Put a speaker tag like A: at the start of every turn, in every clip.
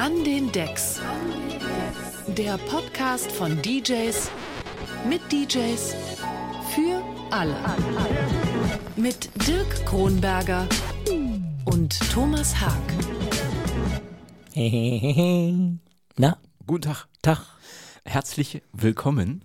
A: An den Decks. Der Podcast von DJs mit DJs für alle. Mit Dirk Kronberger und Thomas Haag.
B: Na,
C: Guten Tag.
B: Tag.
C: Herzlich willkommen,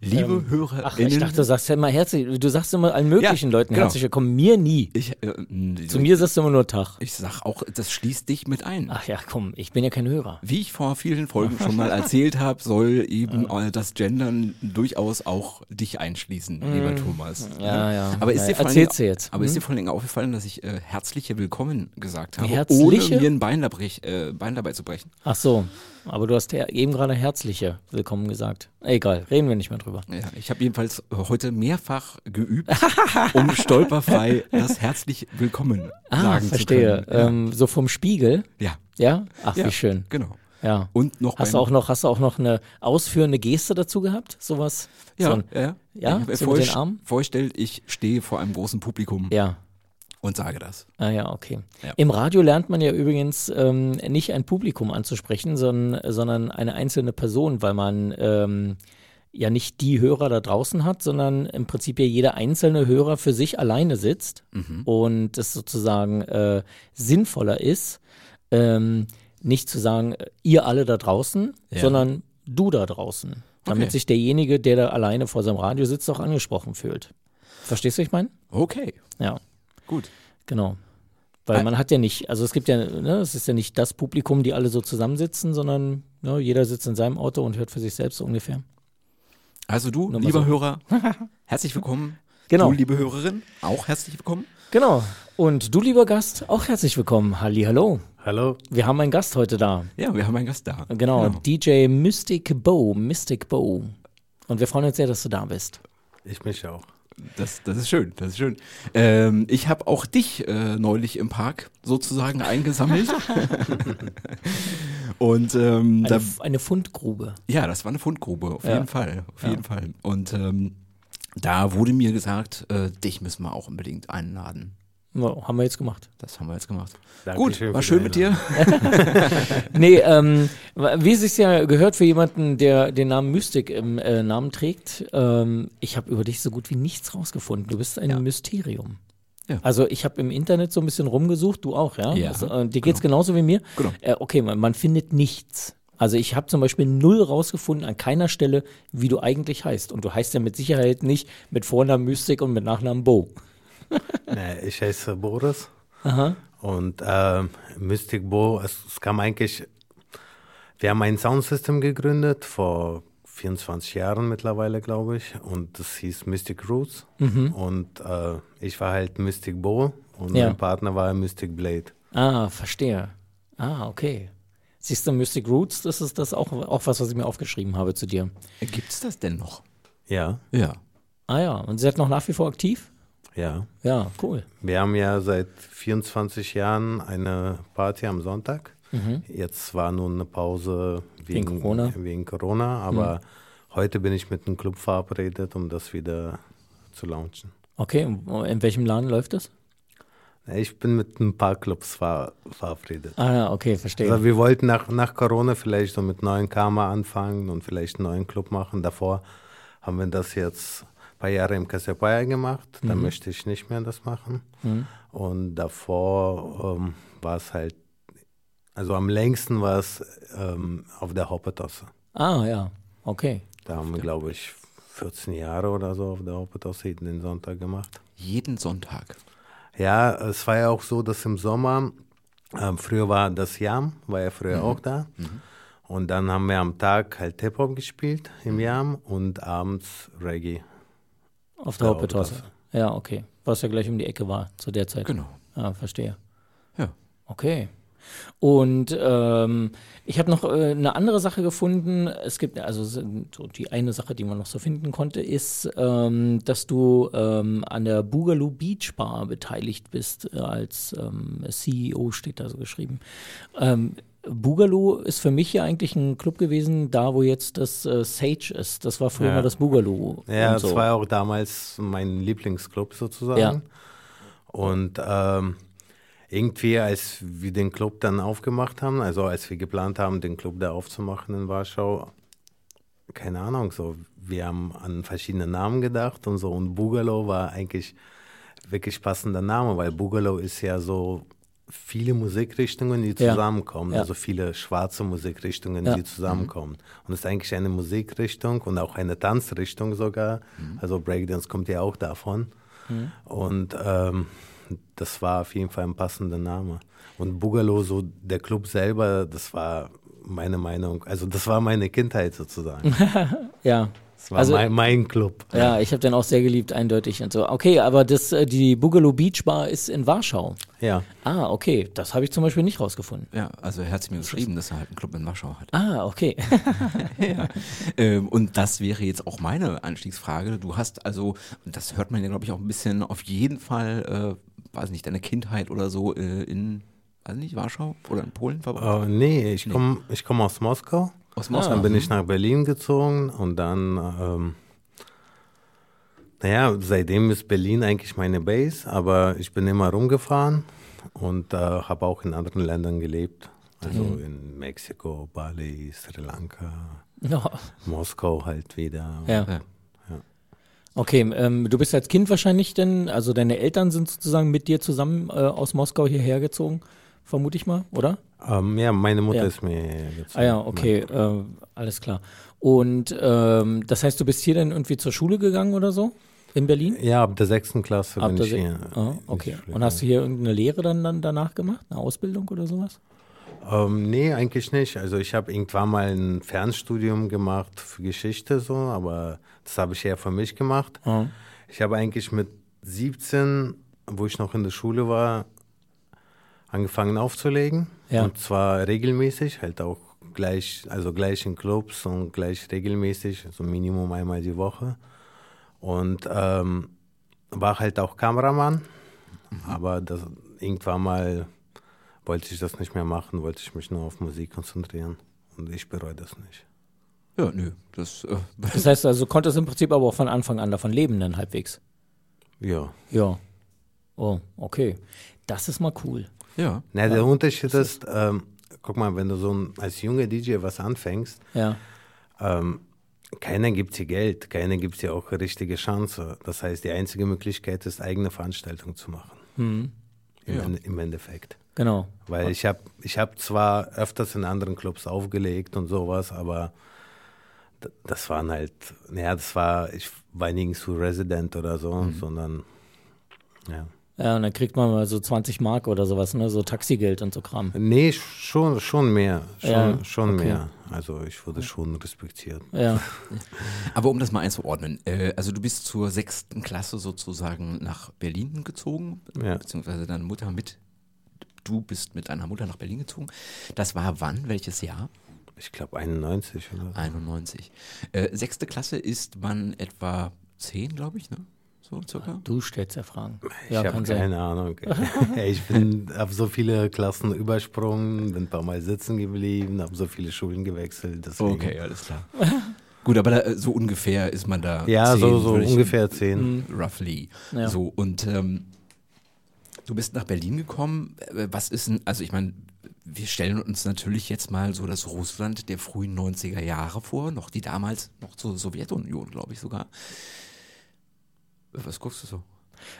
C: liebe HörerInnen.
B: Ach, ich dachte, du sagst ja immer herzlich, du sagst immer allen möglichen
C: Ja,
B: Leuten
C: genau.
B: herzlich willkommen, mir nie.
C: ich, äh,
B: Zu mir sagst du immer nur Tag.
C: ich sag auch, das schließt dich mit ein.
B: Ach ja, komm, ich bin ja kein Hörer.
C: Wie ich vor vielen Folgen schon mal erzählt habe, soll eben äh, das Gendern durchaus auch dich einschließen, lieber Thomas.
B: Mm. Ja, ja.
C: Aber ist
B: Ja,
C: dir vor allen Dingen-. Aber ist
B: Hm?
C: dir vor allen Dingen aufgefallen, dass ich äh, herzliche Willkommen gesagt habe,
B: Herzliche?
C: ohne mir ein Bein, dabei, äh, Bein dabei zu brechen?
B: Ach so, aber du hast ja eben gerade herzliche Willkommen gesagt. Egal, reden wir nicht mehr drüber.
C: Ja, ich habe jedenfalls heute mehrfach geübt, um stolperfrei das herzlich Willkommen
B: Ah,
C: sagen
B: verstehe.
C: zu können.
B: Ähm, so vom Spiegel,
C: Ja.
B: ja? Ach,
C: ja,
B: wie schön.
C: Genau.
B: Ja.
C: Und noch
B: Hast du auch noch, hast du auch noch eine ausführende Geste dazu gehabt? Sowas?
C: Ja,
B: So ein,
C: ja,
B: Ja,
C: Ich-
B: so
C: vorst-? Vorstellt, ich stehe vor einem großen Publikum
B: ja.
C: Und sage das.
B: Ah ja, okay.
C: Ja.
B: Im Radio lernt man ja übrigens ähm, nicht ein Publikum anzusprechen, sondern, sondern eine einzelne Person, weil man ähm, ja nicht die Hörer da draußen hat, sondern im Prinzip ja jeder einzelne Hörer für sich alleine sitzt
C: Mhm.
B: und es sozusagen äh, sinnvoller ist, ähm, nicht zu sagen, ihr alle da draußen,
C: Ja.
B: sondern du da draußen. Damit
C: Okay.
B: sich derjenige, der da alleine vor seinem Radio sitzt, auch angesprochen fühlt. Verstehst du, was ich meine?
C: Okay,
B: Ja.
C: Gut.
B: Genau. Weil
C: Ein-
B: man hat ja nicht, also es gibt ja, ne, es ist ja nicht das Publikum, die alle so zusammensitzen, sondern ne, jeder sitzt in seinem Auto und hört für sich selbst so ungefähr.
C: Also du,
B: Nur
C: lieber
B: so.
C: Hörer, herzlich willkommen.
B: Genau.
C: Du, liebe Hörerin, auch herzlich willkommen.
B: Genau. Und du, lieber Gast, auch herzlich willkommen. Halli, hallo.
D: Hallo.
B: Wir haben einen Gast heute da.
C: Ja, wir haben einen Gast da.
B: Genau, DJ Mystic Bo, Mystic Bo. Und wir freuen uns sehr, dass du da bist.
D: Ich mich auch.
C: Das, das ist schön, das ist schön. Ähm, ich habe auch dich äh, neulich im Park sozusagen eingesammelt. Und ähm,
B: Eine,
C: da,
B: eine Fundgrube.
C: Ja, das war eine Fundgrube, auf
B: Ja.
C: jeden Fall, auf
B: Ja.
C: jeden Fall. Und ähm, da wurde mir gesagt, äh, dich müssen wir auch unbedingt einladen.
B: Ja, haben wir jetzt gemacht.
C: Das haben wir jetzt gemacht.
D: Dankeschön
C: Gut, war schön mit dir.
B: Nee, ähm, wie es sich ja gehört für jemanden, der den Namen Mystic im äh, Namen trägt, ähm, ich habe über dich so gut wie nichts rausgefunden. Du bist ein
C: Ja.
B: Mysterium.
C: Ja.
B: Also ich habe im Internet so ein bisschen rumgesucht, du auch, ja?
C: Ja,
B: Also, äh, dir geht's genauso wie mir?
C: Genau.
B: Äh, okay, man, man findet nichts. Also ich habe zum Beispiel null rausgefunden an keiner Stelle, wie du eigentlich heißt. Und du heißt ja mit Sicherheit nicht mit Vornamen Mystic und mit Nachnamen Bo.
D: Nee, ich heiße Boris
B: Aha.
D: und ähm, Mystic Bo, es, es kam eigentlich, wir haben ein Soundsystem gegründet vor 24 Jahren mittlerweile, glaube ich, und das hieß Mystic Roots und äh, ich war halt Mystic Bo und
B: Ja.
D: mein Partner war Mystic Blade.
B: Ah, verstehe. Ah, okay. Siehst du, Mystic Roots, das ist das auch, auch was, was ich mir aufgeschrieben habe zu dir.
C: Gibt's das denn noch?
D: Ja,
C: Ja.
B: Ah ja, und sie seid noch nach wie vor aktiv?
D: Ja.
B: Ja, cool.
D: Wir haben ja seit 24 Jahren eine Party am Sonntag. Jetzt war nur eine Pause
B: Wegen
D: wegen,
B: Corona.
D: Wegen Corona, aber heute bin ich mit einem Club verabredet, um das wieder zu launchen.
B: Okay, in welchem Laden läuft das?
D: Ich bin mit ein paar Clubs ver verabredet.
B: Ah ja, okay, verstehe.
D: Also wir wollten nach, nach Corona vielleicht so mit neuen Karma anfangen und vielleicht einen neuen Club machen. Davor haben wir das jetzt paar Jahre im Cassiopeia gemacht. Da möchte ich nicht mehr das machen. Und davor ähm, war es halt, also am längsten war es ähm, auf der Hoppetosse.
B: ah ja, okay.
D: Da haben wir, glaube ich, 14 Jahre oder so auf der Hoppetosse den Sonntag gemacht.
C: Jeden Sonntag.
D: Ja, es war ja auch so, dass im Sommer, ähm, früher war das Jam, war ja früher auch da. Und dann haben wir am Tag halt Hip-Hop gespielt im Jam und abends Reggae.
B: Auf der
D: Ja,
B: Hauptbetosse.
D: Hauptbetosse.
B: Ja, okay. Was ja gleich um die Ecke war zu der Zeit.
C: Genau.
B: Ah, verstehe.
C: Ja.
B: Okay. Und ähm, ich habe noch äh, eine andere Sache gefunden. Es gibt also so die eine Sache, die man noch so finden konnte, ist, ähm, dass du ähm, an der Boogaloo Beach Bar beteiligt bist äh, als ähm, CEO steht da so geschrieben. Boogaloo ist für mich ja eigentlich ein Club gewesen, da wo jetzt das äh, Sage ist. Das war früher
D: Ja.
B: mal das Boogaloo.
D: Ja, das
B: so.
D: war auch damals mein Lieblingsclub sozusagen.
B: Ja.
D: Und ähm, irgendwie, als wir den Club dann aufgemacht haben, also als wir geplant haben, den Club da aufzumachen in Warschau, keine Ahnung, so, wir haben an verschiedene Namen gedacht und so. Und Bugalo war eigentlich wirklich passender Name, weil Bugalo ist ja so viele Musikrichtungen, die
B: Ja.
D: zusammenkommen,
B: Ja.
D: also viele schwarze Musikrichtungen,
B: Ja.
D: die zusammenkommen. Und es ist eigentlich eine Musikrichtung und auch eine Tanzrichtung sogar. Also Breakdance kommt ja auch davon. Und ähm, das war auf jeden Fall ein passender Name. Und Bugalo, so der Club selber, das war meine Meinung, also das war meine Kindheit sozusagen.
B: Ja.
D: Das war
B: Also-
D: mein, mein Club.
B: Ja, ich habe den auch sehr geliebt, eindeutig und so. Okay, aber das, äh, die Boogaloo Beach Bar ist in Warschau.
D: Ja.
B: Ah, okay. Das habe ich zum Beispiel nicht rausgefunden.
C: Ja, also er hat es mir geschrieben, dass er halt einen Club in Warschau hat.
B: Ah, okay.
C: ja. ähm, und das wäre jetzt auch meine Anstiegsfrage. Du hast also, und das hört man ja, glaube ich, auch ein bisschen auf jeden Fall, äh, weiß nicht, deine Kindheit oder so äh, in, weiß nicht, Warschau oder in Polen verbracht?
D: Äh, nee, ich komme ich komm aus Moskau.
C: Aus
D: Dann bin ich nach Berlin gezogen und dann, ähm, naja, seitdem ist Berlin eigentlich meine Base, aber ich bin immer rumgefahren und äh, habe auch in anderen Ländern gelebt. Also in Mexiko, Bali, Sri Lanka,
B: Ja.
D: Moskau halt wieder.
B: ja.
C: Ja.
B: Okay, ähm, du bist als Kind wahrscheinlich denn, also deine Eltern sind sozusagen mit dir zusammen äh, aus Moskau hierher gezogen, vermute ich mal, oder?
D: Ähm, ja, meine Mutter
B: Ja.
D: ist mir gezogen.
B: Ah ja, okay, äh, alles klar. Und ähm, das heißt, du bist hier dann irgendwie zur Schule gegangen oder so? In Berlin?
D: Ja, ab der sechsten Klasse
B: Ab
D: bin ich hier.
B: Ah, okay. Und hast du hier irgendeine Lehre dann, dann danach gemacht? Eine Ausbildung oder sowas?
D: Ähm, nee, eigentlich nicht. Also ich habe irgendwann mal ein Fernstudium gemacht für Geschichte so, aber das habe ich eher für mich gemacht.
B: Mhm.
D: Ich habe eigentlich mit 17, wo ich noch in der Schule war, angefangen aufzulegen.
B: Ja.
D: Und zwar regelmäßig, halt auch gleich, also gleich in Clubs und gleich regelmäßig, also Minimum einmal die Woche. Und ähm, war halt auch Kameramann, aber das, irgendwann mal wollte ich das nicht mehr machen, wollte ich mich nur auf Musik konzentrieren. Und ich bereue das nicht.
C: Ja, nö, das, äh,
B: Das heißt also, du konntest im Prinzip aber auch von Anfang an davon leben dann halbwegs.
D: Ja.
B: Ja. Oh, okay. Das ist mal cool.
C: Ja.
D: Na, der Unterschied ist, ähm, guck mal, wenn du so ein, als junger DJ was anfängst,
B: Ja.
D: ähm, keiner gibt dir Geld, keiner gibt dir auch eine richtige Chance. Das heißt, die einzige Möglichkeit ist, eigene Veranstaltungen zu machen. Im,
C: Ja.
D: Im Endeffekt.
B: Genau.
D: Weil ich habe ich hab zwar öfters in anderen Clubs aufgelegt und sowas, aber das waren halt, naja, das war, ich war nirgends Resident oder so, sondern, ja.
B: Ja, und dann kriegt man mal so 20 Mark oder sowas, ne? So Taxigeld und so Kram.
D: Nee, schon, schon mehr, schon,
B: Ja,
D: schon
B: okay.
D: mehr. Also ich wurde schon respektiert.
B: Ja.
C: Aber um das mal einzuordnen, äh, also du bist zur sechsten Klasse sozusagen nach Berlin gezogen,
D: Ja.
C: beziehungsweise deine Mutter mit, du bist mit deiner Mutter nach Berlin gezogen. Das war wann? Welches Jahr?
D: Ich glaube 91 oder so.
C: 91. Äh, sechste Klasse ist man etwa zehn, glaube ich, ne? So circa?
B: Du stellst ja Fragen.
D: Ich
B: Ja,
D: habe keine
B: sein.
D: Ahnung. ich bin, habe so viele Klassen übersprungen, bin ein paar Mal sitzen geblieben, habe so viele Schulen gewechselt. Deswegen.
C: Okay, alles klar. Gut, aber da, äh, so ungefähr ist man da.
D: Ja,
C: zehn,
D: so, so ungefähr zehn.
C: Roughly.
B: Ja.
C: So, und ähm, du bist nach Berlin gekommen. Äh, Was ist denn, also ich meine, wir stellen uns natürlich jetzt mal so das Russland der frühen 90er Jahre vor, noch die damals, noch zur Sowjetunion, glaube ich sogar. Was guckst du so?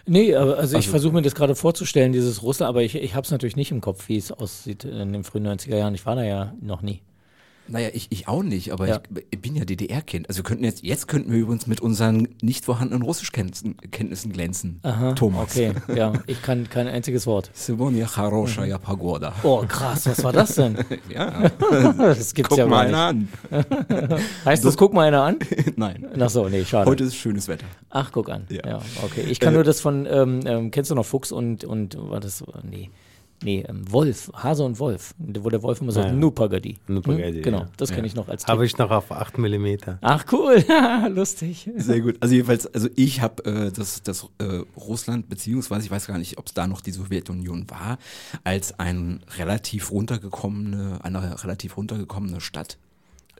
B: Nee, aber also, ich
C: Also-
B: versuche mir das gerade vorzustellen, dieses Russland, aber ich, ich habe es natürlich nicht im Kopf, wie es aussieht in den frühen 90er Jahren. Ich war da ja noch nie.
C: Naja, ich, ich auch nicht, aber
B: ja.
C: ich, ich, bin ja DDR-Kind. Also könnten jetzt, jetzt könnten wir übrigens mit unseren nicht vorhandenen Russischkenntnissen glänzen. Aha, Thomas.
B: Okay, ja, ich kann kein einziges Wort.
C: Sivonia Charoshaya mhm. Pagoda.
B: Oh, krass, was war das denn?
C: ja,
B: das gibt's
C: guck
B: ja
C: mal einer an.
B: heißt das, guck mal einer an?
C: Nein.
B: Ach so, nee, schade.
C: Heute ist schönes Wetter.
B: Ach, guck an. Ja,
C: ja
B: okay. Ich kann äh, nur das von, ähm, ähm, kennst du noch Fuchs und, und war das, nee nee, ähm, Wolf, Hase und Wolf, wo der Wolf immer sagt,
D: Ja.
B: Nu Pagadi.
D: Nu Pagadi,
B: Hm? Genau,
D: ja.
B: das kenne ich noch als
D: Habe
B: Tipp.
D: ich noch auf 8 Millimeter.
B: Ach, cool, lustig.
C: Sehr gut. Also jedenfalls, also ich habe äh, das, das äh, Russland, beziehungsweise ich weiß gar nicht, ob es da noch die Sowjetunion war, als ein relativ runtergekommene, eine relativ runtergekommene Stadt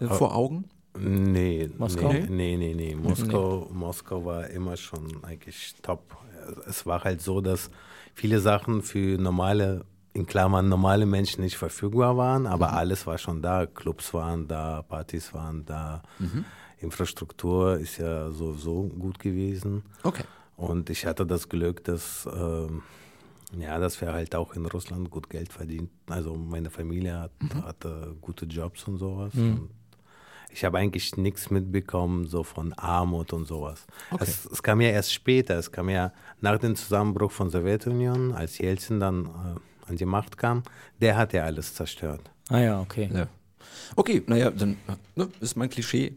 C: äh, vor Augen.
D: Nee,
B: Moskau?
D: nee, nee, nee, nee. Moskau, Moskau war immer schon eigentlich top. es war halt so, dass viele Sachen für normale, in Klammern normale Menschen nicht verfügbar waren, aber
C: Mhm.
D: alles war schon da. Clubs waren da, Partys waren da.
C: Mhm.
D: Infrastruktur ist ja sowieso gut gewesen.
C: Okay.
D: Und ich hatte das Glück, dass, ähm, ja, dass wir halt auch in Russland gut Geld verdient. Also meine Familie hat,
C: Mhm.
D: hatte gute Jobs und sowas. Und ich habe eigentlich nichts mitbekommen, so von Armut und sowas.
C: Okay.
D: Es, es kam ja erst später. Es kam ja nach dem Zusammenbruch von Sowjetunion, als Jelzin dann äh, an die Macht kam. Der hat ja alles zerstört.
B: Ah ja, okay.
C: Ja. Okay, naja, dann ne, ist mein Klischee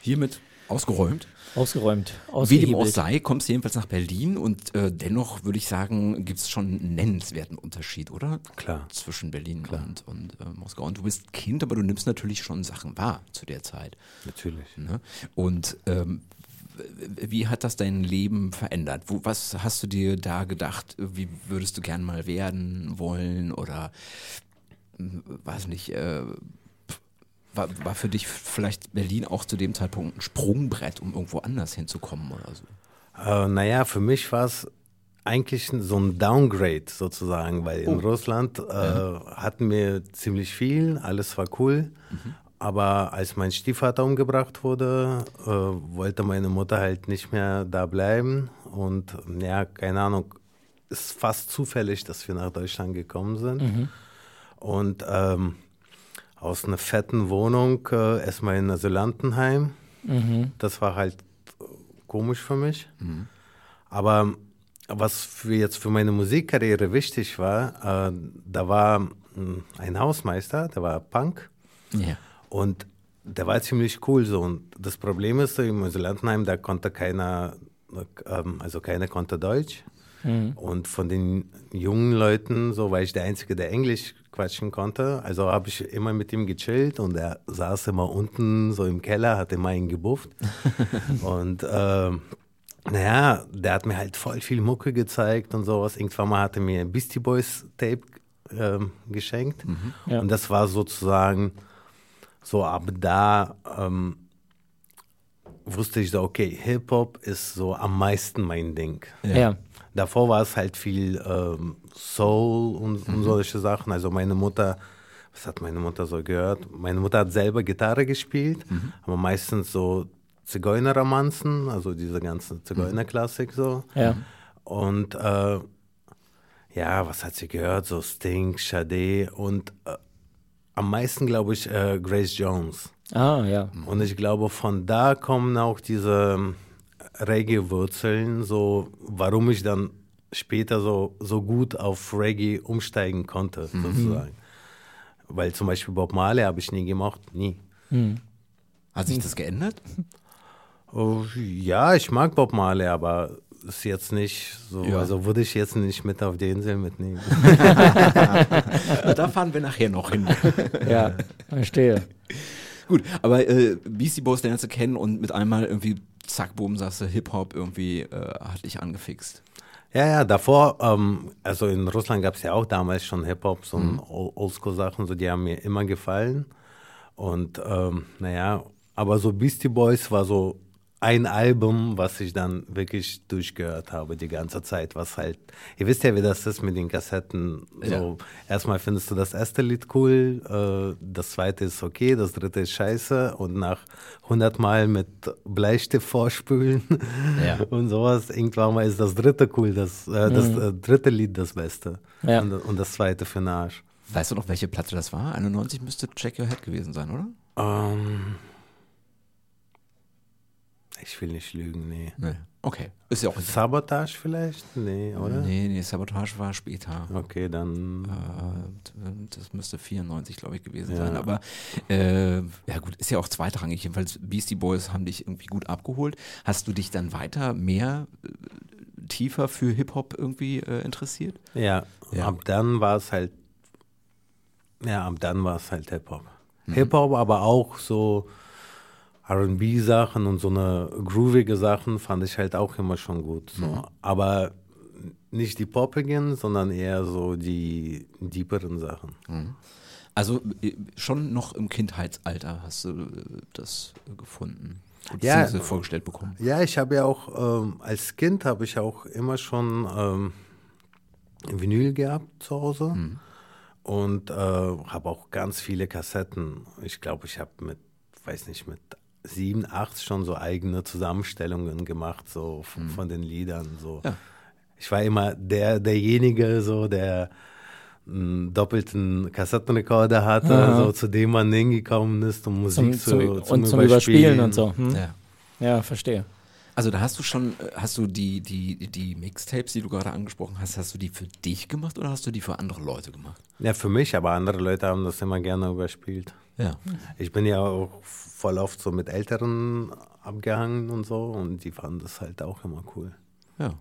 C: hiermit ausgeräumt.
B: Ausgeräumt.
C: Wie dem auch sei, kommst du jedenfalls nach Berlin und äh, dennoch würde ich sagen, gibt es schon einen nennenswerten Unterschied, oder?
D: Klar.
C: Zwischen Berlin und, und äh, Moskau. Und du bist Kind, aber du nimmst natürlich schon Sachen wahr zu der Zeit.
D: Natürlich.
C: Ne? Und ähm, wie hat das dein Leben verändert? Wo, was hast du dir da gedacht? Wie würdest du gern mal werden wollen? Oder hm, weiß nicht, äh, war, war für dich vielleicht Berlin auch zu dem Zeitpunkt ein Sprungbrett, um irgendwo anders hinzukommen oder so?
D: Äh, naja, für mich war es eigentlich so ein Downgrade sozusagen, weil in Russland äh, hatten wir ziemlich viel, alles war cool. Aber als mein Stiefvater umgebracht wurde, äh, wollte meine Mutter halt nicht mehr da bleiben. Und ja, keine Ahnung, ist fast zufällig, dass wir nach Deutschland gekommen sind. Und ähm, aus einer fetten Wohnung äh, erstmal in ein Asylantenheim. Das war halt äh, komisch für mich. Aber was für jetzt für meine Musikkarriere wichtig war, äh, da war mh, ein Hausmeister, der war Punk
C: Ja.
D: und der war ziemlich cool so. Und das Problem ist, im Asylantenheim, da konnte keiner, ähm, also keiner konnte Deutsch. Und von den jungen Leuten, so war ich der Einzige, der Englisch quatschen konnte. Also habe ich immer mit ihm gechillt und er saß immer unten so im Keller, hat immer ihn gebufft. und ähm, naja, der hat mir halt voll viel Mucke gezeigt und sowas. Irgendwann mal hat er mir ein Beastie Boys Tape ähm, geschenkt.
B: Ja.
D: Und das war sozusagen so ab da ähm, wusste ich so, okay, Hip-Hop ist so am meisten mein Ding.
B: Ja.
D: Davor war es halt viel ähm, Soul und, und solche Sachen. Also meine Mutter, was hat meine Mutter so gehört? Meine Mutter hat selber Gitarre gespielt, aber meistens so Zigeunerromanzen, also diese ganze Zigeunerklassik so.
B: Ja.
D: Und äh, ja, was hat sie gehört? So Sting, Sade und äh, am meisten, glaube ich, äh, Grace Jones.
B: Ah, ja.
D: Und ich glaube, von da kommen auch diese Reggae-Wurzeln, so warum ich dann später so, so gut auf Reggae umsteigen konnte, sozusagen. Weil zum Beispiel Bob Marley habe ich nie gemocht, nie.
C: Hat sich das geändert?
D: Oh, ja, ich mag Bob Marley, aber ist jetzt nicht so,
C: Ja.
D: also würde ich jetzt nicht mit auf die Insel mitnehmen.
C: da fahren wir nachher noch hin.
B: Ja, verstehe.
C: Gut, aber äh, Beastie Boys lernst du kennen und mit einmal irgendwie zack, boom, sagst du, Hip-Hop irgendwie äh, hat dich angefixt.
D: Ja, ja, davor, ähm, also in Russland gab es ja auch damals schon Hip-Hop, so mhm. Oldschool-Sachen, so die haben mir immer gefallen. Und ähm, naja, aber so Beastie Boys war so ein Album, was ich dann wirklich durchgehört habe die ganze Zeit, was halt, ihr wisst ja, wie das ist mit den Kassetten. So,
C: Ja.
D: erstmal findest du das erste Lied cool, äh, das zweite ist okay, das dritte ist scheiße und nach 100 Mal mit Bleistift vorspülen
C: Ja.
D: und sowas, irgendwann mal ist das dritte cool, das, äh, das äh, dritte Lied das Beste
B: Ja.
D: und, und das zweite für den Arsch.
C: Weißt du noch, welche Platte das war? 91 müsste Check Your Head gewesen sein, oder?
D: Ähm, ich will nicht lügen, nee.
C: Nee. Okay, ist ja auch.
D: Sabotage vielleicht? Nee, oder?
C: Nee, nee, Sabotage war später.
D: Okay, dann.
C: Äh, Das müsste 94, glaube ich, gewesen
D: Ja.
C: sein. Aber äh, ja gut, ist ja auch zweitrangig. Jedenfalls Beastie Boys haben dich irgendwie gut abgeholt. Hast du dich dann weiter mehr äh, tiefer für Hip-Hop irgendwie äh, interessiert?
D: Ja,
C: Ja.
D: ab dann war es halt. Ja, ab dann war es halt Hip-Hop. Hip-Hop, aber auch so RB-Sachen und so eine groovige Sachen fand ich halt auch immer schon gut. So. Aber nicht die poppigen, sondern eher so die deeperen Sachen.
C: Also äh, schon noch im Kindheitsalter hast du äh, das gefunden. ja, vorgestellt bekommen?
D: Ja, ich habe ja auch, ähm, als Kind habe ich auch immer schon ähm, Vinyl gehabt zu Hause. Mhm. Und äh, habe auch ganz viele Kassetten. Ich glaube, ich habe mit, weiß nicht, mit sieben, acht schon so eigene Zusammenstellungen gemacht, so mhm. von den Liedern. So. Ja. Ich war immer der, derjenige, so der einen doppelten Kassettenrekorder hatte, Aha. so, zu dem man hingekommen ist, um Musik zum, zu,
B: zum, und zum Überspielen und so. Hm? Ja. ja, verstehe.
C: Also da hast du schon, hast du die, die, die Mixtapes, die du gerade angesprochen hast, hast du die für dich gemacht oder hast du die für andere Leute gemacht?
D: Ja, für mich, aber andere Leute haben das immer gerne überspielt.
C: Ja.
D: Ich bin ja auch voll oft so mit Älteren abgehangen und so und die fanden das halt auch immer cool.
C: Ja.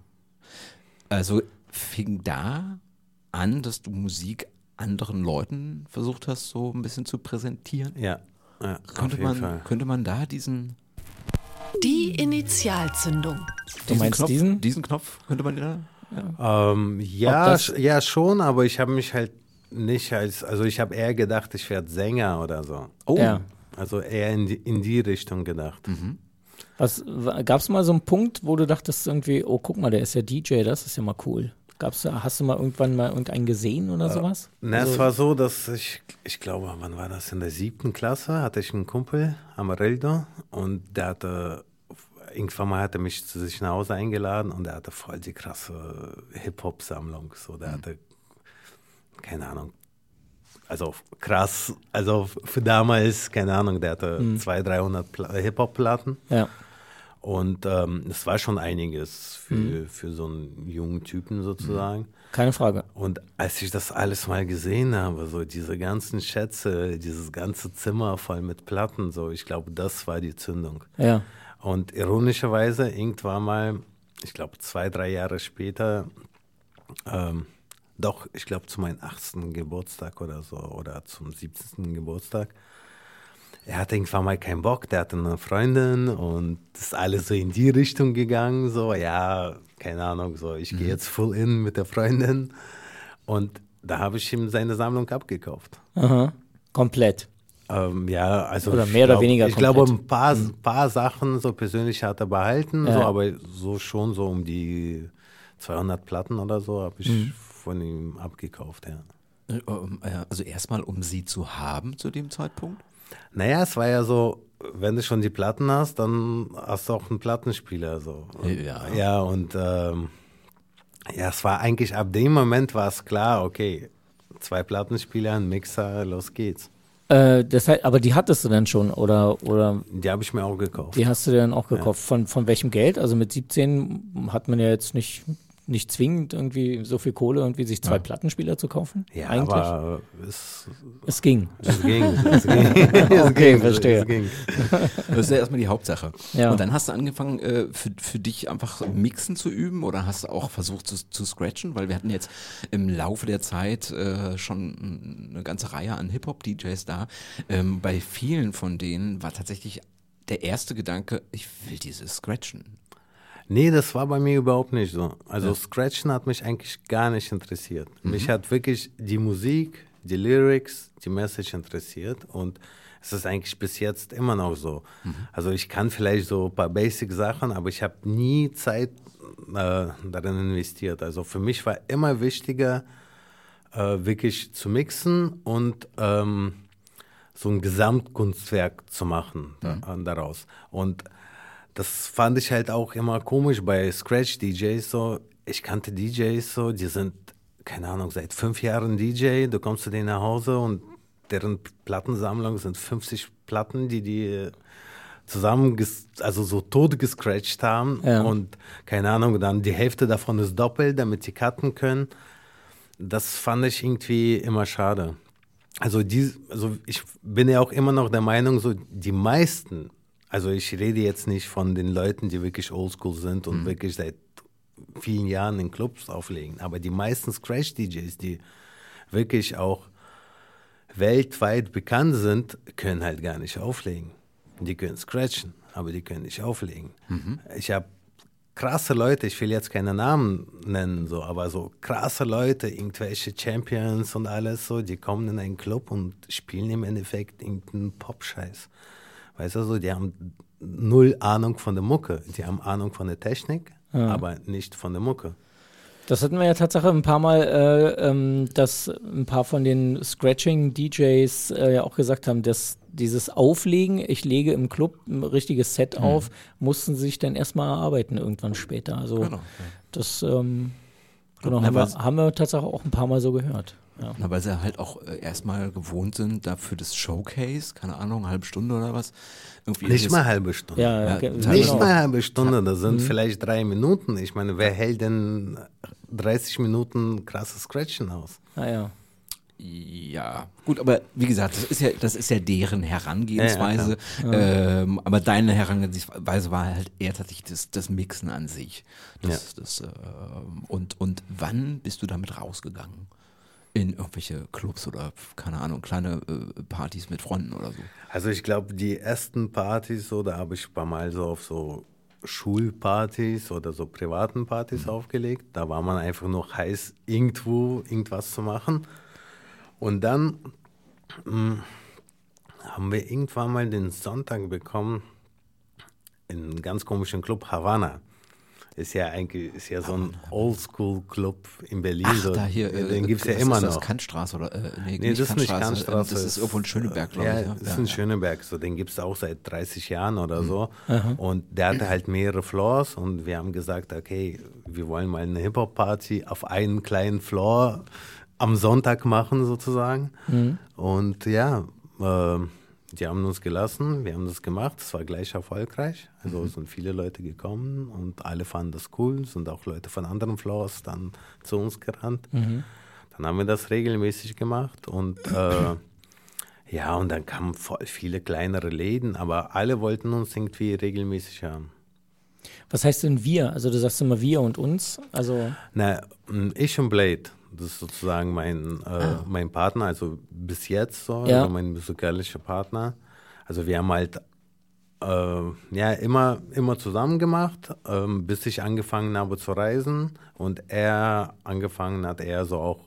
C: Also fing da an, dass du Musik anderen Leuten versucht hast, so ein bisschen zu präsentieren?
D: Ja. ja
C: könnte, man, Fall. könnte man da diesen.
A: Die Initialzündung.
B: Du meinst
C: Knopf,
B: diesen?
C: Diesen Knopf könnte man da.
D: Ja, ähm, ja, ja, schon, aber ich habe mich halt nicht als, also ich habe eher gedacht, ich werde Sänger oder so.
B: Oh. Ja.
D: Also eher in die, in die Richtung gedacht. Mhm.
B: gab es mal so einen Punkt, wo du dachtest irgendwie, oh guck mal, der ist ja DJ, das ist ja mal cool. Gab's, hast du mal irgendwann mal irgendeinen gesehen oder äh, sowas?
D: Na, also, es war so, dass ich, ich glaube, wann war das? In der siebten Klasse hatte ich einen Kumpel, Amarildo, und der hatte, irgendwann mal hat er mich zu sich nach Hause eingeladen und der hatte voll die krasse Hip-Hop-Sammlung. So, der mhm. hatte, keine Ahnung, also krass, also für damals, keine Ahnung, der hatte mhm. 200, 300 Hip-Hop-Platten.
B: Ja.
D: Und ähm, es war schon einiges für, mhm. für so einen jungen Typen sozusagen.
B: Keine Frage.
D: Und als ich das alles mal gesehen habe, so diese ganzen Schätze, dieses ganze Zimmer voll mit Platten, so, ich glaube, das war die Zündung.
B: Ja.
D: Und ironischerweise, irgendwann mal, ich glaube, zwei, drei Jahre später, ähm, doch, ich glaube, zu meinem 18. Geburtstag oder so, oder zum 17. Geburtstag, er hatte irgendwann mal keinen Bock, der hatte eine Freundin und ist alles so in die Richtung gegangen, so, ja, keine Ahnung, so, ich mhm. gehe jetzt full in mit der Freundin und da habe ich ihm seine Sammlung abgekauft.
B: Aha, komplett.
D: Ähm, ja, also
B: oder mehr oder
D: glaub,
B: weniger.
D: Ich komplett. glaube, ein paar, mhm. paar Sachen so persönlich hat er behalten, ja. so, aber so schon so um die 200 Platten oder so habe ich mhm. Von ihm abgekauft, ja.
C: Äh, ähm, also erstmal, um sie zu haben zu dem Zeitpunkt?
D: Naja, es war ja so, wenn du schon die Platten hast, dann hast du auch einen Plattenspieler. So.
C: ja.
D: Ja, und ähm, ja, es war eigentlich ab dem Moment war es klar, okay, zwei Plattenspieler, ein Mixer, los geht's.
B: Äh, das heißt, aber die hattest du dann schon, oder? oder
D: die habe ich mir auch gekauft.
B: Die hast du dir dann auch gekauft. Ja. Von, von welchem Geld? Also mit 17 hat man ja jetzt nicht nicht zwingend irgendwie so viel Kohle, irgendwie sich zwei ja. Plattenspieler zu kaufen?
D: Ja,
B: eigentlich.
D: aber es,
B: es ging.
D: Es ging. Es ging.
B: es okay, ging, verstehe. Es ging.
C: Das ist ja erstmal die Hauptsache.
B: Ja.
C: Und dann hast du angefangen, äh, für, für dich einfach Mixen zu üben oder hast du auch versucht zu, zu scratchen? Weil wir hatten jetzt im Laufe der Zeit äh, schon eine ganze Reihe an Hip-Hop-DJs da. Ähm, bei vielen von denen war tatsächlich der erste Gedanke, ich will dieses Scratchen.
D: Nee, das war bei mir überhaupt nicht so. Also ja. Scratchen hat mich eigentlich gar nicht interessiert. Mhm. Mich hat wirklich die Musik, die Lyrics, die Message interessiert und es ist eigentlich bis jetzt immer noch so. Mhm. Also ich kann vielleicht so ein paar Basic-Sachen, aber ich habe nie Zeit äh, darin investiert. Also für mich war immer wichtiger, äh, wirklich zu mixen und ähm, so ein Gesamtkunstwerk zu machen mhm. da, daraus. Und das fand ich halt auch immer komisch bei Scratch-DJs. So, ich kannte DJs so, die sind, keine Ahnung, seit fünf Jahren DJ. Du kommst zu denen nach Hause und deren Plattensammlung sind 50 Platten, die die zusammen, also so tot gescratcht haben. Ja. Und keine Ahnung, dann die Hälfte davon ist doppelt, damit sie cutten können. Das fand ich irgendwie immer schade. Also, die, also ich bin ja auch immer noch der Meinung, so die meisten also ich rede jetzt nicht von den Leuten, die wirklich oldschool sind und mhm. wirklich seit vielen Jahren in Clubs auflegen, aber die meisten Scratch-DJs, die wirklich auch weltweit bekannt sind, können halt gar nicht auflegen. Die können scratchen, aber die können nicht auflegen. Mhm. Ich habe krasse Leute, ich will jetzt keine Namen nennen, so, aber so krasse Leute, irgendwelche Champions und alles so, die kommen in einen Club und spielen im Endeffekt irgendeinen Pop-Scheiß. Weißt du, so, die haben null Ahnung von der Mucke. Die haben Ahnung von der Technik, aber nicht von der Mucke.
B: Das hatten wir ja Tatsache ein paar Mal, äh, ähm, dass ein paar von den Scratching-DJs äh, ja auch gesagt haben, dass dieses Auflegen, ich lege im Club ein richtiges Set
C: Mhm.
B: auf, mussten sich dann erstmal erarbeiten irgendwann später. Also
C: Genau, ja.
B: das ähm, genau,
C: Na,
B: haben, wir, haben wir tatsächlich auch ein paar Mal so gehört. Ja.
C: Na, weil sie halt auch äh, erstmal gewohnt sind, dafür das Showcase, keine Ahnung, eine halbe Stunde oder was. Irgendwie
D: Nicht mal halbe Stunde.
B: Ja,
C: Ja, teilweise
D: Nicht
B: genau.
D: mal halbe Stunde, das sind vielleicht drei Minuten. Ich meine, wer hält denn 30 Minuten krasses Scratchen aus?
B: Ah, ja.
C: Ja, gut, aber wie gesagt, das ist ja, das ist ja deren Herangehensweise.
D: Ja,
C: ähm, aber deine Herangehensweise war halt eher tatsächlich das, das Mixen an sich. Das, das, ähm, und, und wann bist du damit rausgegangen? In irgendwelche Clubs oder, keine Ahnung, kleine äh, Partys mit Freunden oder so.
D: Also ich glaube, die ersten Partys, so, da habe ich ein paar Mal so auf so Schulpartys oder so privaten Partys aufgelegt. Da war man einfach nur heiß, irgendwo irgendwas zu machen. Und dann mh, haben wir irgendwann mal den Sonntag bekommen in einem ganz komischen Club Havana. Ist ja eigentlich ist ja so ein Oldschool-Club in Berlin.
C: Ach,
D: so.
C: da hier, äh,
D: den gibt es ja immer
C: ist das,
D: noch.
C: Kantstraße oder, äh, nee,
D: Nee, das ist nicht
C: äh,
D: Kantstraße.
C: Das ist irgendwo in Schöneberg, glaube
D: ja,
C: ich.
D: das ist in Schöneberg. So, den gibt es auch seit 30 Jahren oder so. Und der hatte halt mehrere Floors und wir haben gesagt, okay, wir wollen mal eine Hip-Hop-Party auf einen kleinen Floor am Sonntag machen sozusagen. Und ja, äh, die haben uns gelassen, wir haben das gemacht, es war gleich erfolgreich. Also es sind viele Leute gekommen und alle fanden das cool, sind auch Leute von anderen Floors dann zu uns gerannt. Dann haben wir das regelmäßig gemacht und äh, ja, und dann kamen voll viele kleinere Läden, aber alle wollten uns irgendwie regelmäßig haben.
B: Was heißt denn wir? Also du sagst immer wir und uns. Also
D: Na, ich und Blade, das ist sozusagen mein, äh, mein Partner, also bis jetzt so,
B: Ja.
D: also mein musikalischer Partner. Also wir haben halt äh, ja immer, immer zusammen gemacht, ähm, bis ich angefangen habe zu reisen und er angefangen hat, eher so auch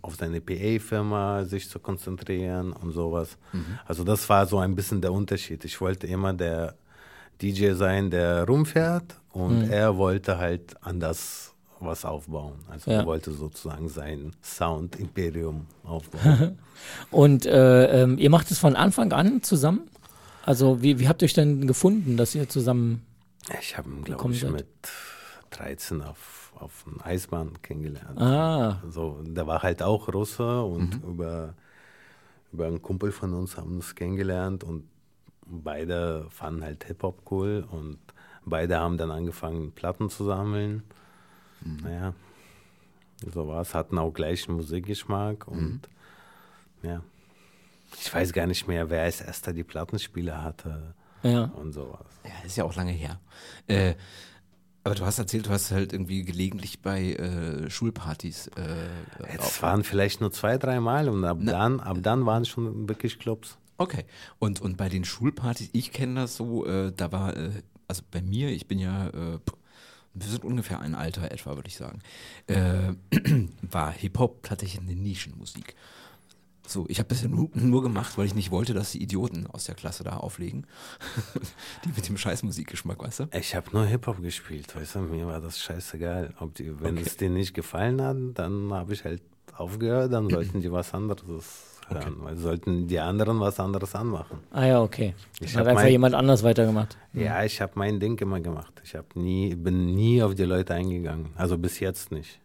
D: auf seine PA-Firma sich zu konzentrieren und sowas. Also das war so ein bisschen der Unterschied. Ich wollte immer der DJ sein, der rumfährt und er wollte halt anders was aufbauen. Also
B: Ja.
D: er wollte sozusagen sein Sound-Imperium aufbauen.
B: und äh, ähm, ihr macht es von Anfang an zusammen? Also wie, wie habt ihr euch denn gefunden, dass ihr zusammen
D: ich habe ihn, glaube ich,
B: seid.
D: mit 13 auf, auf einer Eisbahn kennengelernt.
B: Ah,
D: So, der war halt auch Russe und über, über einen Kumpel von uns haben wir uns kennengelernt und beide fanden halt Hip-Hop cool und beide haben dann angefangen, Platten zu sammeln. Naja, so war es, hatten auch gleichen Musikgeschmack und ja. Ich weiß gar nicht mehr, wer als erster die Plattenspieler hatte
B: ja.
D: und sowas.
C: Ja, ist ja auch lange her. Äh, aber du hast erzählt, du hast halt irgendwie gelegentlich bei äh, Schulpartys. Äh,
D: Es waren vielleicht nur zwei, drei Mal und ab,
C: Na-
D: dann, ab dann waren es schon wirklich Clubs.
C: Okay. Und, und bei den Schulpartys, ich kenne das so, äh, da war, äh, also bei mir, ich bin ja, äh, wir sind ungefähr ein Alter etwa, würde ich sagen, äh, war Hip-Hop tatsächlich eine Nischenmusik. So, ich habe das ja nur, nur gemacht, weil ich nicht wollte, dass die Idioten aus der Klasse da auflegen. die mit dem scheiß Musikgeschmack, weißt du?
D: Ich habe nur Hip-Hop gespielt, weißt du, mir war das scheißegal. Ob die, wenn
C: Okay.
D: es denen nicht gefallen hat, dann habe ich halt aufgehört, dann sollten die was anderes hören, weil sollten die anderen was anderes anmachen.
B: Ah ja, okay.
D: Ich
B: Hat
D: hab
B: einfach
D: mein-
B: jemand anders weitergemacht.
D: Ja, ich habe mein Ding immer gemacht. Ich habe nie, bin nie auf die Leute eingegangen, also bis jetzt nicht.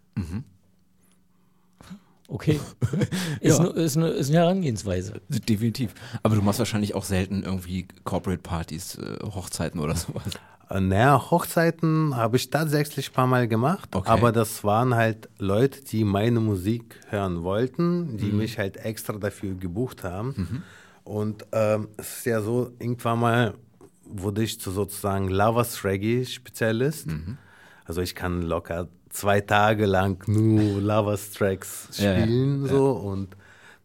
B: Okay. Ist,
C: Ja.
B: nur, ist, nur, ist eine Herangehensweise.
C: Definitiv. Aber du machst wahrscheinlich auch selten irgendwie Corporate Partys, äh, Hochzeiten oder sowas.
D: Äh, Naja, Hochzeiten habe ich tatsächlich ein paar Mal gemacht,
C: Okay.
D: aber das waren halt Leute, die meine Musik hören wollten, die mich halt extra dafür gebucht haben. Und ähm, es ist ja so, irgendwann mal wurde ich zu sozusagen Lovers Reggae Spezialist. Also ich kann locker zwei Tage lang nur Lovers Tracks
C: Ja, ja,
D: spielen so und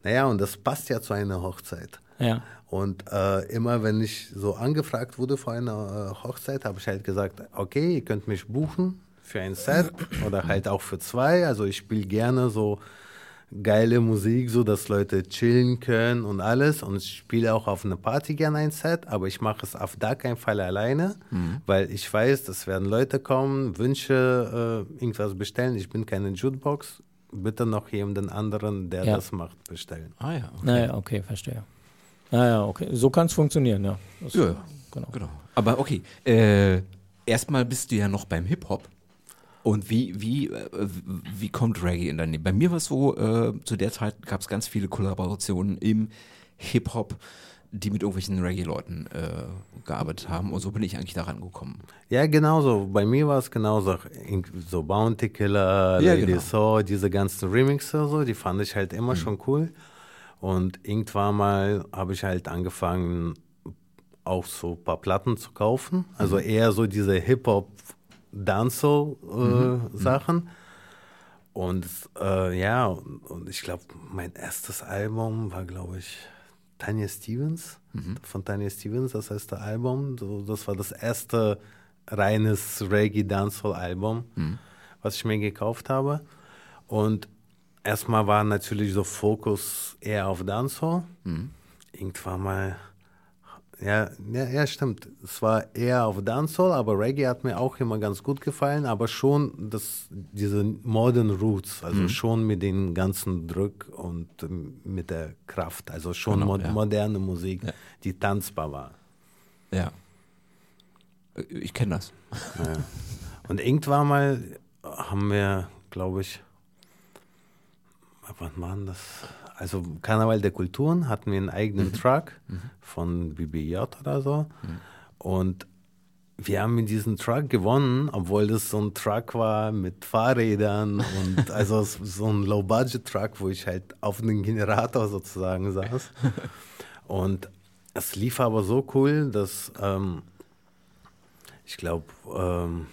D: naja, und das passt ja zu einer Hochzeit.
B: Ja.
D: Und äh, immer wenn ich so angefragt wurde vor einer äh, Hochzeit, habe ich halt gesagt, okay, ihr könnt mich buchen für ein Set oder halt auch für zwei. Also ich spiele gerne so geile Musik, so dass Leute chillen können und alles. Und ich spiele auch auf einer Party gerne ein Set, aber ich mache es auf gar keinen Fall alleine,
C: Mhm.
D: weil ich weiß, es werden Leute kommen, Wünsche, äh, irgendwas bestellen. Ich bin keine Jukebox. Bitte noch jemanden anderen, der
B: Ja.
D: das macht, bestellen.
C: Ah ja, okay.
B: Naja, okay, verstehe. Naja, okay. So kann es funktionieren, ja. Das,
C: Ja.
B: Genau.
C: Genau. Aber okay, äh, erstmal bist du ja noch beim Hip-Hop. Und wie, wie, äh, wie kommt Reggae in dein Leben? Bei mir war es so, äh, zu der Zeit gab es ganz viele Kollaborationen im Hip-Hop, die mit irgendwelchen Reggae-Leuten äh, gearbeitet haben. Und so bin ich eigentlich daran gekommen.
D: Ja, genauso. Bei mir war es genauso. So Bounty Killer,
C: Ja,
D: Lady
C: genau.
D: Saw, diese ganzen Remixe, so, die fand ich halt immer schon cool. Und irgendwann mal habe ich halt angefangen, auch so ein paar Platten zu kaufen. Also eher so diese Hip-Hop, Dancehall-Sachen. Und äh, ja, und, und ich glaube, mein erstes Album war, glaube ich, Tanya Stevens. Von Tanya Stevens, das erste Album. So, das war das erste reines Reggae-Dancehall-Album, was ich mir gekauft habe. Und erstmal war natürlich so Fokus eher auf Dancehall. Irgendwann mal ja, ja, ja, stimmt. Es war eher auf Dancehall, aber Reggae hat mir auch immer ganz gut gefallen, aber schon das, diese Modern Roots, also schon mit den ganzen Druck und ähm, mit der Kraft, also schon
C: Genau,
D: mo
C: ja.
D: moderne Musik,
C: Ja.
D: die tanzbar war.
C: Ja. Äh, Ich kenne das.
D: Ja. Und irgendwann mal haben wir, glaube ich, war denn das? Also Karneval der Kulturen hatten wir einen eigenen Truck von BBJ oder so. Und wir haben mit diesem Truck gewonnen, obwohl das so ein Truck war mit Fahrrädern und also so ein Low-Budget-Truck, wo ich halt auf einem Generator sozusagen saß. Und es lief aber so cool, dass ähm, ich glaube, ähm,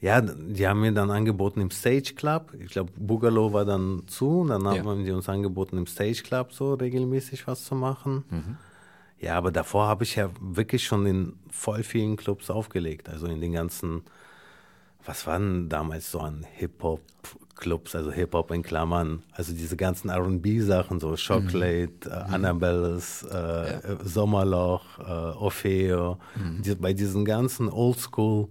D: ja, die haben mir dann angeboten im Stage Club. Ich glaube, Boogaloo war dann zu. Dann
C: Ja.
D: haben die uns angeboten, im Stage Club so regelmäßig was zu machen. Ja, aber davor habe ich ja wirklich schon in voll vielen Clubs aufgelegt. Also in den ganzen, was waren damals so an Hip-Hop-Clubs, also Hip-Hop in Klammern, also diese ganzen RB-Sachen, so Chocolate, äh, Annabelles, äh, äh, Sommerloch, äh, Orfeo, die, bei diesen ganzen Oldschool,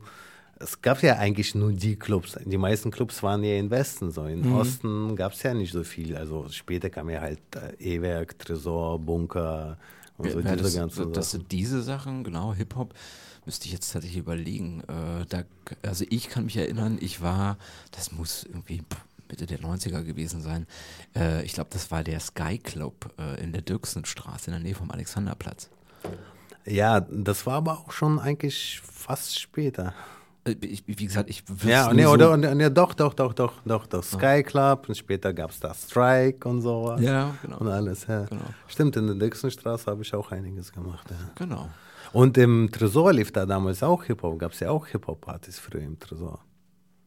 D: es gab ja eigentlich nur die Clubs. Die meisten Clubs waren ja im Westen so. Im Osten gab es ja nicht so viel. Also später kam ja halt äh, E-Werk, Tresor, Bunker und so
C: Ja,
D: diese
C: das,
D: ganzen
C: das
D: Sachen.
C: sind diese Sachen, genau, Hip-Hop, müsste ich jetzt tatsächlich überlegen. Äh, da, also ich kann mich erinnern, ich war, das muss irgendwie Mitte der 90er gewesen sein. Äh, ich glaube, das war der Sky Club äh, in der Dirksenstraße in der Nähe vom Alexanderplatz.
D: Ja, das war aber auch schon eigentlich fast später.
C: Äh, ich, wie gesagt, ich wüsste
D: Ja, nee,
C: so-
D: oder, und, nee, doch, doch, doch, doch, doch, doch. Sky Club und später gab es da Strike und sowas.
C: Ja, genau.
D: Und alles, ja.
C: Genau.
D: Stimmt, in der Dixonstraße habe ich auch einiges gemacht, ja.
C: Genau.
D: Und im Tresor lief da damals auch Hip-Hop, gab es ja auch Hip-Hop-Partys früher im Tresor.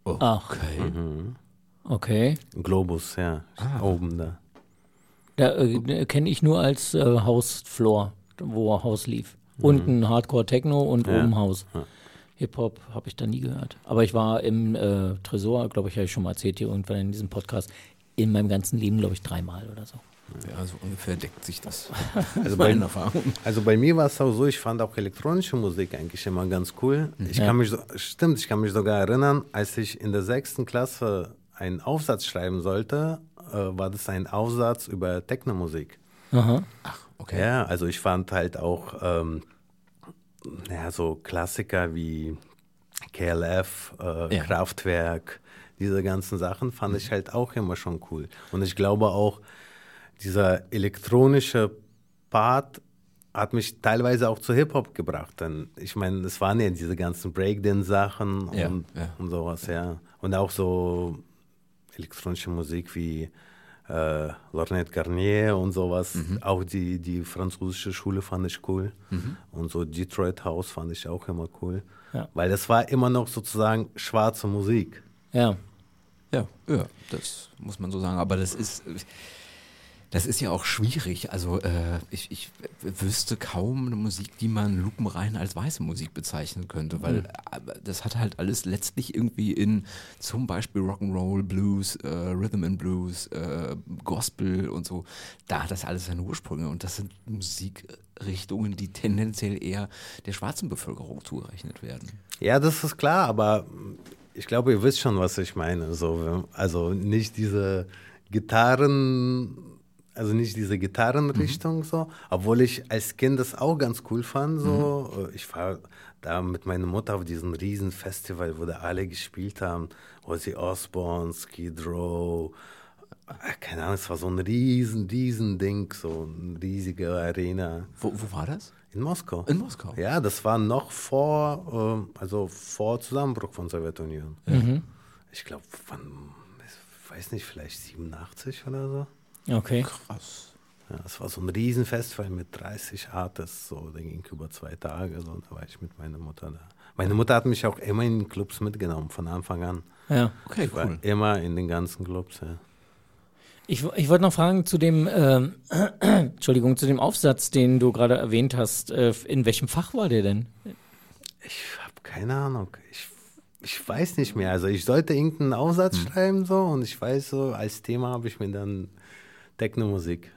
B: Ach.
C: Okay.
B: Okay.
D: Globus, ja, oben da.
B: Da äh, kenne ich nur als äh, Hausfloor, wo Haus lief. Unten Hardcore Techno und
D: Ja.
B: oben Haus. Hip-Hop habe ich da nie gehört. Aber ich war im äh, Tresor, glaube ich, habe ich schon mal erzählt hier irgendwann in diesem Podcast, in meinem ganzen Leben, glaube ich, dreimal oder so.
C: Ja, so ungefähr deckt sich das.
D: Also bei, also bei mir war es auch so, ich fand auch elektronische Musik eigentlich immer ganz cool. Ich
B: Ja.
D: kann mich, so, stimmt, ich kann mich sogar erinnern, als ich in der sechsten Klasse einen Aufsatz schreiben sollte, äh, war das ein Aufsatz über Technomusik.
B: Aha.
C: Okay.
D: Ja, also ich fand halt auch ähm, ja, so Klassiker wie KLF, äh,
C: Ja.
D: Kraftwerk, diese ganzen Sachen fand ich halt auch immer schon cool. Und ich glaube auch, dieser elektronische Part hat mich teilweise auch zu Hip-Hop gebracht. Denn ich meine, es waren ja diese ganzen Breakdance-Sachen
C: Ja,
D: und,
C: ja.
D: und sowas, ja. Und auch so elektronische Musik wie äh, Lornet Garnier und sowas.
C: Mhm.
D: Auch die, die französische Schule fand ich cool.
C: Mhm.
D: Und so Detroit House fand ich auch immer cool.
B: Ja.
D: Weil das war immer noch sozusagen schwarze Musik.
B: Ja.
C: Ja, ja, das muss man so sagen. Aber das ist, Das ist ja auch schwierig. Also äh, ich, ich wüsste kaum eine Musik, die man lupenrein als weiße Musik bezeichnen könnte, weil
B: Mhm.
C: äh, das hat halt alles letztlich irgendwie in zum Beispiel Rock'n'Roll, Blues, äh, Rhythm and Blues, äh, Gospel und so. Da hat das alles seine Ursprünge und das sind Musikrichtungen, die tendenziell eher der schwarzen Bevölkerung zugerechnet werden.
D: Ja, das ist klar, aber ich glaube, ihr wisst schon, was ich meine. So, also nicht diese Gitarren, also nicht diese Gitarrenrichtung so, obwohl ich als Kind das auch ganz cool fand. So, ich war da mit meiner Mutter auf diesem riesen Festival, wo da alle gespielt haben, Ozzy Osbourne, Skid Row. äh, Keine Ahnung, es war so ein riesen, riesen Ding, so eine riesige Arena.
C: Wo, wo war das?
D: In Moskau.
C: In Moskau.
D: Ja, das war noch vor, äh, also vor Zusammenbruch von Sowjetunion. Ich glaube, wann, ich weiß nicht, vielleicht 87 oder so.
B: Okay.
C: Krass.
D: Ja, es war so ein Riesenfestival mit 30 Artists, so, der ging über zwei Tage, so, da war ich mit meiner Mutter da. Meine Mutter hat mich auch immer in den Clubs mitgenommen, von Anfang an.
B: Ja.
C: Okay,
D: Ich war
C: cool.
D: immer in den ganzen Clubs, ja.
B: Ich, ich wollte noch fragen zu dem, ähm, Entschuldigung, zu dem Aufsatz, den du gerade erwähnt hast. Äh, in welchem Fach war der denn?
D: Ich habe keine Ahnung. Ich, ich weiß nicht mehr. Also ich sollte irgendeinen Aufsatz schreiben so und ich weiß so, als Thema habe ich mir dann Technomusik.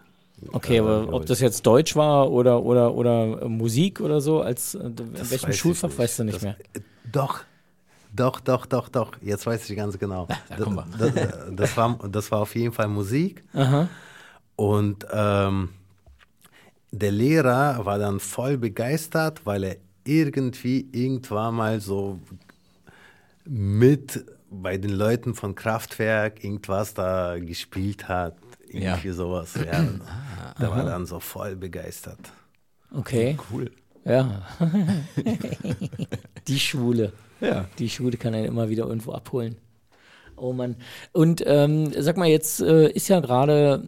B: Okay,
D: äh,
B: aber ob das jetzt Deutsch war oder oder oder äh, Musik oder so, als äh, in welchem Schulfach weißt du nicht
D: Das-
B: mehr.
D: äh, Doch. Doch, doch, doch, doch. Jetzt weiß ich ganz genau.
C: da.
D: Das, das, das, war, das war auf jeden Fall Musik.
B: Aha.
D: Und ähm, der Lehrer war dann voll begeistert, weil er irgendwie irgendwann mal so mit bei den Leuten von Kraftwerk irgendwas da gespielt hat. Irgendwie
C: Ja.
D: sowas. Ja. Der war dann so voll begeistert.
B: Okay.
C: Cool.
B: Ja. Die Schwule.
C: Ja.
B: Die Schule kann einen immer wieder irgendwo abholen. Oh Mann. Und ähm, sag mal, jetzt äh, ist ja gerade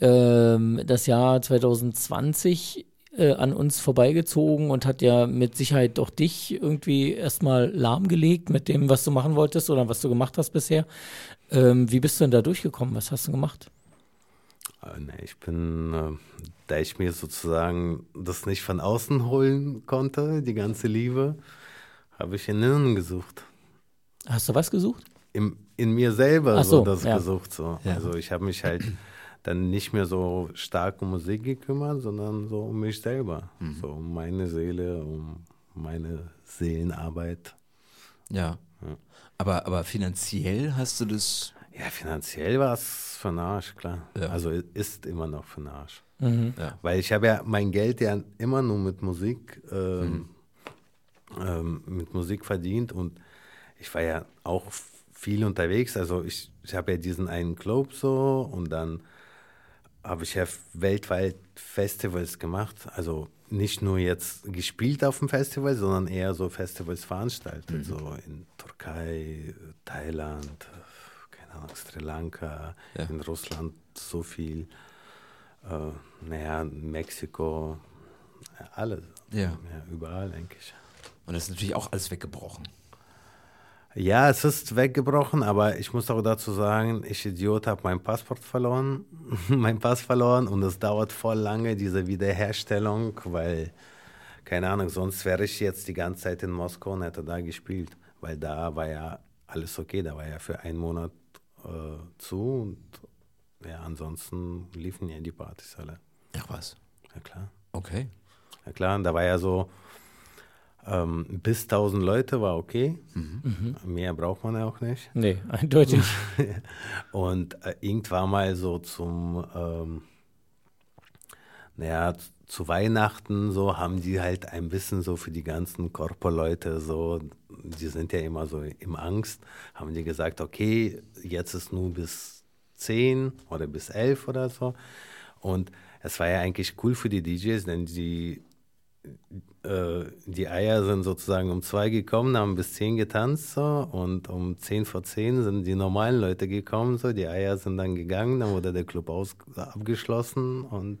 B: ähm, das Jahr 2020 äh, an uns vorbeigezogen und hat ja mit Sicherheit doch dich irgendwie erstmal lahmgelegt mit dem, was du machen wolltest oder was du gemacht hast bisher. Ähm, wie bist du denn da durchgekommen? Was hast du gemacht?
D: Äh, ich bin, äh, da ich mir sozusagen das nicht von außen holen konnte, die ganze Liebe, habe ich in innen gesucht.
B: Hast du was gesucht?
D: Im, in mir selber so,
B: so,
D: das
B: ja.
D: gesucht. So.
C: Ja.
D: Also ich habe mich halt dann nicht mehr so stark um Musik gekümmert, sondern so um mich selber.
C: Mhm.
D: So um meine Seele, um meine Seelenarbeit.
C: Ja. Aber, aber finanziell hast du das.
D: Ja, finanziell war es für den Arsch, klar.
C: Ja.
D: Also ist immer noch für den Arsch.
C: Ja.
D: Weil ich habe ja mein Geld ja immer nur mit Musik, ähm,
C: Mhm.
D: ähm, mit Musik verdient und ich war ja auch viel unterwegs. Also ich, ich habe ja diesen einen Club so und dann habe ich ja weltweit Festivals gemacht. Also nicht nur jetzt gespielt auf dem Festival, sondern eher so Festivals veranstaltet.
C: Mhm.
D: So in Türkei, Thailand, Sri Lanka,
C: Ja.
D: in Russland so viel. Äh, naja, Mexiko, alles.
C: Ja.
D: ja. Überall eigentlich.
C: Und das ist natürlich auch alles weggebrochen.
D: Ja, es ist weggebrochen, aber ich muss auch dazu sagen, ich Idiot habe mein Passport verloren, mein Pass verloren und es dauert voll lange, diese Wiederherstellung, weil, keine Ahnung, sonst wäre ich jetzt die ganze Zeit in Moskau und hätte da gespielt, weil da war ja alles okay, da war ja für einen Monat äh, zu und ja, ansonsten liefen ja die Partys alle.
C: Ach was.
D: Ja klar.
C: Okay.
D: Ja klar, und da war ja so, ähm, bis 1000 Leute war okay. Mehr braucht man ja auch nicht.
B: Nee, eindeutig.
D: Und äh, irgendwann mal so zum, ähm, naja, zu Weihnachten so haben die halt ein bisschen so für die ganzen Korpo-Leute so, die sind ja immer so im Angst, haben die gesagt, okay, jetzt ist nur bis 10 oder bis 11 oder so. Und es war ja eigentlich cool für die DJs, denn die äh, die Eier sind sozusagen um zwei gekommen, haben bis zehn getanzt so und um zehn vor zehn sind die normalen Leute gekommen, so die Eier sind dann gegangen, dann wurde der Club aus abgeschlossen und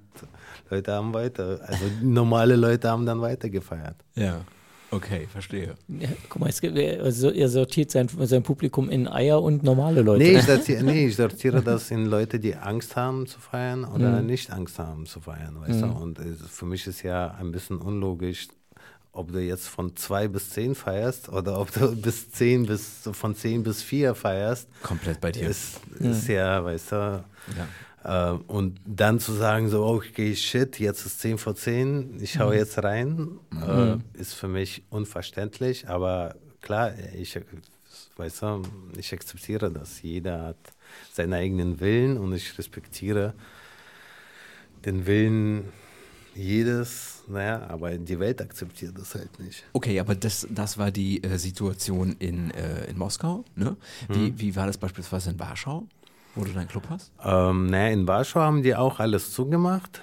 D: Leute haben weiter, also normale Leute haben dann weiter gefeiert.
C: Ja. Okay, verstehe.
B: Ja, guck mal, es gibt, also er sortiert sein, sein Publikum in Eier und normale Leute.
D: Nee ich, sortiere, nee, ich sortiere das in Leute, die Angst haben zu feiern oder nicht Angst haben zu feiern, weißt du? Und es, für mich ist ja ein bisschen unlogisch, ob du jetzt von zwei bis zehn feierst oder ob du bis zehn bis von zehn bis vier feierst.
C: Komplett bei dir.
D: Ist, ist ja, weißt du.
C: Ja.
D: Äh, und dann zu sagen, so, okay, shit, jetzt ist 10 vor 10, ich hau jetzt rein, äh, ist für mich unverständlich. Aber klar, ich, weißt du, ich akzeptiere das. Jeder hat seinen eigenen Willen und ich respektiere den Willen jedes, naja, aber die Welt akzeptiert das halt nicht.
C: Okay, aber das, das war die äh, Situation in, äh, in Moskau. Ne? Wie, wie war das beispielsweise in Warschau, wo du deinen Club hast?
D: Ähm, naja, in Warschau haben die auch alles zugemacht,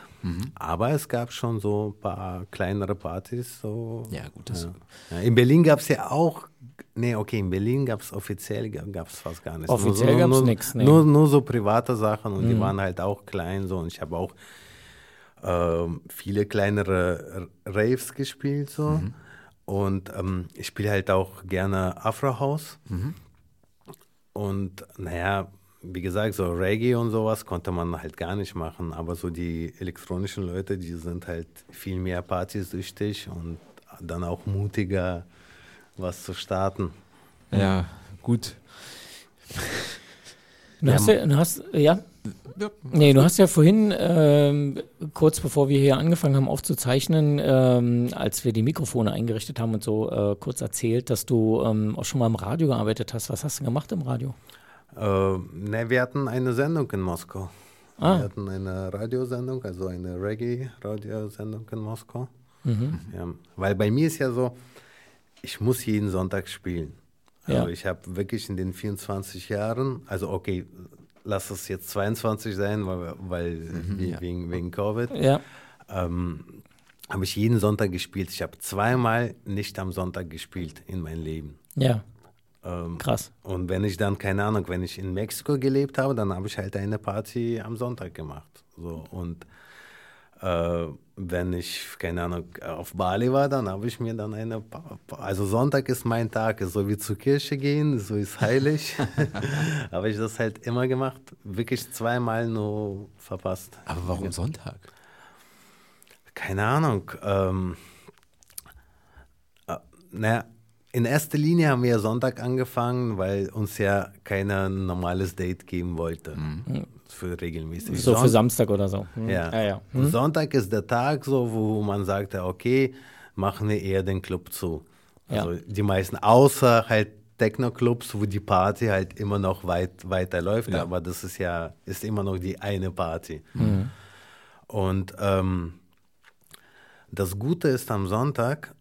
D: aber es gab schon so ein paar kleinere Partys. So.
C: Ja, gut, das-
D: Ja. Ja, in Berlin gab es ja auch, nee, okay, in Berlin gab es offiziell gab es fast gar nichts.
B: Offiziell
D: nur,
B: gab's
D: nur,
B: nix, nee.
D: Nur, nur so private Sachen und die waren halt auch klein so und ich habe auch ähm, viele kleinere Raves gespielt so. Und ähm, ich spiele halt auch gerne Afro House. Und naja, wie gesagt, so Reggae und sowas konnte man halt gar nicht machen. Aber so die elektronischen Leute, die sind halt viel mehr partysüchtig und dann auch mutiger, was zu starten.
C: Ja, gut.
B: Du hast ja, du hast, ja? Nee, du hast ja vorhin, ähm, kurz bevor wir hier angefangen haben aufzuzeichnen, ähm, als wir die Mikrofone eingerichtet haben und so, äh, kurz erzählt, dass du ähm, auch schon mal im Radio gearbeitet hast. Was hast du gemacht im Radio?
D: Äh, ne, wir hatten eine Sendung in Moskau.
B: Ah.
D: Wir hatten eine Radiosendung, also eine Reggae-Radiosendung in Moskau. Ja, weil bei mir ist ja so, ich muss jeden Sonntag spielen. Also
B: Ja.
D: ich habe wirklich in den 24 Jahren, also okay, lass es jetzt 22 sein, weil, weil we-
C: ja.
D: wegen, wegen Covid,
B: Ja.
D: ähm, habe ich jeden Sonntag gespielt. Ich habe zweimal nicht am Sonntag gespielt in meinem Leben.
B: Ja,
D: Ähm,
B: krass.
D: und wenn ich dann, keine Ahnung, wenn ich in Mexiko gelebt habe, dann habe ich halt eine Party am Sonntag gemacht. So, und äh, wenn ich, keine Ahnung, auf Bali war, dann habe ich mir dann eine, Pa- Pa- also Sonntag ist mein Tag, so wie zur Kirche gehen, so ist heilig. habe ich das halt immer gemacht, wirklich zweimal nur verpasst.
C: Aber warum Sonntag?
D: Keine Ahnung. Ähm, äh, naja, in erster Linie haben wir Sonntag angefangen, weil uns ja keiner ein normales Date geben wollte. Für regelmäßig.
B: So für
D: Son-
B: Samstag oder so. Hm.
D: Ja.
B: ja, ja.
D: Und Sonntag ist der Tag so, wo man sagt, ja, okay, machen wir eher den Club zu.
B: Ja.
D: Also die meisten, außer halt Techno-Clubs, wo die Party halt immer noch weit weiterläuft,
C: Ja.
D: aber das ist ja, ist immer noch die eine Party. Und ähm, das Gute ist am Sonntag,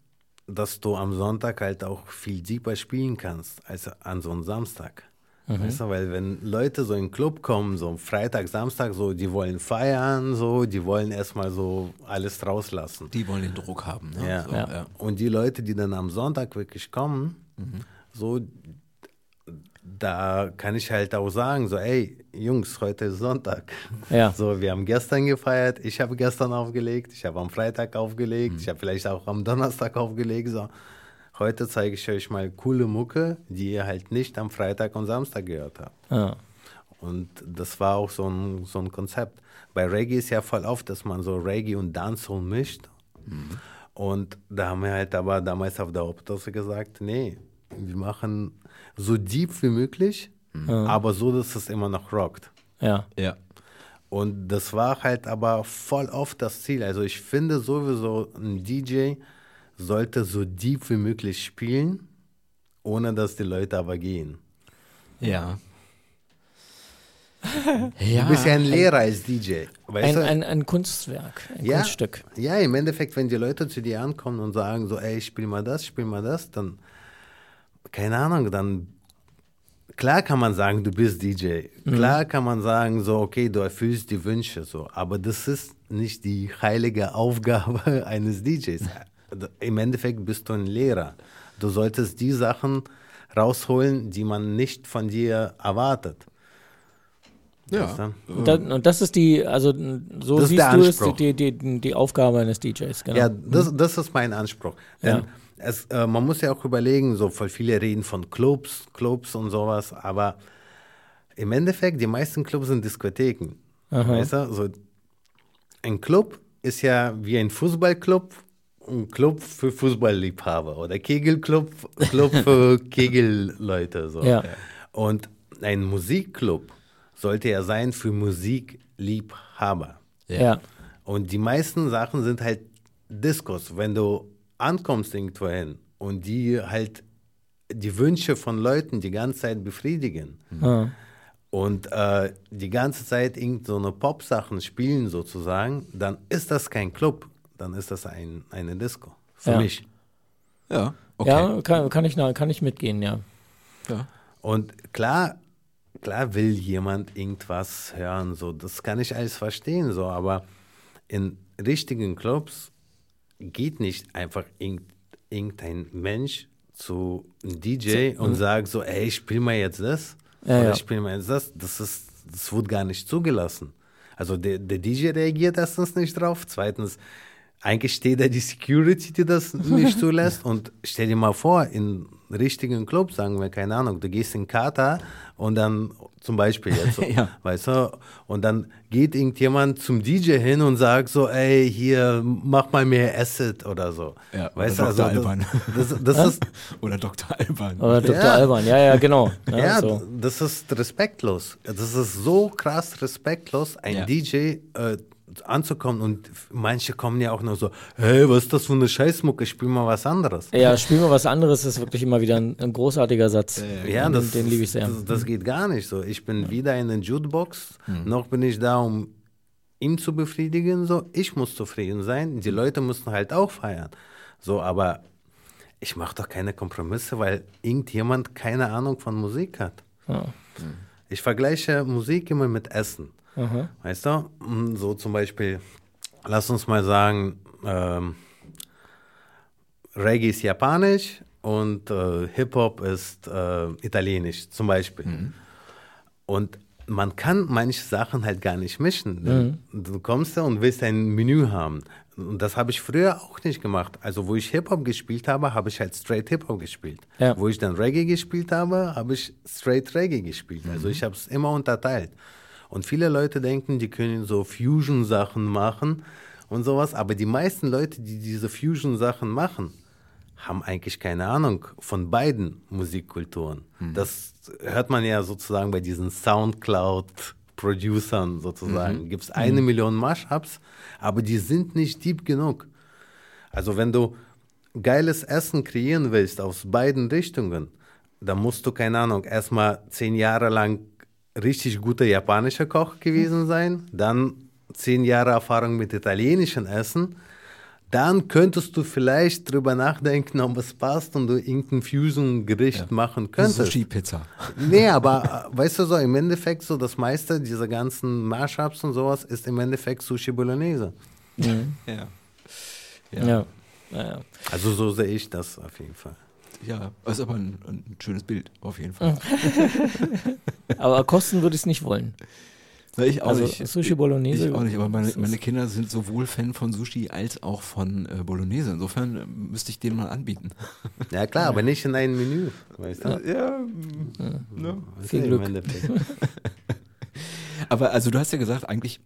D: dass du am Sonntag halt auch viel deeper spielen kannst als an so einem Samstag. Weißt du, weil wenn Leute so in den Club kommen, so Freitag, Samstag, so, die wollen feiern, so, die wollen erstmal so alles rauslassen.
C: Die wollen den Druck haben. Ne?
D: Ja.
C: So,
B: Ja.
D: Und die Leute, die dann am Sonntag wirklich kommen, so, da kann ich halt auch sagen, so, ey, Jungs, heute ist Sonntag.
B: Ja.
D: So, wir haben gestern gefeiert, ich habe gestern aufgelegt, ich habe am Freitag aufgelegt, ich habe vielleicht auch am Donnerstag aufgelegt. So. Heute zeige ich euch mal coole Mucke, die ihr halt nicht am Freitag und Samstag gehört habt.
B: Ja.
D: Und das war auch so ein, so ein Konzept. Bei Reggae ist ja voll oft, dass man so Reggae und Dancehall mischt. Und da haben wir halt aber damals auf der Optose gesagt, nee, wir machen so deep wie möglich, aber so, dass es immer noch rockt.
B: ja.
C: Ja.
D: Und das war halt aber voll oft das Ziel. Also ich finde sowieso, ein DJ sollte so deep wie möglich spielen, ohne dass die Leute aber gehen.
C: Ja. ja.
D: Du bist ja ein Lehrer als DJ.
B: Ein, ein, ein Kunstwerk, ein
D: ja,
B: Kunststück.
D: Ja, im Endeffekt, wenn die Leute zu dir ankommen und sagen so, ey, spiel mal das, spiel mal das, dann, keine Ahnung, dann, klar kann man sagen, du bist DJ. Klar kann man sagen so, okay, du erfüllst die Wünsche so, aber das ist nicht die heilige Aufgabe eines DJs. Im Endeffekt bist du ein Lehrer. Du solltest die Sachen rausholen, die man nicht von dir erwartet.
C: Ja.
D: Weißt du?
B: Und, dann, und das ist die, also so
D: Das
B: siehst du es, die, die, die, die Aufgabe eines DJs, genau.
D: Ja, das, das ist mein Anspruch. Denn
B: Ja.
D: es, äh, man muss ja auch überlegen, so voll viele reden von Clubs, Clubs und sowas, aber im Endeffekt, die meisten Clubs sind Diskotheken. Weißt du? So, ein Club ist ja wie ein Fußballclub, Club für Fußballliebhaber oder Kegelclub, Club für Kegelleute. So.
B: Ja.
D: Und ein Musikclub sollte ja sein für Musikliebhaber.
B: ja.
D: Und die meisten Sachen sind halt Diskos. Wenn du ankommst irgendwo hin und die halt die Wünsche von Leuten die ganze Zeit befriedigen
B: Ah.
D: und äh, die ganze Zeit irgend so eine Pop-Sachen spielen sozusagen, dann ist das kein Club, dann ist das ein, eine Disco. Für
B: Ja.
D: mich.
C: Ja, okay.
B: Ja, kann, kann, ich, na- kann ich mitgehen, ja.
C: Ja.
D: Und klar, klar will jemand irgendwas hören, so das kann ich alles verstehen, so, aber in richtigen Clubs geht nicht einfach irgend, irgendein Mensch zu einem DJ und sagt so, ey, spiel mal jetzt das
B: Ja,
D: oder
B: ja.
D: spiel mal jetzt das. Das ist, das wird gar nicht zugelassen. Also der, der DJ reagiert erstens nicht drauf, zweitens eigentlich steht da die Security, die das nicht zulässt. Und stell dir mal vor, in richtigen Club, sagen wir, keine Ahnung, du gehst in Katar und dann zum Beispiel jetzt, so,
C: Ja.
D: weißt du, und dann geht irgendjemand zum DJ hin und sagt so, ey, hier, mach mal mehr Acid oder so.
C: Ja,
D: weißt
C: oder
D: du,
C: Dr.
D: also,
C: Alban.
D: das, das, das ist,
C: Oder Dr. Alban.
B: Oder Dr.
D: Ja.
B: Alban, ja, ja, genau. Ja,
D: ja,
B: so.
D: das ist respektlos. Das ist so krass respektlos, ein
C: Ja.
D: DJ äh, anzukommen und manche kommen ja auch nur so, hey, was ist das für eine Scheißmucke, spiel mal was anderes.
B: ja, spiel mal was anderes, ist wirklich immer wieder ein, ein großartiger Satz.
D: Ja,
B: den,
D: das,
B: den liebe ich sehr.
D: Das, das geht gar nicht so. Ich bin weder in der Jukebox,
B: Hm.
D: noch bin ich da, um ihn zu befriedigen. So, ich muss zufrieden sein. Die Leute müssen halt auch feiern. So, aber ich mache doch keine Kompromisse, weil irgendjemand keine Ahnung von Musik hat.
B: Ja.
D: Ich vergleiche Musik immer mit Essen.
B: Aha.
D: Weißt du? Mm, So zum Beispiel, lass uns mal sagen, ähm, Reggae ist japanisch und äh, Hip-Hop ist äh, italienisch, zum Beispiel. Und man kann manche Sachen halt gar nicht mischen. denn Du kommst da und willst ein Menü haben. Und das habe ich früher auch nicht gemacht. Also wo ich Hip-Hop gespielt habe, habe ich halt straight Hip-Hop gespielt.
B: Ja.
D: Wo ich dann Reggae gespielt habe, habe ich straight Reggae gespielt. Also ich habe es immer unterteilt. Und viele Leute denken, die können so Fusion-Sachen machen und sowas. Aber die meisten Leute, die diese Fusion-Sachen machen, haben eigentlich keine Ahnung von beiden Musikkulturen. Das hört man ja sozusagen bei diesen Soundcloud-Producern sozusagen. Gibt es eine Million Mashups, aber die sind nicht deep genug. Also wenn du geiles Essen kreieren willst aus beiden Richtungen, dann musst du, keine Ahnung, erstmal zehn Jahre lang richtig guter japanischer Koch gewesen sein, dann zehn Jahre Erfahrung mit italienischem Essen, dann könntest du vielleicht drüber nachdenken, ob es passt und du irgendein Fusion-Gericht machen könntest.
C: Sushi-Pizza.
D: Nee, aber äh, weißt du so, im Endeffekt so das meiste dieser ganzen Mashups und sowas ist im Endeffekt Sushi Bolognese.
C: Ja.
B: Ja. Ja. Ja,
D: Also so sehe ich das auf jeden Fall.
C: Ja, ist aber ein, ein schönes Bild, auf jeden Fall.
B: Aber kosten würde ich es nicht wollen.
C: Na, ich auch
B: Also
C: nicht.
B: Sushi Bolognese.
C: Ich auch nicht, aber meine, meine Kinder sind sowohl Fan von Sushi als auch von äh, Bolognese. Insofern äh, müsste ich denen mal anbieten.
D: Ja klar, aber nicht in einem Menü, weißt du?
C: Ja, ne?
D: Weißt
B: Viel
D: du, im
B: Glück.
C: Aber also du hast ja gesagt, eigentlich,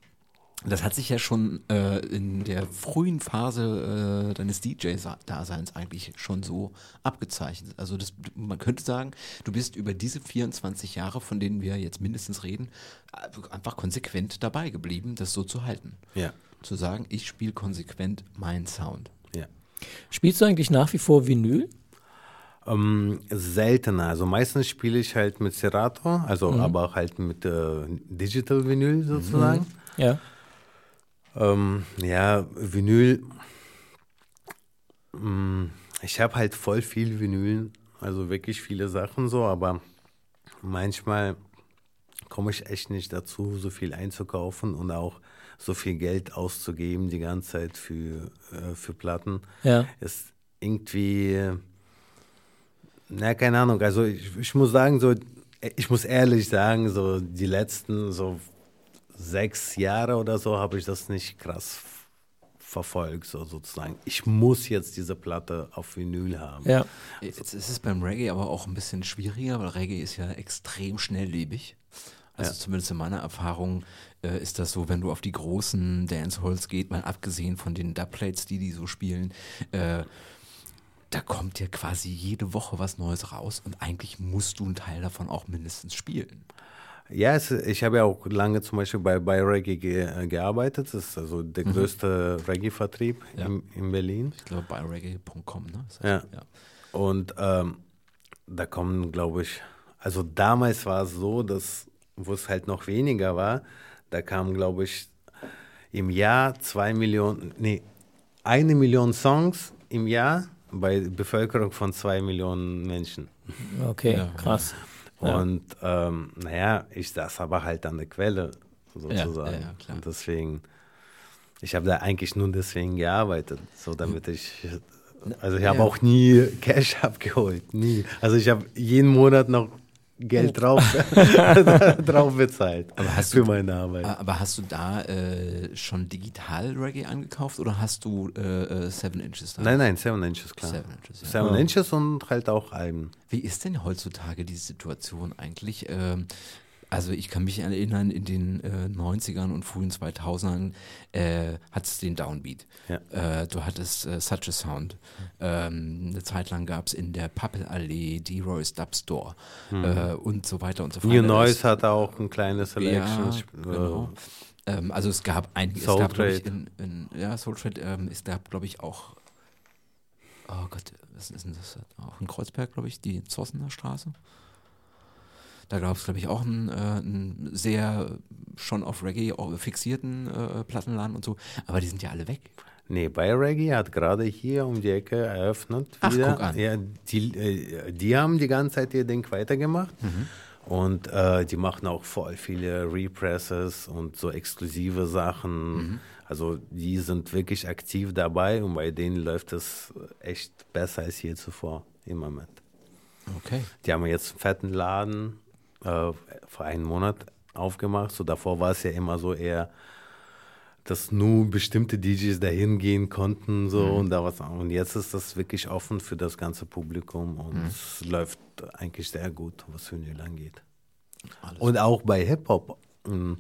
C: das hat sich ja schon äh, in der frühen Phase äh, deines DJ-Daseins eigentlich schon so abgezeichnet. Also das, man könnte sagen, du bist über diese 24 Jahre, von denen wir jetzt mindestens reden, äh, einfach konsequent dabei geblieben, das so zu halten.
D: Ja,
C: Zu sagen, ich spiele konsequent meinen Sound.
D: ja.
B: Spielst du eigentlich nach wie vor Vinyl?
D: Ähm, seltener. Also meistens spiele ich halt mit Serato, also aber auch halt mit äh, Digital Vinyl sozusagen.
B: Ja.
D: Ähm, ja, Vinyl. Mm, Ich habe halt voll viel Vinyl, also wirklich viele Sachen so, aber manchmal komme ich echt nicht dazu, so viel einzukaufen und auch so viel Geld auszugeben die ganze Zeit für, äh, für Platten.
B: Ja.
D: Ist irgendwie, na, keine Ahnung, also ich, ich muss sagen, so, ich muss ehrlich sagen, so die letzten so sechs Jahre oder so habe ich das nicht krass verfolgt, so sozusagen. Ich muss jetzt diese Platte auf Vinyl haben.
B: Ja.
C: Jetzt ist es beim Reggae aber auch ein bisschen schwieriger, weil Reggae ist ja extrem schnelllebig. Also
D: Ja.
C: zumindest in meiner Erfahrung äh, ist das so, wenn du auf die großen Dancehalls geht, mal abgesehen von den Dubplates, die die so spielen, äh, da kommt ja quasi jede Woche was Neues raus und eigentlich musst du einen Teil davon auch mindestens spielen.
D: Ja, es, ich habe ja auch lange zum Beispiel bei, bei Reggae ge, äh, gearbeitet. Das ist also der größte Reggae-Vertrieb
C: Ja.
D: in, in Berlin.
C: Ich glaube bei reggae.com, ne? Das?
D: Ja.
C: ja.
D: Und ähm, da kommen, glaube ich, also damals war es so, dass, wo es halt noch weniger war, da kamen, glaube ich, im Jahr zwei Millionen, nee, eine Million Songs im Jahr bei Bevölkerung von zwei Millionen Menschen.
B: Okay,
C: Ja.
B: krass. Ja.
D: Und ähm, naja, ich saß aber halt an der Quelle sozusagen.
C: ja, ja, klar.
D: Und deswegen, ich habe da eigentlich nur deswegen gearbeitet, so damit ich, also ich habe auch nie Cash abgeholt, nie. Also ich habe jeden Monat noch Geld drauf, drauf bezahlt
C: Aber hast
D: für
C: du-
D: meine Arbeit.
C: Aber hast du da äh, schon digital Reggae angekauft oder hast du äh, äh, Seven Inches da?
D: Nein, nein, Seven Inches, klar.
C: Seven Inches, ja.
D: Seven Inches und halt auch Alben.
C: Wie ist denn heutzutage die Situation eigentlich? Ähm, also ich kann mich erinnern, in den äh, 90ern und frühen 2000ern äh, hat es den Downbeat.
D: Ja.
C: Äh, du hattest äh, Such a Sound. Ähm, eine Zeit lang gab es in der Pappelallee die Royce Dub Store äh, und so weiter und so fort.
D: New Noise hat auch ein kleines Selection.
C: ja, genau. Ähm, also es gab einige, es
D: Soul
C: gab, glaube ich,
D: Trade.
C: in, in, ja, Soul Trade, ähm, es gab, glaube ich, auch, oh Gott, was ist denn das? Auch in Kreuzberg, glaube ich, die Zossener Straße. Da gab es, glaube ich, auch einen, äh, einen sehr schon auf Reggae auch fixierten äh, Plattenladen und so. Aber die sind ja alle weg.
D: Nee, bei Reggae hat gerade hier um die Ecke eröffnet.
C: Ach,
D: wieder.
C: guck an.
D: Ja, die, äh, die haben die ganze Zeit ihr Ding weitergemacht.
C: Mhm.
D: Und äh, die machen auch voll viele Represses und so exklusive Sachen.
C: Mhm.
D: Also die sind wirklich aktiv dabei und bei denen läuft es echt besser als je zuvor im Moment.
C: Okay.
D: Die haben jetzt einen fetten Laden äh, vor einem Monat aufgemacht. So davor war es ja immer so eher, dass nur bestimmte DJs dahin gehen konnten so und da was. Und jetzt ist das wirklich offen für das ganze Publikum und es läuft eigentlich sehr gut, was Vinyl angeht.
C: Alles
D: Und auch bei Hip-Hop. mm,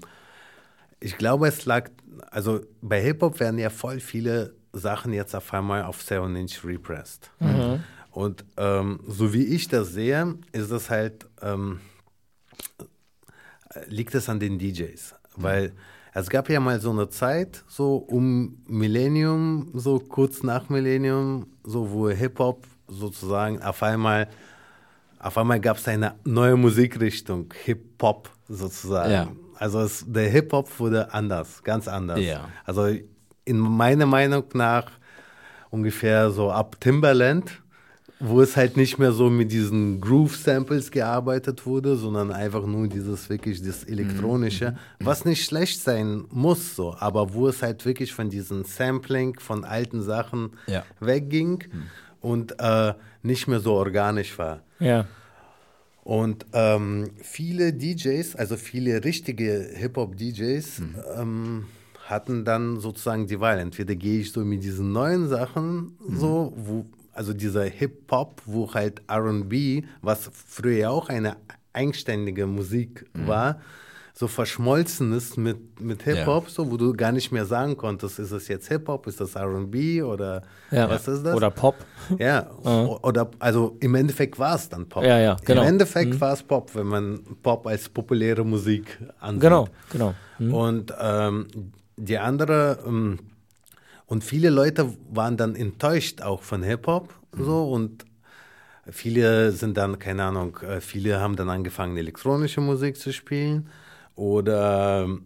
D: Ich glaube, es lag, also bei Hip-Hop werden ja voll viele Sachen jetzt auf einmal auf 7-Inch repressed. Und ähm, so wie ich das sehe, ist das halt, ähm, liegt es an den DJs. Weil es gab ja mal so eine Zeit, so um Millennium, so kurz nach Millennium, so wo Hip-Hop sozusagen auf einmal, auf einmal gab es eine neue Musikrichtung, Hip-Hop sozusagen.
C: Ja.
D: Also es, der Hip-Hop wurde anders, ganz anders.
C: Ja.
D: Also in meiner Meinung nach ungefähr so ab Timberland, wo es halt nicht mehr so mit diesen Groove-Samples gearbeitet wurde, sondern einfach nur dieses wirklich das Elektronische, was nicht schlecht sein muss, so, aber wo es halt wirklich von diesem Sampling von alten Sachen
C: Ja.
D: wegging und äh, nicht mehr so organisch war.
B: Ja.
D: Und ähm, viele DJs, also viele richtige Hip-Hop-DJs, ähm, hatten dann sozusagen die Wahl. Entweder gehe ich so mit diesen neuen Sachen, so, wo, also dieser Hip-Hop, wo halt RB, was früher ja auch eine eigenständige Musik war, so verschmolzen ist mit, mit Hip-Hop, so, wo du gar nicht mehr sagen konntest, ist es jetzt Hip-Hop, ist das RB oder
B: ja.
D: was ist das?
B: Oder Pop.
D: Ja, o- oder also im Endeffekt war es dann Pop.
B: Ja, ja, genau.
D: Im Endeffekt war es Pop, wenn man Pop als populäre Musik ansieht.
B: Genau, genau.
D: Und ähm, die andere, ähm, und viele Leute waren dann enttäuscht auch von Hip-Hop so und viele sind dann, keine Ahnung, äh, viele haben dann angefangen, elektronische Musik zu spielen oder ähm,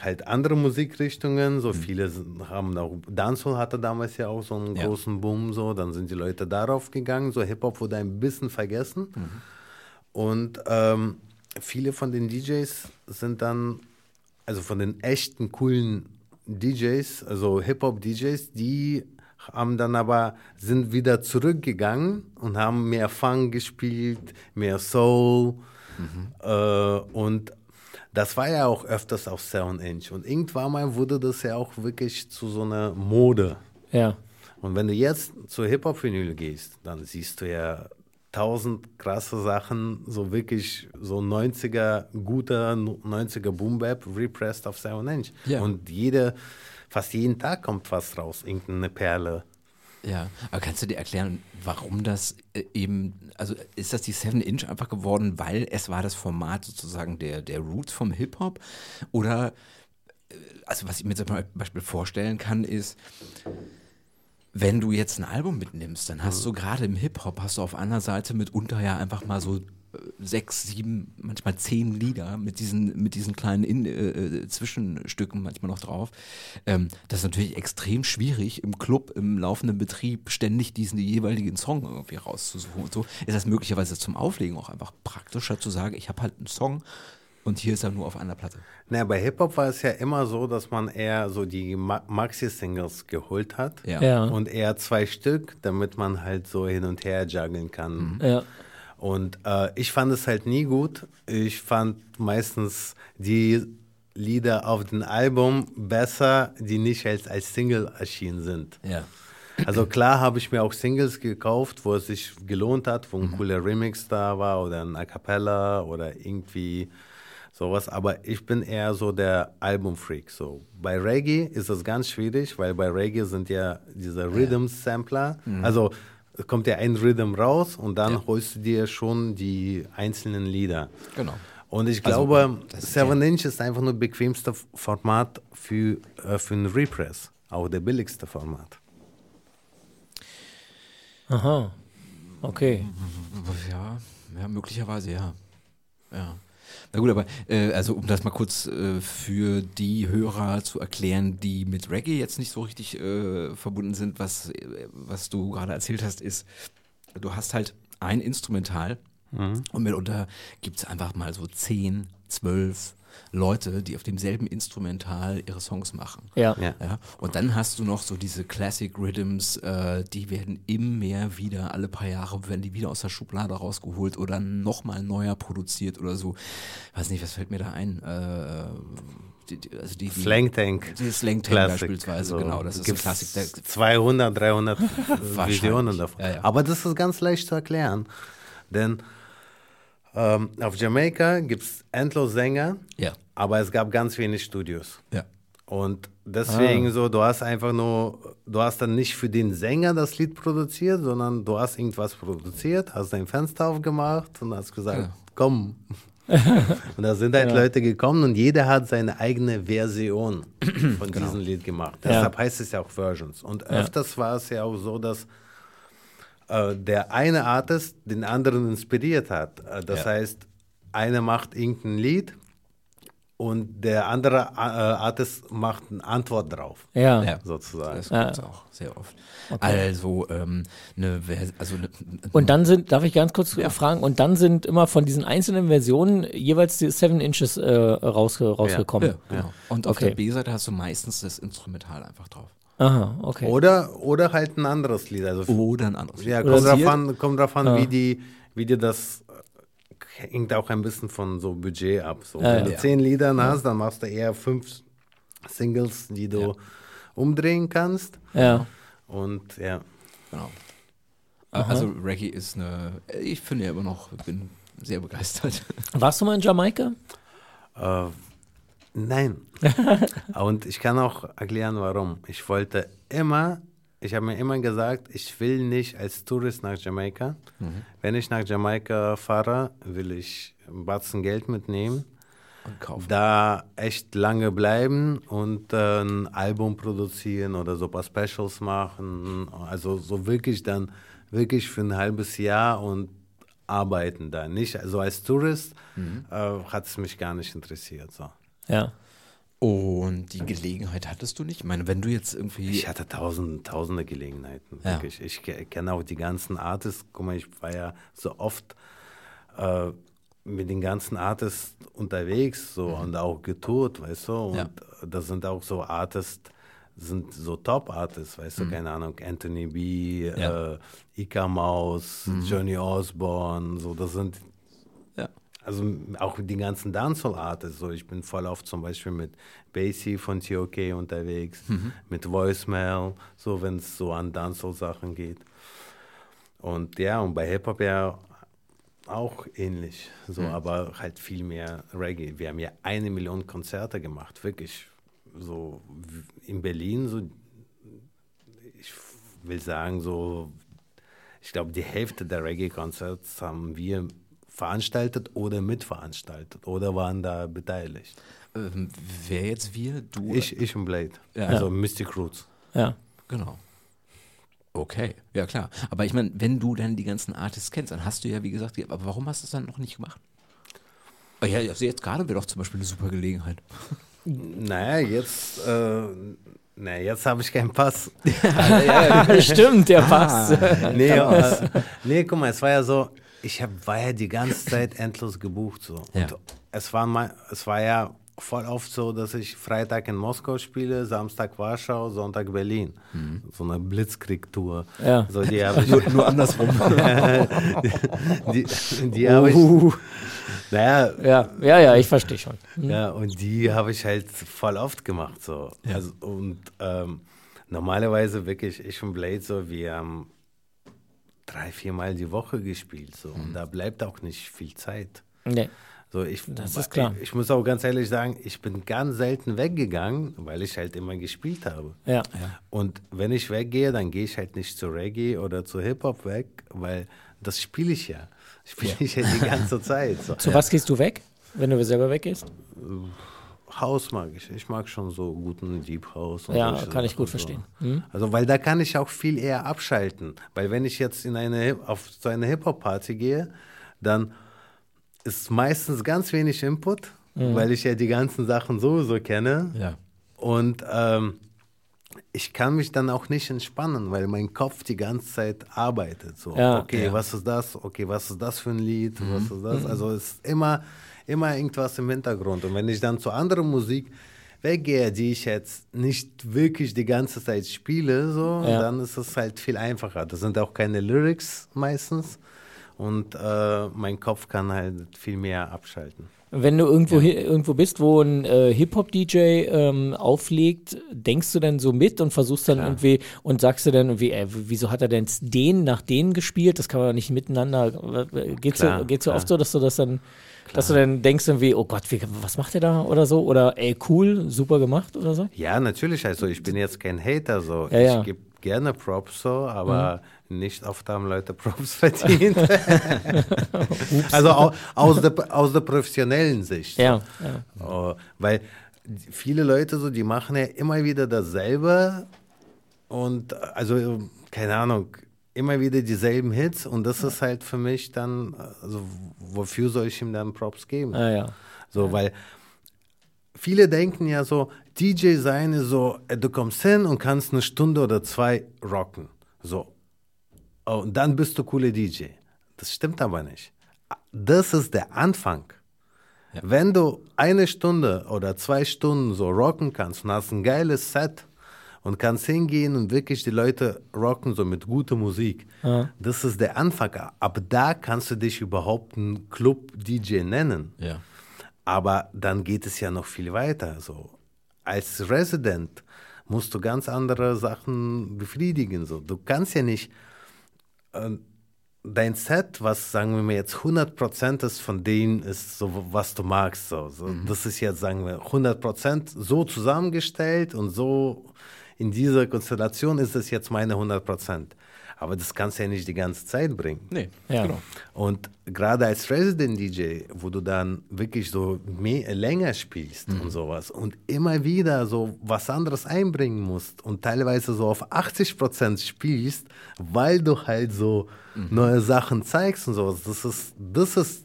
D: halt andere Musikrichtungen, so viele sind, haben auch, Dancehall hatte damals ja auch so einen
C: Ja.
D: großen Boom, so, dann sind die Leute darauf gegangen, so Hip-Hop wurde ein bisschen vergessen. Und ähm, viele von den DJs sind dann, also von den echten coolen DJs, also Hip-Hop-DJs, die haben dann aber, sind wieder zurückgegangen und haben mehr Funk gespielt, mehr Soul. Äh, und das war ja auch öfters auf 7 Inch. Und irgendwann mal wurde das ja auch wirklich zu so einer Mode.
B: Ja.
D: Und wenn du jetzt zur Hip-Hop-Vinyl gehst, dann siehst du ja tausend krasse Sachen, so wirklich so 90er, guter 90er Boom-Bap, repressed auf 7 Inch.
C: Ja.
D: Und jede, fast jeden Tag kommt was raus, irgendeine Perle.
C: Ja, aber kannst du dir erklären, warum das äh, eben, also ist das die 7 Inch einfach geworden, weil es war das Format sozusagen der, der Roots vom Hip-Hop? Oder, äh, also was ich mir zum Beispiel vorstellen kann, ist, wenn du jetzt ein Album mitnimmst, dann hast du gerade im Hip-Hop, hast du auf einer Seite mitunter ja einfach mal so äh, sechs, sieben, manchmal zehn Lieder mit diesen, mit diesen kleinen In äh, äh, Zwischenstücken manchmal noch drauf. Ähm, das ist natürlich extrem schwierig, im Club, im laufenden Betrieb ständig diesen jeweiligen Song irgendwie rauszusuchen und so. Ist das möglicherweise zum Auflegen auch einfach praktischer zu sagen, ich habe halt einen Song und hier ist er nur auf einer Platte.
D: Naja, bei Hip-Hop war es ja immer so, dass man eher so die Ma Maxi-Singles geholt hat.
C: Ja.
B: Ja.
D: Und eher zwei Stück, damit man halt so hin und her juggeln kann.
B: Ja.
D: Und äh, ich fand es halt nie gut. Ich fand meistens die Lieder auf dem Album besser, die nicht als, als Single erschienen sind.
C: Ja.
D: Also klar habe ich mir auch Singles gekauft, wo es sich gelohnt hat, wo ein
C: Mhm.
D: cooler Remix da war oder ein A Cappella oder irgendwie sowas. Aber ich bin eher so der Albumfreak. So bei Reggae ist das ganz schwierig, weil bei Reggae sind ja diese Rhythm-Sampler.
C: Mhm.
D: Also es kommt ja ein Rhythm raus und dann holst du dir schon die einzelnen Lieder.
C: Genau.
D: Und ich
C: Also,
D: glaube,
C: das ist
D: 7 Inch ist einfach nur bequemste Format für, äh, für einen Repress. Auch der billigste Format.
B: Aha. Okay.
C: Ja, ja, möglicherweise ja. Ja. Na gut, aber äh, also um das mal kurz äh, für die Hörer zu erklären, die mit Reggae jetzt nicht so richtig äh, verbunden sind, was, äh, was du gerade erzählt hast, ist, du hast halt ein Instrumental und mitunter gibt es einfach mal so 10, 12 Leute, die auf demselben Instrumental ihre Songs machen.
B: Ja.
D: Ja.
C: Ja, und dann hast du noch so diese Classic Rhythms, äh, die werden immer wieder, alle paar Jahre werden die wieder aus der Schublade rausgeholt oder nochmal neuer produziert oder so. Ich weiß nicht, was fällt mir da ein? Äh, die, die, also die, die,
D: Slang Tank.
C: Die Slang Tank
D: Classic.
C: beispielsweise,
D: So,
C: genau, das ist ein Klassik. Der,
D: 200, 300 Visionen davon.
C: Ja, ja.
D: Aber das ist ganz leicht zu erklären. Denn ähm, auf Jamaika gibt es endlos Sänger,
C: ja,
D: aber es gab ganz wenig Studios.
C: ja.
D: Und deswegen
B: Ah.
D: so, du hast einfach nur, du hast dann nicht für den Sänger das Lied produziert, sondern du hast irgendwas produziert, hast dein Fenster aufgemacht und hast gesagt,
C: Genau.
D: komm. und da sind halt Leute gekommen und jeder hat seine eigene Version von
C: Genau.
D: diesem Lied gemacht.
B: Ja.
D: Deshalb heißt es ja auch Versions. Und öfters war es ja auch so, dass äh, der eine Artist den anderen inspiriert hat. Äh, das
C: Ja.
D: heißt, einer macht irgendein Lied und der andere äh, Artist macht eine Antwort drauf,
B: Ja.
C: Ja.
D: sozusagen.
C: Das
B: Ja.
C: gibt's auch sehr oft. Also, ähm, eine, Vers- also eine,
B: Und dann sind, darf ich ganz kurz fragen, und dann sind immer von diesen einzelnen Versionen jeweils die Seven Inches äh, raus, rausgekommen.
C: ja, genau. Und auf
B: Okay.
C: der B-Seite hast du meistens das Instrumental einfach drauf.
B: Aha, okay.
D: Oder, oder halt ein anderes Lied. Also,
C: Oder ein anderes.
D: ja,
C: Lied.
D: kommt drauf an, kommt drauf an
B: Ja.
D: wie, die, wie dir das äh, hängt auch ein bisschen von so Budget ab. So,
B: Ja,
D: wenn du
C: ja.
D: zehn Lieder hast, dann machst du eher fünf Singles, die du
C: Ja.
D: umdrehen kannst.
B: Ja.
D: Und ja.
C: Genau. Also Reggae ist eine, ich finde ja immer noch, bin sehr begeistert.
B: Warst du mal in Jamaika?
D: Äh, nein. Und ich kann auch erklären, warum. Ich wollte immer, ich habe mir immer gesagt, ich will nicht als Tourist nach Jamaika. Wenn ich nach Jamaika fahre, will ich einen Batzen Geld mitnehmen, da echt lange bleiben und äh, ein Album produzieren oder so ein paar Specials machen. Also so wirklich dann, wirklich für ein halbes Jahr und arbeiten da. Nicht, also als Tourist äh, hat es mich gar nicht interessiert. So.
B: Ja.
C: Und die Gelegenheit hattest du nicht? Ich meine, wenn du jetzt irgendwie.
D: Ich hatte tausend, tausende Gelegenheiten,
C: Ja.
D: wirklich. Ich ke- kenne auch die ganzen Artists. Guck mal, ich war ja so oft äh, mit den ganzen Artists unterwegs so, und auch getourt, weißt du. Und
C: Mhm. Ja.
D: das sind auch so Artists, sind so Top-Artists, weißt du, keine Ahnung, Anthony B.,
C: Mhm. Ja. Mhm.
D: äh, Ika Maus, Johnny Osborne, so, das sind. Also auch die ganzen Dancehall-Artists, so ich bin voll oft zum Beispiel mit Basie von TOK unterwegs, mit Voicemail, so wenn es so an Dancehall-Sachen geht. Und ja, und bei Hip-Hop ja auch ähnlich, so, aber halt viel mehr Reggae. Wir haben ja eine Million Konzerte gemacht, wirklich so in Berlin, so ich will sagen, so ich glaube, die Hälfte der Reggae-Konzerts haben wir veranstaltet oder mitveranstaltet oder waren da beteiligt.
C: Ähm, wer jetzt wir? Du?
D: Ich, ich und Blade.
C: Ja.
D: Also Mystic Roots.
B: Ja.
C: Genau. Okay, ja klar. Aber ich meine, wenn du dann die ganzen Artists kennst, dann hast du ja, wie gesagt, die- aber warum hast du es dann noch nicht gemacht? Oh ja, also jetzt gerade wäre doch zum Beispiel eine super Gelegenheit.
D: Naja, jetzt, äh, naja, jetzt habe ich keinen Pass.
B: Stimmt, der passt.
D: nee, äh, nee, guck mal, es war ja so, ich hab, war ja die ganze Zeit endlos gebucht so.
C: Ja.
D: Und es war, mal, es war ja voll oft so, dass ich Freitag in Moskau spiele, Samstag Warschau, Sonntag Berlin. So eine Blitzkrieg-Tour.
B: Ja.
D: So, die habe ich,
C: Nur, nur andersrum.
D: die, die habe ich, naja,
B: Ja, ja, ja, ich verstehe schon.
D: Ja, und die habe ich halt voll oft gemacht. So. Also, und ähm, normalerweise wirklich, ich und Blade, so, wir haben drei, viermal die Woche gespielt. So. Und da bleibt auch nicht viel Zeit.
B: Nee.
D: So, ich,
B: Das ist klar.
D: Ich, ich muss auch ganz ehrlich sagen, ich bin ganz selten weggegangen, weil ich halt immer gespielt habe.
B: Ja.
D: Und wenn ich weggehe, dann gehe ich halt nicht zu Reggae oder zu Hip-Hop weg, weil das spiele ich ja. Spiele ich ja die ganze Zeit. So.
B: Zu was gehst du weg, wenn du selber weggehst?
D: Haus mag ich. Ich mag schon so guten Deep House.
B: Ja, kann ich gut verstehen. Hm?
D: Also, weil da kann ich auch viel eher abschalten. Weil wenn ich jetzt in eine auf so eine Hip-Hop-Party gehe, dann ist meistens ganz wenig Input,
B: Mhm.
D: weil ich ja die ganzen Sachen sowieso kenne.
C: ja.
D: Und ähm, ich kann mich dann auch nicht entspannen, weil mein Kopf die ganze Zeit arbeitet. So,
B: Ja,
D: okay,
C: ja.
D: was ist das? Okay, was ist das für ein Lied? Was ist das? Also es ist immer, immer irgendwas im Hintergrund. Und wenn ich dann zu anderer Musik weggehe, die ich jetzt nicht wirklich die ganze Zeit spiele, so,
B: Ja.
D: dann ist es halt viel einfacher. Das sind auch keine Lyrics meistens. Und äh, mein Kopf kann halt viel mehr abschalten.
B: Wenn du irgendwo, hi- irgendwo bist, wo ein äh, Hip-Hop-DJ ähm, auflegt, denkst du dann so mit und versuchst dann irgendwie und sagst du dann irgendwie, ey, wieso hat er denn den nach denen gespielt? Das kann man doch nicht miteinander. Äh, Geht's so,
D: Klar,
B: geht's so
D: klar.
B: oft so, dass du das dann, dass du dann denkst irgendwie, oh Gott, wie, was macht der da oder so? Oder ey, cool, super gemacht oder so?
D: Ja, natürlich. Also ich bin jetzt kein Hater, so.
B: Ja,
D: ich
B: ja.
D: gebe gerne Props so, aber nicht oft haben Leute Props verdient. also au, aus, der, aus der professionellen Sicht. so.
B: Ja, ja.
D: Oh, weil viele Leute so, die machen ja immer wieder dasselbe und also keine Ahnung, immer wieder dieselben Hits und das ist halt für mich dann, also wofür soll ich ihm dann Props geben?
B: Ah, ja.
D: So, weil viele denken ja so, DJ sein ist so, du kommst hin und kannst eine Stunde oder zwei rocken. So. Oh, und dann bist du cooler DJ. Das stimmt aber nicht. Das ist der Anfang. Wenn du eine Stunde oder zwei Stunden so rocken kannst und hast ein geiles Set und kannst hingehen und wirklich die Leute rocken, so mit guter Musik, das ist der Anfang. Ab da kannst du dich überhaupt ein Club-DJ nennen.
C: Ja.
D: Aber dann geht es ja noch viel weiter. So. Als Resident musst du ganz andere Sachen befriedigen. So. Du kannst ja nicht äh, dein Set, was sagen wir mal jetzt 100% ist von denen ist, so, was du magst. So. So, Das ist jetzt, sagen wir, 100% so zusammengestellt und so in dieser Konstellation ist es jetzt meine 100%. Aber das kannst du ja nicht die ganze Zeit bringen.
C: Nee,
B: Ja.
C: genau.
D: Und gerade als Resident DJ, wo du dann wirklich so mehr, länger spielst und sowas und immer wieder so was anderes einbringen musst und teilweise so auf 80 Prozent spielst, weil du halt so neue Sachen zeigst und sowas, das ist, das ist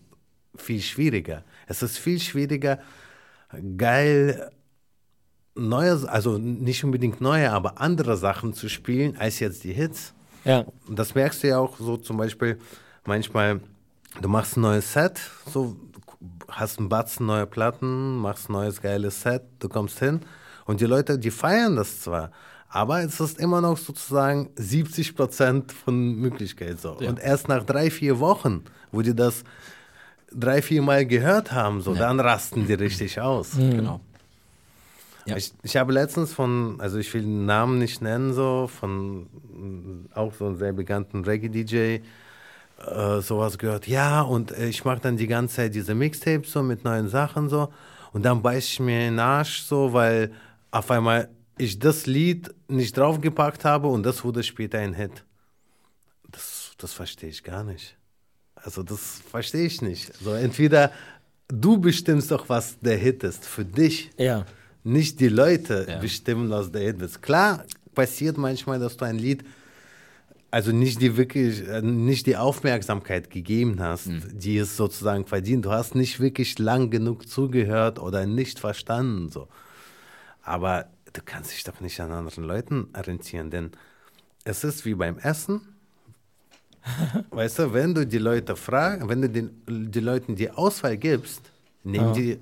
D: viel schwieriger. Es ist viel schwieriger, geil neue, also nicht unbedingt neue, aber andere Sachen zu spielen, als jetzt die Hits.
B: Ja,
D: Und das merkst du ja auch so zum Beispiel manchmal, du machst ein neues Set, so hast einen Batzen neue Platten, machst ein neues geiles Set, du kommst hin und die Leute, die feiern das zwar, aber es ist immer noch sozusagen 70 Prozent von Möglichkeit so. Und erst nach drei, vier Wochen, wo die das drei, vier Mal gehört haben, so, dann rasten die richtig aus.
C: Genau. Ja.
D: Ich, ich habe letztens von, also ich will den Namen nicht nennen, so, von mm, auch so einem sehr bekannten Reggae-DJ, äh, sowas gehört. Ja, und äh, ich mache dann die ganze Zeit diese Mixtapes so mit neuen Sachen so. Und dann beiß ich mir in den Arsch so, weil auf einmal ich das Lied nicht draufgepackt habe und das wurde später ein Hit. Das, das verstehe ich gar nicht. Also das verstehe ich nicht. Also entweder du bestimmst doch, was der Hit ist für dich.
B: Ja.
D: Nicht die Leute
C: Ja.
D: bestimmen, was der ist. Klar, passiert manchmal, dass du ein Lied, also nicht die wirklich, äh, nicht die Aufmerksamkeit gegeben hast, die es sozusagen verdient. Du hast nicht wirklich lang genug zugehört oder nicht verstanden, so. Aber du kannst dich doch nicht an anderen Leuten orientieren, denn es ist wie beim Essen. weißt du, wenn du die Leute fragst, wenn du den, die Leuten die Auswahl gibst, nehmen die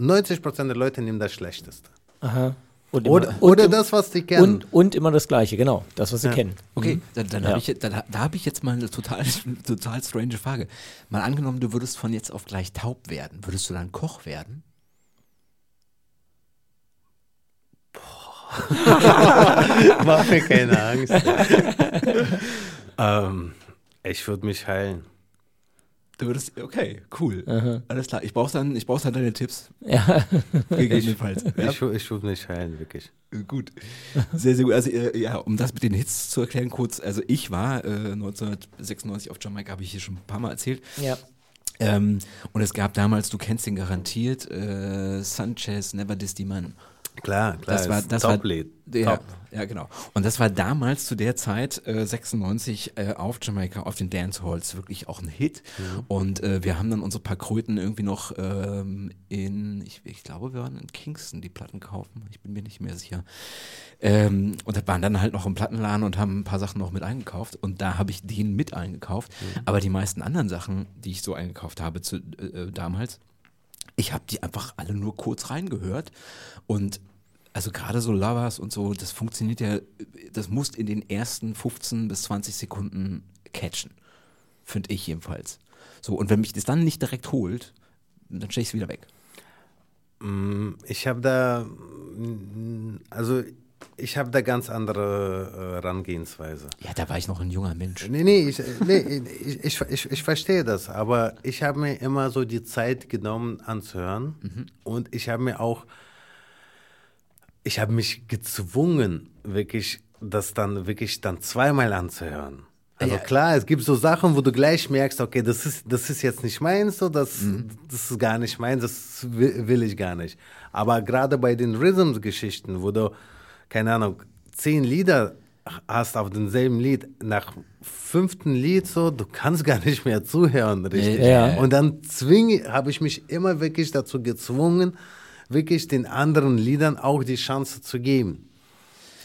D: 90% der Leute nehmen das Schlechteste.
B: Aha. Und
D: Oder,
B: immer,
D: oder
B: und,
D: das, was die kennen.
B: und, und immer das Gleiche, genau. Das, was sie
D: Ja.
B: kennen.
C: Okay, dann, dann
B: Ja.
C: habe ich, jetzt- dann, da habe ich jetzt mal eine total, total strange Frage. Mal angenommen, du würdest von jetzt auf gleich taub werden. Würdest du dann Koch werden?
D: Mach mir keine Angst. ähm, ich würde mich heilen.
C: Du würdest, okay, cool. Alles klar. Ich brauche dann, ich brauch dann deine Tipps.
B: Ja.
C: Gegebenenfalls. Ja,
D: Ich, ich würde mich heilen, wirklich.
C: gut. Sehr, sehr gut. Also, äh, ja, um das mit den Hits zu erklären, kurz. Also, ich war äh, 1996 auf Jamaika, habe ich hier schon ein paar Mal erzählt.
B: ja.
C: Ähm, und es gab damals, du kennst den garantiert, äh, Sanchez Never Diss die Man.
D: Klar, klar.
C: Das war,
D: ist
C: das war,
D: Top-Lied.
C: ja,
D: Top.
C: Ja, genau. Und das war damals zu der Zeit, äh, 96, äh, auf Jamaika, auf den Dancehalls, wirklich auch ein Hit. Und äh, wir haben dann unsere paar Kröten irgendwie noch ähm, in, ich, ich glaube, wir waren in Kingston die Platten kaufen. Ich bin mir nicht mehr sicher. Ähm, und da waren dann halt noch im Plattenladen und haben ein paar Sachen noch mit eingekauft. Und da habe ich den mit eingekauft. Aber die meisten anderen Sachen, die ich so eingekauft habe zu, äh, äh, damals, ich habe die einfach alle nur kurz reingehört und also gerade so Lovers und so, das funktioniert ja, das muss in den ersten 15 bis 20 Sekunden catchen, finde ich jedenfalls. So, und wenn mich das dann nicht direkt holt, dann stelle ich es wieder weg.
D: Mm, Ich habe da, mm, also ich habe da ganz andere äh, Herangehensweise.
C: Ja, da war ich noch ein junger Mensch.
D: Nee, nee, ich, nee ich, ich, ich, ich verstehe das, aber ich habe mir immer so die Zeit genommen anzuhören und ich habe mir auch, ich habe mich gezwungen, wirklich das dann wirklich dann zweimal anzuhören. Also
C: Ja.
D: klar, es gibt so Sachen, wo du gleich merkst, okay, das ist, das ist jetzt nicht meins, so, das, das ist gar nicht meins, das will, will ich gar nicht. Aber gerade bei den Rhythms-Geschichten, wo du, keine Ahnung, zehn Lieder hast auf demselben Lied, nach fünften Lied so, du kannst gar nicht mehr zuhören, richtig.
B: Ja.
D: Und dann zwinge, habe ich mich immer wirklich dazu gezwungen, wirklich den anderen Liedern auch die Chance zu geben.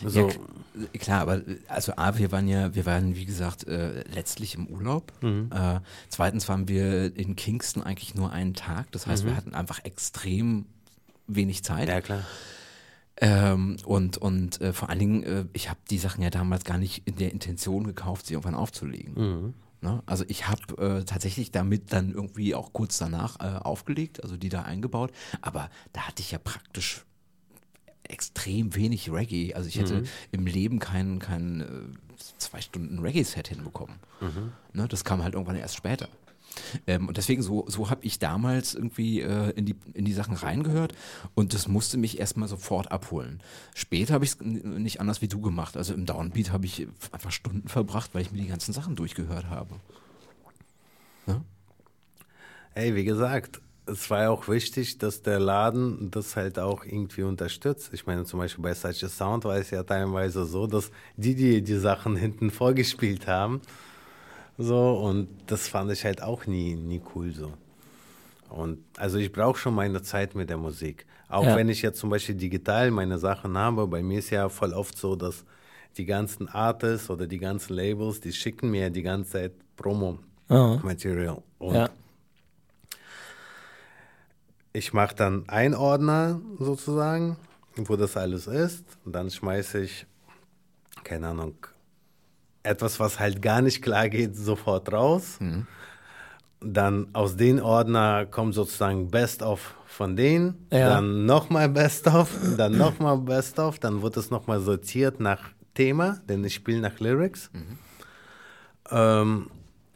D: So.
C: Ja, k- klar, aber also A, wir waren ja, wir waren wie gesagt äh, letztlich im Urlaub. Äh, zweitens waren wir in Kingston eigentlich nur einen Tag. Das heißt, wir hatten einfach extrem wenig Zeit.
D: ja, klar.
C: Ähm, und und äh, vor allen Dingen, äh, ich habe die Sachen ja damals gar nicht in der Intention gekauft, sie irgendwann aufzulegen. Ne? Also ich habe äh, tatsächlich damit dann irgendwie auch kurz danach äh, aufgelegt, also die da eingebaut. Aber da hatte ich ja praktisch extrem wenig Reggae. Also ich hätte im Leben kein, kein äh, zwei Stunden Reggae-Set hinbekommen. Ne? Das kam halt irgendwann erst später. Ähm, und deswegen, so, so habe ich damals irgendwie äh, in, die, in die Sachen reingehört und das musste mich erstmal sofort abholen. Später habe ich es nicht anders wie du gemacht. Also im Downbeat habe ich einfach Stunden verbracht, weil ich mir die ganzen Sachen durchgehört habe. Ne?
D: Hey, wie gesagt, es war ja auch wichtig, dass der Laden das halt auch irgendwie unterstützt. Ich meine, zum Beispiel bei Such a Sound war es ja teilweise so, dass die, die die Sachen hinten vorgespielt haben, so, und das fand ich halt auch nie, nie cool so. Und also ich brauche schon meine Zeit mit der Musik. Auch
B: Ja.
D: wenn ich jetzt zum Beispiel digital meine Sachen habe, bei mir ist ja voll oft so, dass die ganzen Artists oder die ganzen Labels, die schicken mir die ganze Zeit Promo-Material. Und
B: Ja.
D: ich mache dann einen Ordner sozusagen, wo das alles ist. Und dann schmeiße ich, keine Ahnung, etwas, was halt gar nicht klar geht, sofort raus. dann aus den Ordner kommt sozusagen Best of von denen,
B: Ja.
D: dann nochmal Best of, dann nochmal Best of, dann wird es nochmal sortiert nach Thema, denn ich spiele nach Lyrics. Ähm,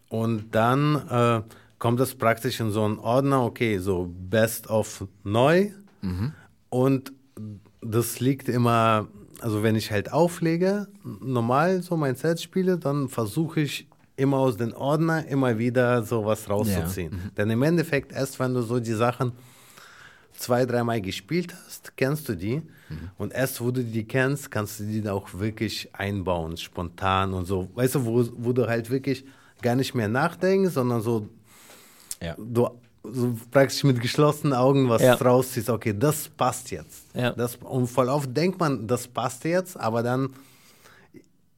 D: und dann äh, kommt es praktisch in so einen Ordner, okay, so Best of neu. Und das liegt immer, also wenn ich halt auflege, normal so mein Set spiele, dann versuche ich immer aus den Ordner immer wieder sowas rauszuziehen. Denn im Endeffekt, erst wenn du so die Sachen zwei, dreimal gespielt hast, kennst du die. Und erst wo du die kennst, kannst du die dann auch wirklich einbauen, spontan und so. Weißt du, wo, wo du halt wirklich gar nicht mehr nachdenkst, sondern so,
C: Ja.
D: du so praktisch mit geschlossenen Augen was
B: Ja.
D: rausziehst. Okay, das passt jetzt.
B: Ja.
D: Das, und voll oft denkt man, das passt jetzt, aber dann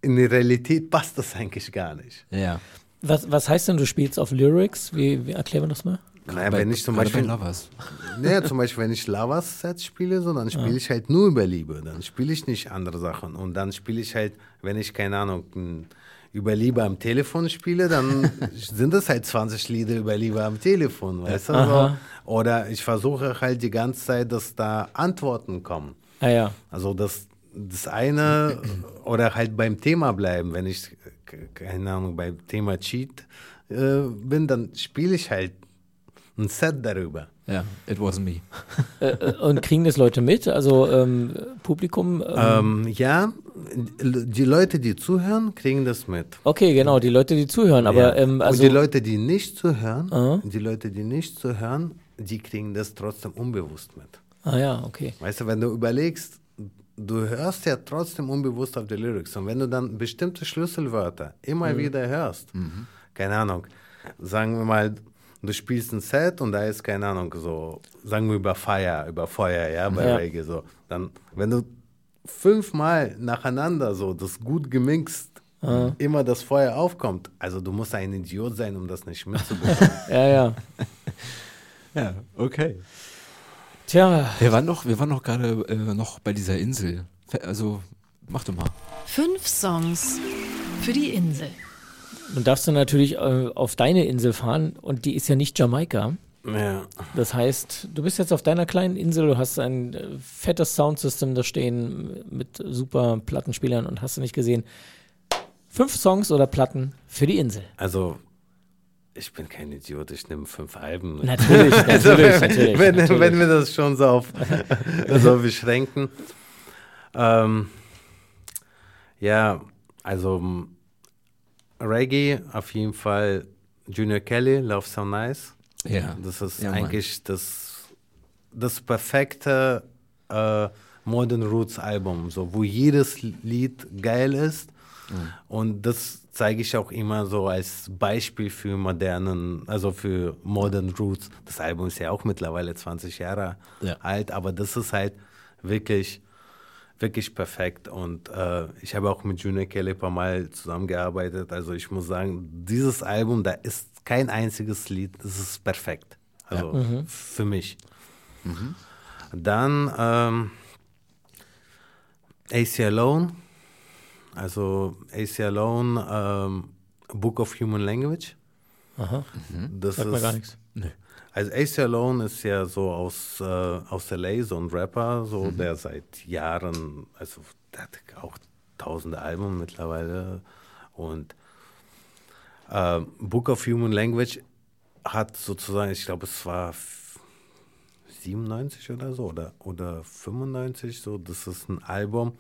D: in der Realität passt das eigentlich gar nicht.
C: Ja.
B: Was, was heißt denn, du spielst auf Lyrics? Wie, wie erklären wir das mal?
D: Naja,
C: Bei-
D: wenn ich zum Beispiel
C: bei Lovers.
D: Ja, zum Beispiel, wenn ich Lovers-Sets spiele, so, dann spiele ich halt nur über Liebe. Dann spiele ich nicht andere Sachen. Und dann spiele ich halt, wenn ich, keine Ahnung, n- über Liebe am Telefon spiele, dann sind es halt 20 Lieder über Liebe am Telefon, weißt du? So. Oder ich versuche halt die ganze Zeit, dass da Antworten kommen.
B: Ah ja.
D: Also das, das eine, oder halt beim Thema bleiben. Wenn ich, keine Ahnung, beim Thema Cheat äh, bin, dann spiele ich halt ein Set darüber.
C: Ja, it wasn't me.
B: Äh, äh, und kriegen das Leute mit? Also ähm, Publikum? Ähm,
D: Ähm, ja, die Leute, die zuhören, kriegen das mit.
B: okay, genau, die Leute, die zuhören. Aber
D: ja.
B: ähm, also
D: Und die Leute, die nicht zuhören,
B: Aha.
D: die Leute, die nicht zuhören, die kriegen das trotzdem unbewusst mit.
B: ah ja, okay.
D: Weißt du, wenn du überlegst, du hörst ja trotzdem unbewusst auf die Lyrics. Und wenn du dann bestimmte Schlüsselwörter immer wieder hörst, keine Ahnung, sagen wir mal, du spielst ein Set und da ist, keine Ahnung, so, sagen wir über Fire, über Feuer, ja, bei
B: Ja.
D: Reggae, so. Dann, wenn du fünfmal nacheinander so das gut gemixt immer das Feuer aufkommt, also du musst ein Idiot sein, um das nicht mitzubekommen.
B: Ja, ja.
C: Ja, okay.
B: Tja,
C: Wir waren noch, wir waren noch gerade äh, noch bei dieser Insel. Also, mach doch mal.
A: Fünf Songs für die Insel.
B: nun darfst du natürlich äh, auf deine Insel fahren und die ist ja nicht Jamaika.
D: Ja.
B: Das heißt, du bist jetzt auf deiner kleinen Insel, du hast ein äh, fettes Soundsystem da stehen mit super Plattenspielern und hast du nicht gesehen. Fünf Songs oder Platten für die Insel.
D: Also, ich bin kein Idiot, ich nehme fünf Alben.
B: Natürlich,
D: Also,
B: natürlich,
D: wenn,
B: natürlich.
D: wenn,
B: natürlich.
D: wenn wir das schon so auf so beschränken. Ähm, ja, also Reggae auf jeden Fall Junior Kelly, Love So Nice.
C: Ja.
D: Das ist
C: Ja,
D: eigentlich das, das perfekte äh, Modern Roots Album, so, wo jedes Lied geil ist. Und das zeige ich auch immer so als Beispiel für modernen, also für Modern Roots. Das Album ist ja auch mittlerweile 20 Jahre
C: Ja.
D: alt, aber das ist halt wirklich, wirklich perfekt. Und äh, ich habe auch mit Junior Kelly paar Mal zusammengearbeitet. Also ich muss sagen, dieses Album, da ist kein einziges Lied, das ist perfekt. Also für mich. Dann ähm, AC Alone, also AC Alone, ähm, Book of Human Language.
B: Aha,
D: Das
B: sagt
D: ist,
B: mir gar nichts.
D: Also AC Alone ist ja so aus, äh, aus LA, so ein Rapper, so, der seit Jahren, also der hat auch tausende Alben mittlerweile. Und äh, Book of Human Language hat sozusagen, ich glaube, es war f- 97 oder so oder, oder 95, so, das ist ein Album,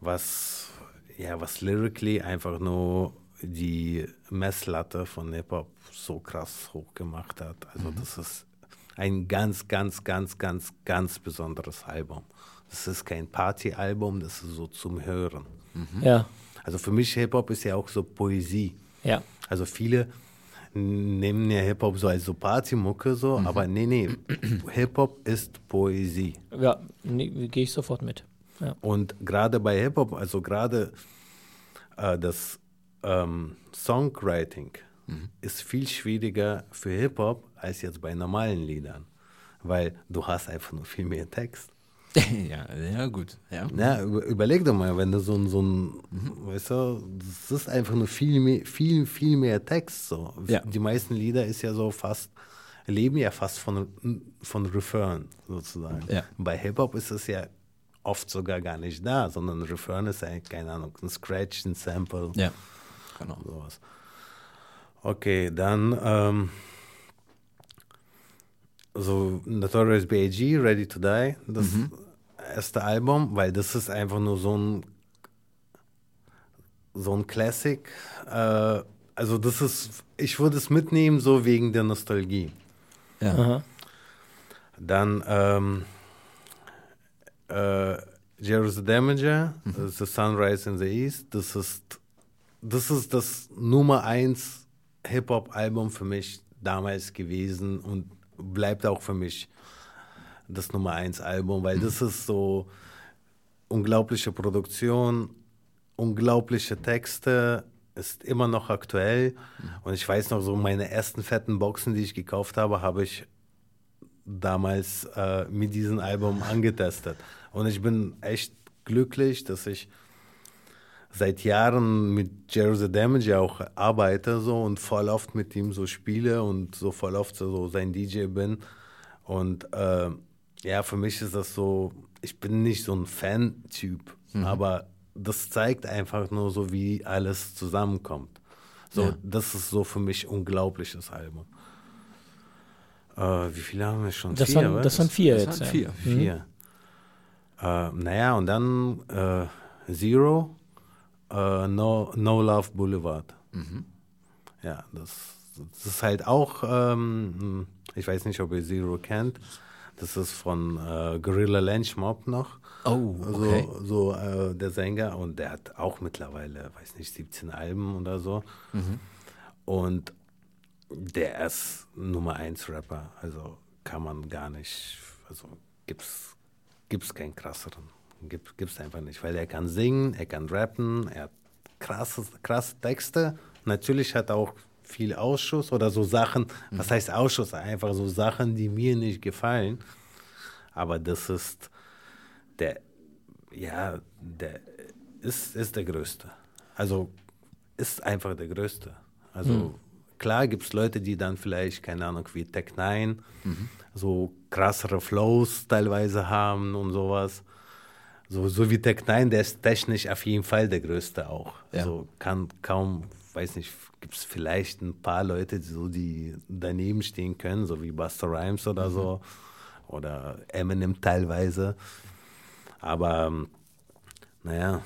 D: was, ja, was lyrically einfach nur die Messlatte von Hip-Hop so krass hochgemacht hat. Also das ist ein ganz, ganz, ganz, ganz, ganz besonderes Album. Das ist kein Party-Album, das ist so zum Hören.
B: Ja,
D: Also für mich Hip-Hop ist ja auch so Poesie.
B: Ja.
D: Also viele nehmen ja Hip-Hop so als so Partymucke so, aber nee, nee, Hip-Hop ist Poesie.
B: Ja, nee, gehe ich sofort mit. Ja.
D: Und gerade bei Hip-Hop, also gerade äh, das ähm, Songwriting ist viel schwieriger für Hip-Hop als jetzt bei normalen Liedern, weil du hast einfach nur viel mehr Text.
C: ja, ja, gut. Ja.
D: Ja, über, überleg doch mal, wenn du so ein, so ein weißt du, das ist einfach nur viel mehr, viel, viel mehr Text. So.
C: Ja.
D: Die meisten Lieder ist ja so fast, leben ja fast von, von Refrain sozusagen.
C: Ja.
D: Bei Hip-Hop ist es ja oft sogar gar nicht da, sondern Refrain ist ja, keine Ahnung, ein Scratch, ein Sample,
C: Ja. Genau.
D: sowas. Okay, dann ähm, so Notorious B.I.G., Ready to Die, das erste Album, weil das ist einfach nur so ein so ein Classic. Äh, also das ist, ich würde es mitnehmen so wegen der Nostalgie.
C: Ja.
B: Aha.
D: Dann ähm, äh, Jerry the Damager, The Sunrise in the East. Das ist das, ist das Nummer eins Hip-Hop-Album für mich damals gewesen und bleibt auch für mich das Nummer eins Album, weil das ist so unglaubliche Produktion, unglaubliche Texte, ist immer noch aktuell. Und ich weiß noch, so meine ersten fetten Boxen, die ich gekauft habe, habe ich damals äh, mit diesem Album angetestet. Und ich bin echt glücklich, dass ich seit Jahren mit Jerry the Damage auch arbeite so und voll oft mit ihm so spiele und so voll oft so sein DJ bin. Und äh, ja, für mich ist das so, ich bin nicht so ein Fan-Typ, aber das zeigt einfach nur so, wie alles zusammenkommt. So,
C: Ja.
D: das ist so für mich ein unglaubliches Album. Äh, wie viele haben wir schon?
B: Das,
D: Vier,
B: waren, das waren vier
C: Das
B: jetzt.
C: waren
B: ja.
C: vier.
D: Vier. Äh, naja, und dann äh, Zero, äh, no, no Love Boulevard. Ja, das, das ist halt auch, ähm, ich weiß nicht, ob ihr Zero kennt. Das ist von äh, Gorilla Lynch Mob noch.
C: Oh, okay.
D: So, so äh, der Sänger und der hat auch mittlerweile, weiß nicht, 17 Alben oder so. Und der ist Nummer 1 Rapper, also kann man gar nicht, also gibt's, gibt's keinen krasseren. Gibt, gibt's einfach nicht, weil er kann singen, er kann rappen, er hat krasse, krasse Texte. Natürlich hat er auch viel Ausschuss oder so Sachen, was heißt Ausschuss? Einfach so Sachen, die mir nicht gefallen. Aber das ist der, ja, der ist, ist der Größte. Also ist einfach der Größte. Also klar gibt es Leute, die dann vielleicht, keine Ahnung, wie Tech 9, so krassere Flows teilweise haben und sowas. So, so wie Tech 9, der ist technisch auf jeden Fall der Größte auch.
C: Ja.
D: Also kann kaum, weiß nicht, gibt es vielleicht ein paar Leute, die, so, die daneben stehen können, so wie Buster Rhymes oder so. Oder Eminem teilweise. Aber ähm, naja,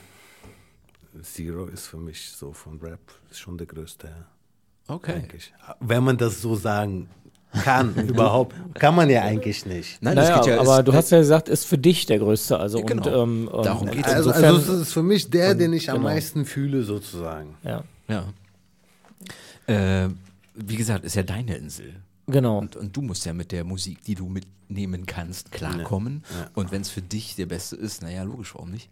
D: Zero ist für mich so von Rap schon der größte, ja,
C: Okay.
D: denke ich. Wenn man das so sagen kann, überhaupt, kann man ja eigentlich nicht.
C: Nein,
B: Naja,
C: das geht ja.
B: aber du hast ja gesagt, ist für dich der größte. Also
C: Ja, genau.
B: und, ähm,
C: Darum geht's.
D: Also, also es ist für mich der, den ich am
B: genau.
D: meisten fühle, sozusagen.
B: ja,
C: Ja. Äh, wie gesagt, ist ja deine Insel.
B: genau.
C: Und, und du musst ja mit der Musik, die du mitnehmen kannst, klarkommen.
D: Ja.
C: Und wenn es für dich der beste ist, naja, logisch, warum nicht?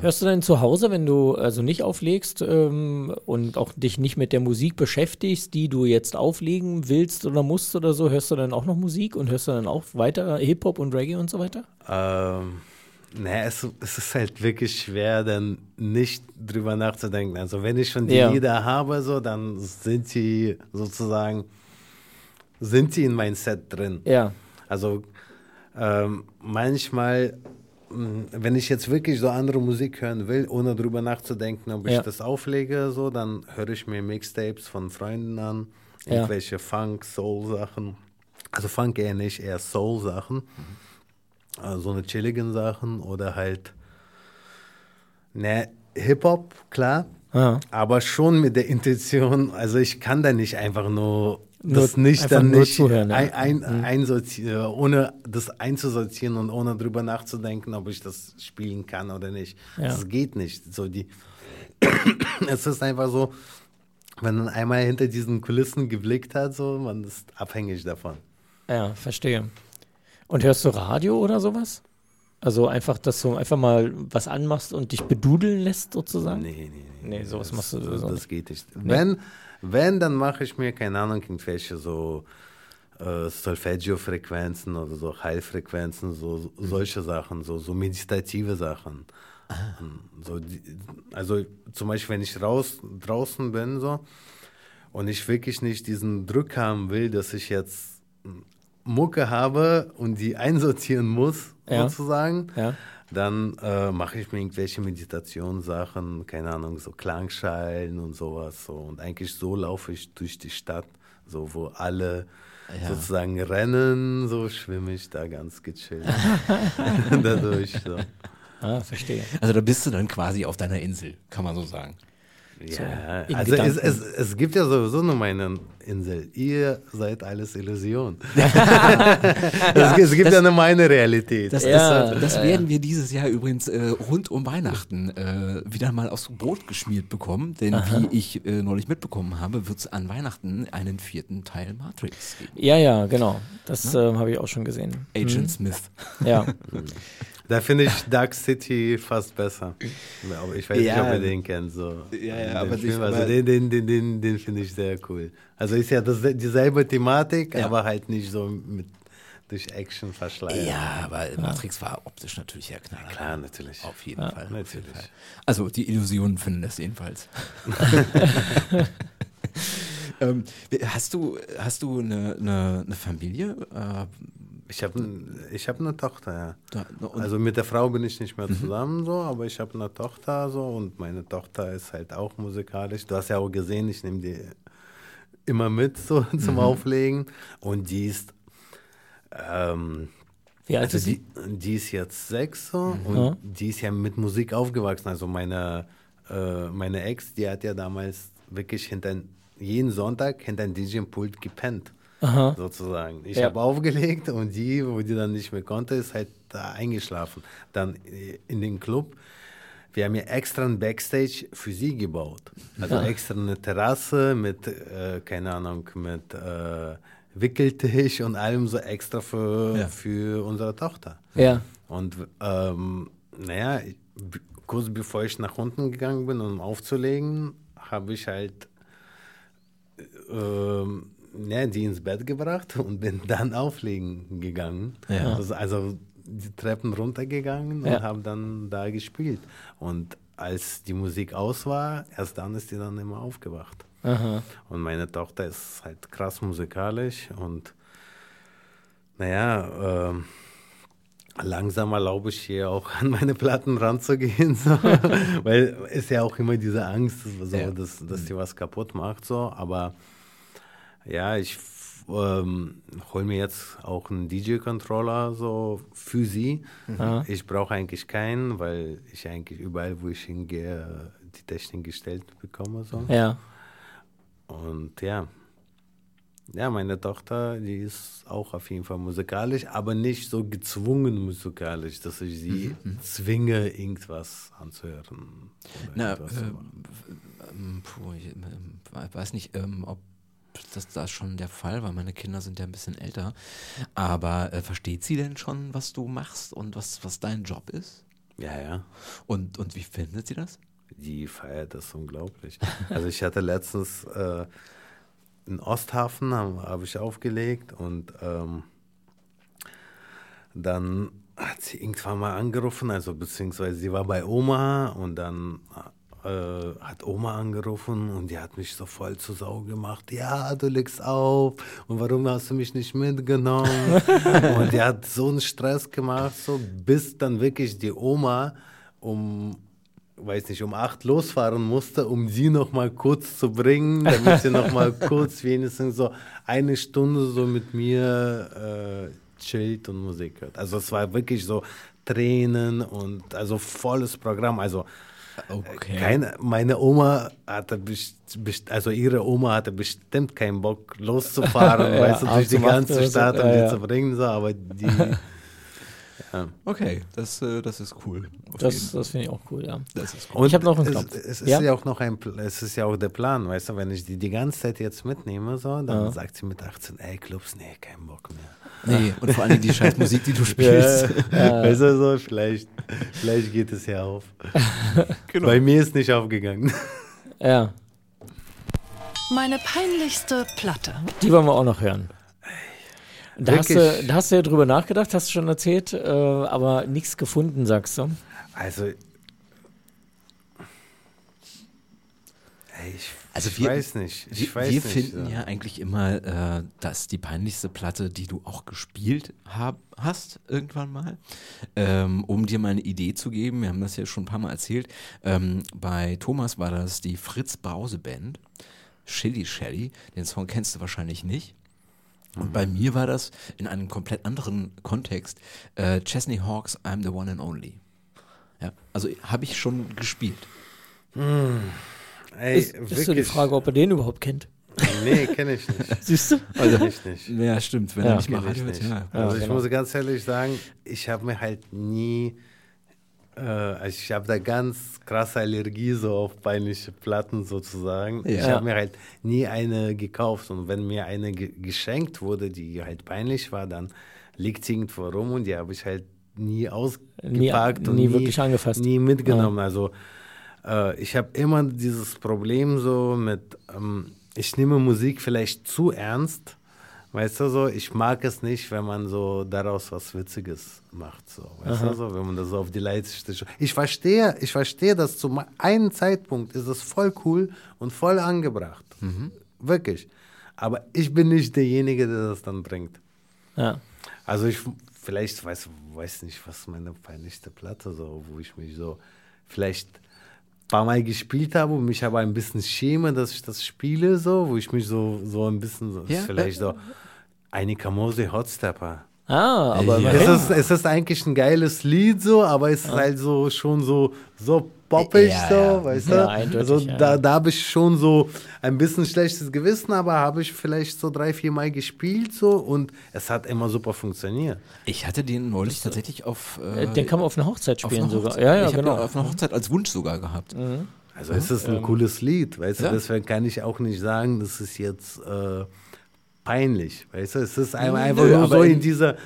B: Hörst du denn zu Hause, wenn du also nicht auflegst ähm, und auch dich nicht mit der Musik beschäftigst, die du jetzt auflegen willst oder musst oder so, hörst du dann auch noch Musik und hörst du dann auch weiter Hip-Hop und Reggae und so weiter?
D: Ähm, naja, es, es ist halt wirklich schwer, dann nicht drüber nachzudenken. Also wenn ich schon die
B: Ja.
D: Lieder habe, so, dann sind sie sozusagen, sind sie in mein Set drin.
B: Ja,
D: Also ähm, manchmal, mh, wenn ich jetzt wirklich so andere Musik hören will, ohne drüber nachzudenken, ob ich
B: Ja.
D: das auflege, so, dann höre ich mir Mixtapes von Freunden an,
B: Ja.
D: irgendwelche Funk, Soul-Sachen. Also Funk eher nicht, eher Soul-Sachen. Also so eine chilligen Sachen oder halt, ne, Hip-Hop, klar.
B: Ah.
D: Aber schon mit der Intention, also ich kann da nicht einfach nur
B: Nur-
D: das nicht
B: einfach
D: dann
B: nur
D: nicht
B: zuhören, ja.
D: ein, ein, einsortieren, ohne das einzusortieren und ohne drüber nachzudenken, ob ich das spielen kann oder nicht.
B: Ja.
D: Das geht nicht. So die es ist einfach so, wenn man einmal hinter diesen Kulissen geblickt hat, so man ist abhängig davon.
B: ja, verstehe. Und hörst du Radio oder sowas? Also einfach, dass du einfach mal was anmachst und dich bedudeln lässt sozusagen?
D: Nee, nee, nee.
B: Nee, sowas
D: das,
B: machst du sowieso
D: das
B: nicht.
D: geht nicht. Wenn, wenn, dann mache ich mir, keine Ahnung, irgendwelche so äh, Solfeggio-Frequenzen oder so Heilfrequenzen, so solche Sachen, so, so meditative Sachen. So die, also zum Beispiel, wenn ich raus, draußen bin so und ich wirklich nicht diesen Druck haben will, dass ich jetzt Mucke habe und die einsortieren muss,
B: Ja.
D: sozusagen,
B: Ja.
D: dann äh, mache ich mir irgendwelche Meditationssachen, keine Ahnung, so Klangschalen und sowas. So. Und eigentlich so laufe ich durch die Stadt, so wo alle
C: Ja.
D: sozusagen rennen, so schwimme ich da ganz gechillt dadurch. So.
B: Ah, verstehe.
C: Also da bist du dann quasi auf deiner Insel, kann man so sagen.
D: Ja,
B: in
D: also es, es, es gibt ja sowieso nur meine Insel. Ihr seid alles Illusion. es, es gibt ja nur meine Realität.
C: Das,
B: Ja,
C: äh, das werden wir dieses Jahr übrigens äh, rund um Weihnachten äh, wieder mal aufs Brot geschmiert bekommen, denn wie ich äh, neulich mitbekommen habe, wird es an Weihnachten einen vierten Teil Matrix geben.
B: Ja, ja, genau. Das äh, habe ich auch schon gesehen.
C: Agent Smith.
B: Ja.
D: Da finde ich Dark City fast besser. Aber ich weiß
C: Ja.
D: nicht, ob ihr den kennt. So.
C: Ja, ja,
D: Den
C: aber
D: Film. also den, den, den, den, den finde ich sehr cool. Also ist ja das, dieselbe Thematik,
C: Ja.
D: aber halt nicht so mit durch Action verschleiert.
C: Ja, aber Matrix war optisch natürlich ja knaller.
D: Klar, natürlich.
C: Auf jeden Fall. Auf jeden
D: natürlich.
C: Fall. Also die Illusionen finden das jedenfalls. ähm, hast du, hast du eine, eine, eine Familie? Äh,
D: Ich habe ich hab eine Tochter, ja.
C: da, und,
D: Also mit der Frau bin ich nicht mehr zusammen so, aber ich habe eine Tochter so und meine Tochter ist halt auch musikalisch. Du hast ja auch gesehen, ich nehme die immer mit so zum Auflegen und die ist ähm,
B: alt
D: also
B: sie?
D: die, die ist jetzt sechs so und die ist ja mit Musik aufgewachsen. Also meine, äh, meine Ex, die hat ja damals wirklich hinter jeden Sonntag hinter ein DJ-Pult gepennt. Sozusagen. Ich
B: Ja.
D: habe aufgelegt und die, wo die dann nicht mehr konnte, ist halt da eingeschlafen. Dann äh, in den Club. Wir haben ja extra ein Backstage für sie gebaut. Also extra eine Terrasse mit, äh, keine Ahnung, mit äh, Wickeltisch und allem so extra für,
C: Ja.
D: für unsere Tochter.
B: Ja.
D: Und ähm, naja, kurz bevor ich nach unten gegangen bin, um aufzulegen, habe ich halt ähm, ja, die ins Bett gebracht und bin dann auflegen gegangen.
C: Ja.
D: Also, also die Treppen runtergegangen und
B: Ja.
D: habe dann da gespielt. Und als die Musik aus war, erst dann ist die dann immer aufgewacht.
B: Aha.
D: Und meine Tochter ist halt krass musikalisch und naja, ähm, langsam erlaube ich hier auch an meine Platten ranzugehen, so. weil ist ja auch immer diese Angst, so,
C: Ja.
D: dass, dass die was kaputt macht, so. Aber ja, ich ähm, hole mir jetzt auch einen DJ-Controller so für sie. Ich brauche eigentlich keinen, weil ich eigentlich überall, wo ich hingehe, die Technik gestellt bekomme, so.
B: Ja.
D: Und ja. Ja, meine Tochter, die ist auch auf jeden Fall musikalisch, aber nicht so gezwungen musikalisch, dass ich sie zwinge, irgendwas anzuhören.
C: na,
D: irgendwas
C: äh, ähm, puh, ich ähm, weiß nicht, ähm, ob das da schon der Fall war. Meine Kinder sind ja ein bisschen älter. Aber äh, versteht sie denn schon, was du machst und was, was dein Job ist?
D: ja, ja.
C: Und, und wie findet sie das?
D: Die feiert das unglaublich. Also ich hatte letztens äh, in Osthafen habe hab ich aufgelegt und ähm, dann hat sie irgendwann mal angerufen, also beziehungsweise sie war bei Oma und dann äh, hat Oma angerufen und die hat mich so voll zu Sau gemacht. Ja, du legst auf und warum hast du mich nicht mitgenommen? und die hat so einen Stress gemacht, so bis dann wirklich die Oma um weiß nicht, um acht losfahren musste, um sie noch mal kurz zu bringen, damit sie noch mal kurz wenigstens so eine Stunde so mit mir äh, chillt und Musik hört. Also es war wirklich so Tränen und also volles Programm. Also
C: Okay.
D: keine, meine Oma hatte best, best, also ihre Oma hatte bestimmt keinen Bock loszufahren,
B: Ja,
D: weißt du, durch die ganze. Stadt um
B: Ja,
D: die
B: ja.
D: zu bringen, so, aber die
C: Okay, das, äh, das ist cool.
B: Das, das finde ich auch cool, ja.
C: das ist cool.
D: Und
B: Ich hab noch einen
D: es,
B: Knopf.
D: Es ist
B: Ja?
D: ja? auch noch ein, es ist ja auch der Plan, weißt du, wenn ich die die ganze Zeit jetzt mitnehme, so, dann
B: Ja.
D: sagt sie mit 18, ey, Clubs, nee, kein Bock mehr.
C: Nee, und vor allem die scheiß Musik, die du spielst.
D: Weißt du, so, vielleicht, vielleicht geht es ja auf. Bei mir ist nicht aufgegangen.
A: Meine peinlichste Platte.
B: Die wollen wir auch noch hören. Da hast, du, da hast du ja drüber nachgedacht, hast du schon erzählt, äh, aber nichts gefunden, sagst du.
D: Also, ey, ich,
C: Also
D: ich
C: wir-
D: weiß nicht. Ich
C: wir,
D: weiß
C: wir
D: nicht.
C: finden
D: so.
C: ja eigentlich immer, äh, dass die peinlichste Platte, die du auch gespielt hab, hast, irgendwann mal, ähm, um dir mal eine Idee zu geben, wir haben das ja schon ein paar Mal erzählt, ähm, bei Thomas war das die Fritz Brause Band, Shilly Shelly, den Song kennst du wahrscheinlich nicht. Und bei mir war das in einem komplett anderen Kontext, äh, Chesney Hawks, I'm the One and Only. Ja, also habe ich schon gespielt.
D: Ey,
B: Ist, ist so die Frage, ob er den überhaupt kennt.
D: Nee, kenne ich nicht.
B: Siehst du?
D: Kenn ich nicht.
C: Ja, stimmt, wenn
B: Ja,
C: er nicht mal
D: ich
C: Radio hört, ja.
D: Also ich
B: genau.
D: muss ganz ehrlich sagen, ich habe mir halt nie, äh, also ich habe da ganz krasse Allergie so auf peinliche Platten sozusagen. Ich
C: Ja.
D: habe mir halt nie eine gekauft und wenn mir eine ge geschenkt wurde, die halt peinlich war, dann liegt sie irgendwo rum und die habe ich halt nie ausgepackt und
B: nie wirklich angefasst.
D: Nie mitgenommen. Also äh, ich habe immer dieses Problem so mit, ähm, ich nehme Musik vielleicht zu ernst. Weißt du so, ich mag es nicht, wenn man so daraus was Witziges macht. So, weißt du so, wenn man das so auf die Leiste Ich verstehe, ich verstehe das zu einem Zeitpunkt ist es voll cool und voll angebracht. Wirklich. Aber ich bin nicht derjenige, der das dann bringt.
B: Ja.
D: Also ich vielleicht weiß, weiß nicht, was meine peinlichste Platte so, wo ich mich so vielleicht paar Mal gespielt habe und mich aber ein bisschen schäme, dass ich das spiele, so, wo ich mich so, so ein bisschen so,
C: Ja,
D: vielleicht so Annika Mose Hotstepper.
B: Ah, aber
C: Ja.
D: Es ist, es ist eigentlich ein geiles Lied so, aber es ist halt so schon so, so poppig
C: Ja,
D: so,
C: ja.
D: weißt du? also
B: ja.
D: da, da habe ich schon so ein bisschen schlechtes Gewissen, aber habe ich vielleicht so drei, vier Mal gespielt so und es hat immer super funktioniert.
C: Ich hatte den neulich tatsächlich auf, äh,
B: Äh, Den kann man auf einer Hochzeit spielen sogar.
C: Hochzeit.
B: Ja, ja,
C: ich habe
B: genau.
C: den auf einer Hochzeit als Wunsch sogar gehabt.
D: Also es ist ein cooles Lied, weißt
C: Ja.
D: du, deswegen kann ich auch nicht sagen, das ist jetzt äh, peinlich, weißt du, es ist ein- einfach
C: Nö,
D: nur so in
C: in-
D: dieser,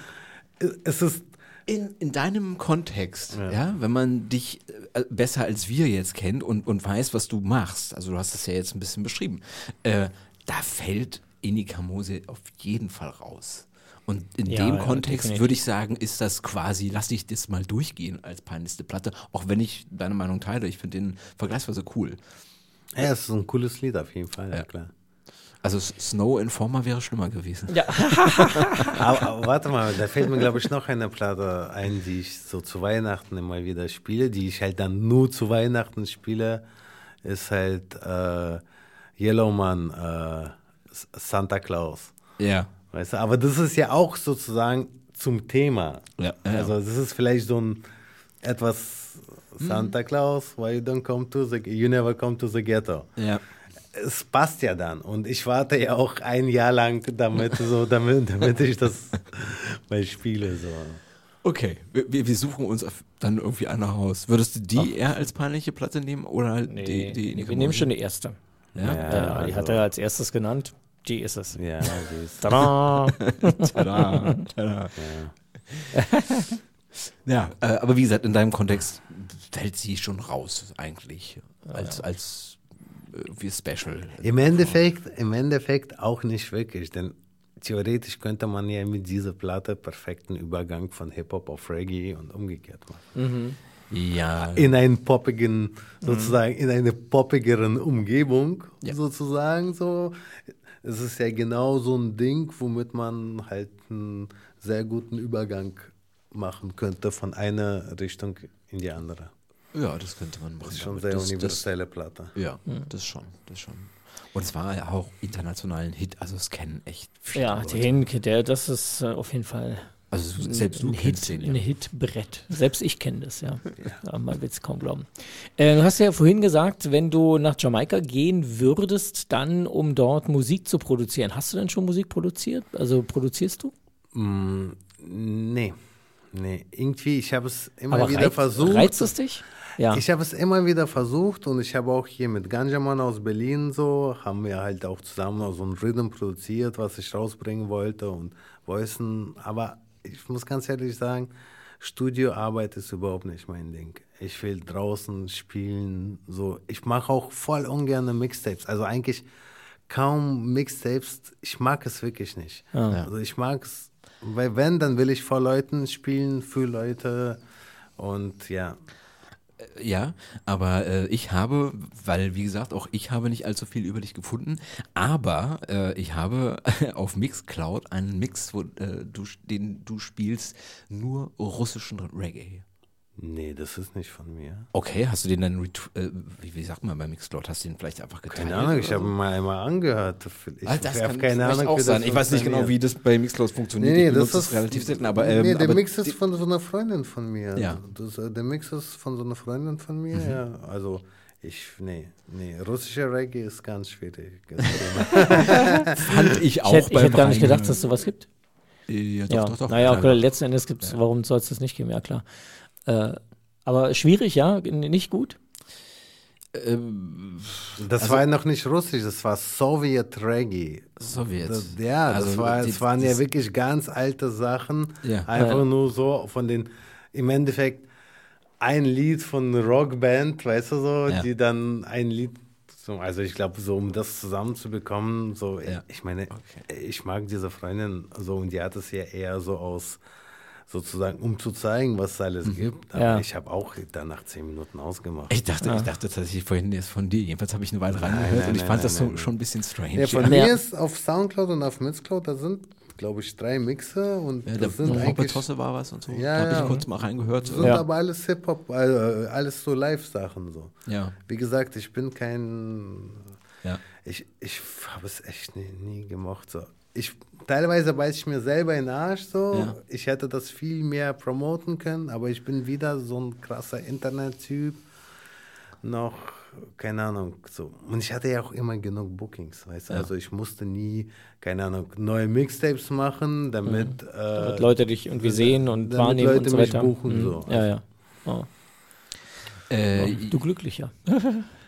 D: es ist,
C: In, in deinem Kontext, ja. wenn man dich äh, besser als wir jetzt kennt und, und weiß, was du machst, also du hast das ja jetzt ein bisschen beschrieben, äh, da fällt Inika Mose auf jeden Fall raus. Und in
B: Ja,
C: dem
B: ja,
C: Kontext würde ich sagen, ist das quasi, lass ich das mal durchgehen als peinlichste Platte, auch wenn ich deine Meinung teile. Ich finde den vergleichsweise cool.
D: ja, es ist ein cooles Lied auf jeden Fall, ja,
C: Ja.
D: klar.
C: Also Snow Informer wäre schlimmer gewesen.
B: Ja.
D: Aber, aber warte mal, da fällt mir, glaube ich, noch eine Platte ein, die ich so zu Weihnachten immer wieder spiele, die ich halt dann nur zu Weihnachten spiele, ist halt äh, Yellowman äh, Santa Claus.
C: Ja.
D: Weißt du? Aber das ist ja auch sozusagen zum Thema.
C: Ja, ja, ja.
D: Also das ist vielleicht so ein etwas Santa Claus, why you don't come to the, you never come to the ghetto
C: Ja.
D: Es passt ja dann. Und ich warte ja auch ein Jahr lang damit, so, damit, damit ich das mal spiele. So.
C: Okay, wir, wir suchen uns dann irgendwie eine raus. Würdest du die eher als peinliche Platte nehmen oder halt
B: Nee,
C: die, die
B: wir nehmen schon die erste.
C: Ja?
D: Ja.
B: Ja, ja, die hat
D: also-
B: er als erstes genannt. Die ist es.
D: Ja, die ist,
B: Tada!
C: Tada, tada. Ja, äh, aber wie gesagt, in deinem Kontext fällt sie schon raus eigentlich als als irgendwie Special.
D: Im Endeffekt, im Endeffekt auch nicht wirklich, denn theoretisch könnte man ja mit dieser Platte perfekten Übergang von Hip-Hop auf Reggae und umgekehrt machen.
C: Ja,
D: In einen poppigen, sozusagen, in eine poppigeren Umgebung,
C: Ja.
D: sozusagen so. Es ist ja genau so ein Ding, womit man halt einen sehr guten Übergang machen könnte von einer Richtung in die andere.
C: Ja, das könnte man machen.
D: Das ist schon
C: damit.
D: sehr
C: das, das,
D: universelle Platte.
C: Ja, das schon, das schon. Und es war ja auch internationalen Hit, also es kennen echt viele
B: Ja,
C: Leute.
B: den, der, das ist äh, auf jeden Fall
C: Also selbst du
B: ein
C: kennst
B: Hit,
C: den
B: ein
C: ja.
B: Hitbrett. Selbst ich kenne das, ja. ja. Man will es kaum glauben. Äh, du hast ja vorhin gesagt, wenn du nach Jamaika gehen würdest, dann um dort Musik zu produzieren. Hast du denn schon Musik produziert? Also produzierst du?
D: Mm, nee, nee. Irgendwie, ich habe es immer
B: Aber
D: wieder
B: reizt,
D: versucht.
B: reizt es dich? Ja.
D: Ich habe es immer wieder versucht und ich habe auch hier mit Ganjaman aus Berlin so, haben wir halt auch zusammen so ein Rhythm produziert, was ich rausbringen wollte und Voicen. Aber ich muss ganz ehrlich sagen, Studioarbeit ist überhaupt nicht mein Ding. Ich will draußen spielen, so. Ich mache auch voll ungern Mixtapes. Also eigentlich kaum Mixtapes. Ich mag es wirklich nicht. Also ich mag es Weil wenn, dann will ich vor Leuten spielen, für Leute und ja.
C: Ja, aber äh, ich habe, weil wie gesagt, auch ich habe nicht allzu viel über dich gefunden, aber äh, ich habe auf Mixcloud einen Mix, wo äh, du, den du spielst, nur russischen Reggae.
D: Nee, das ist nicht von mir.
C: Okay, hast du den dann, äh, wie, wie, sagt man bei Mixcloud, hast du den vielleicht einfach geteilt?
D: Keine Ahnung, ich habe ihn mal einmal angehört.
C: Ich ah, das kann keine Ahnung, auch sein. Ich weiß nicht genau, wie das bei Mixcloud funktioniert.
D: Nee, nee das ist
C: relativ selten, aber ähm,
D: Nee, der
C: aber
D: Mix ist von so einer Freundin von mir.
C: Ja.
D: Das, äh, der Mix ist von so einer Freundin von mir, mhm. ja. Also ich, nee, nee, russischer Reggae ist ganz schwierig.
C: Fand ich auch
B: Ich hätte, ich hätte gar nicht gedacht, dass es sowas gibt.
C: Ja, doch,
B: ja.
C: doch, doch.
B: Naja, auch letzten Endes gibt es, ja. warum soll es das nicht geben? Ja, klar. Äh, aber schwierig, ja, nicht gut.
D: Ähm, das also, war ja noch nicht russisch, das war Sowjet Reggae.
C: Sowjet.
D: Das, ja, also das, war, das waren ja wirklich ganz alte Sachen.
C: Ja.
D: Einfach
B: ja.
D: nur so von den, im Endeffekt ein Lied von einer Rockband, weißt du so,
C: ja.
D: die dann ein Lied, so, also ich glaube, so um das zusammenzubekommen, so,
C: ja.
D: ich meine,
C: okay.
D: ich mag diese Freundin so und die hat es ja eher so aus sozusagen, um zu zeigen, was es alles
C: Mhm.
D: gibt. Aber
B: Ja.
D: ich habe auch dann nach zehn Minuten ausgemacht.
C: Ich dachte, ich dachte tatsächlich vorhin erst von dir. Jedenfalls habe ich eine Weile reingehört
D: nein,
C: und ich
D: nein,
C: fand
D: nein,
C: das so,
D: nein,
C: schon ein bisschen strange.
D: Ja, von
B: Ja.
D: mir ist auf Soundcloud und auf Mixcloud, da sind, glaube ich, drei Mixe und
C: Ja,
D: das sind eigentlich
C: Tosse war was und so.
D: Ja,
C: da habe
D: ja.
C: ich kurz mal reingehört.
D: sind
B: Ja.
D: aber alles Hip-Hop, also alles so Live-Sachen so.
C: Ja,
D: Wie gesagt, ich bin kein,
C: ja.
D: ich, ich habe es echt nie, nie gemocht so. Ich, teilweise beiß ich mir selber in den Arsch so.
C: Ja.
D: Ich hätte das viel mehr promoten können, aber ich bin wieder so ein krasser Internet-Typ. Noch, keine Ahnung, so. Und ich hatte ja auch immer genug Bookings, weißt du?
C: Ja.
D: Also ich musste nie, keine Ahnung, neue Mixtapes machen, damit, äh,
B: Damit Leute dich irgendwie sehen und
D: damit
B: wahrnehmen
D: Leute
B: und so
D: mich
B: weiter.
D: buchen,
B: Mhm.
D: so.
B: Ja, ja. Oh.
C: Äh,
B: Du glücklicher.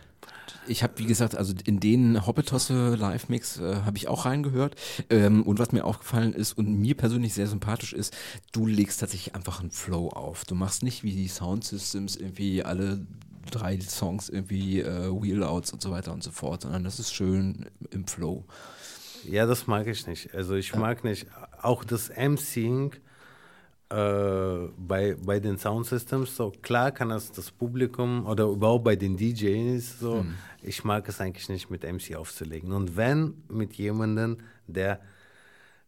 C: Ich habe, wie gesagt, also in den Hoppetosse Live-Mix äh, habe ich auch reingehört. Ähm, und was mir aufgefallen ist und mir persönlich sehr sympathisch ist, du legst tatsächlich einfach einen Flow auf. Du machst nicht wie die Sound Systems irgendwie alle drei Songs irgendwie äh, Wheelouts und so weiter und so fort, sondern das ist schön im Flow.
D: Ja, das mag ich nicht. Also ich mag nicht, auch das MCing äh, bei, bei den Soundsystems, so klar kann das das Publikum oder überhaupt bei den DJs so, ich mag es eigentlich nicht mit MC aufzulegen. Und wenn mit jemandem, der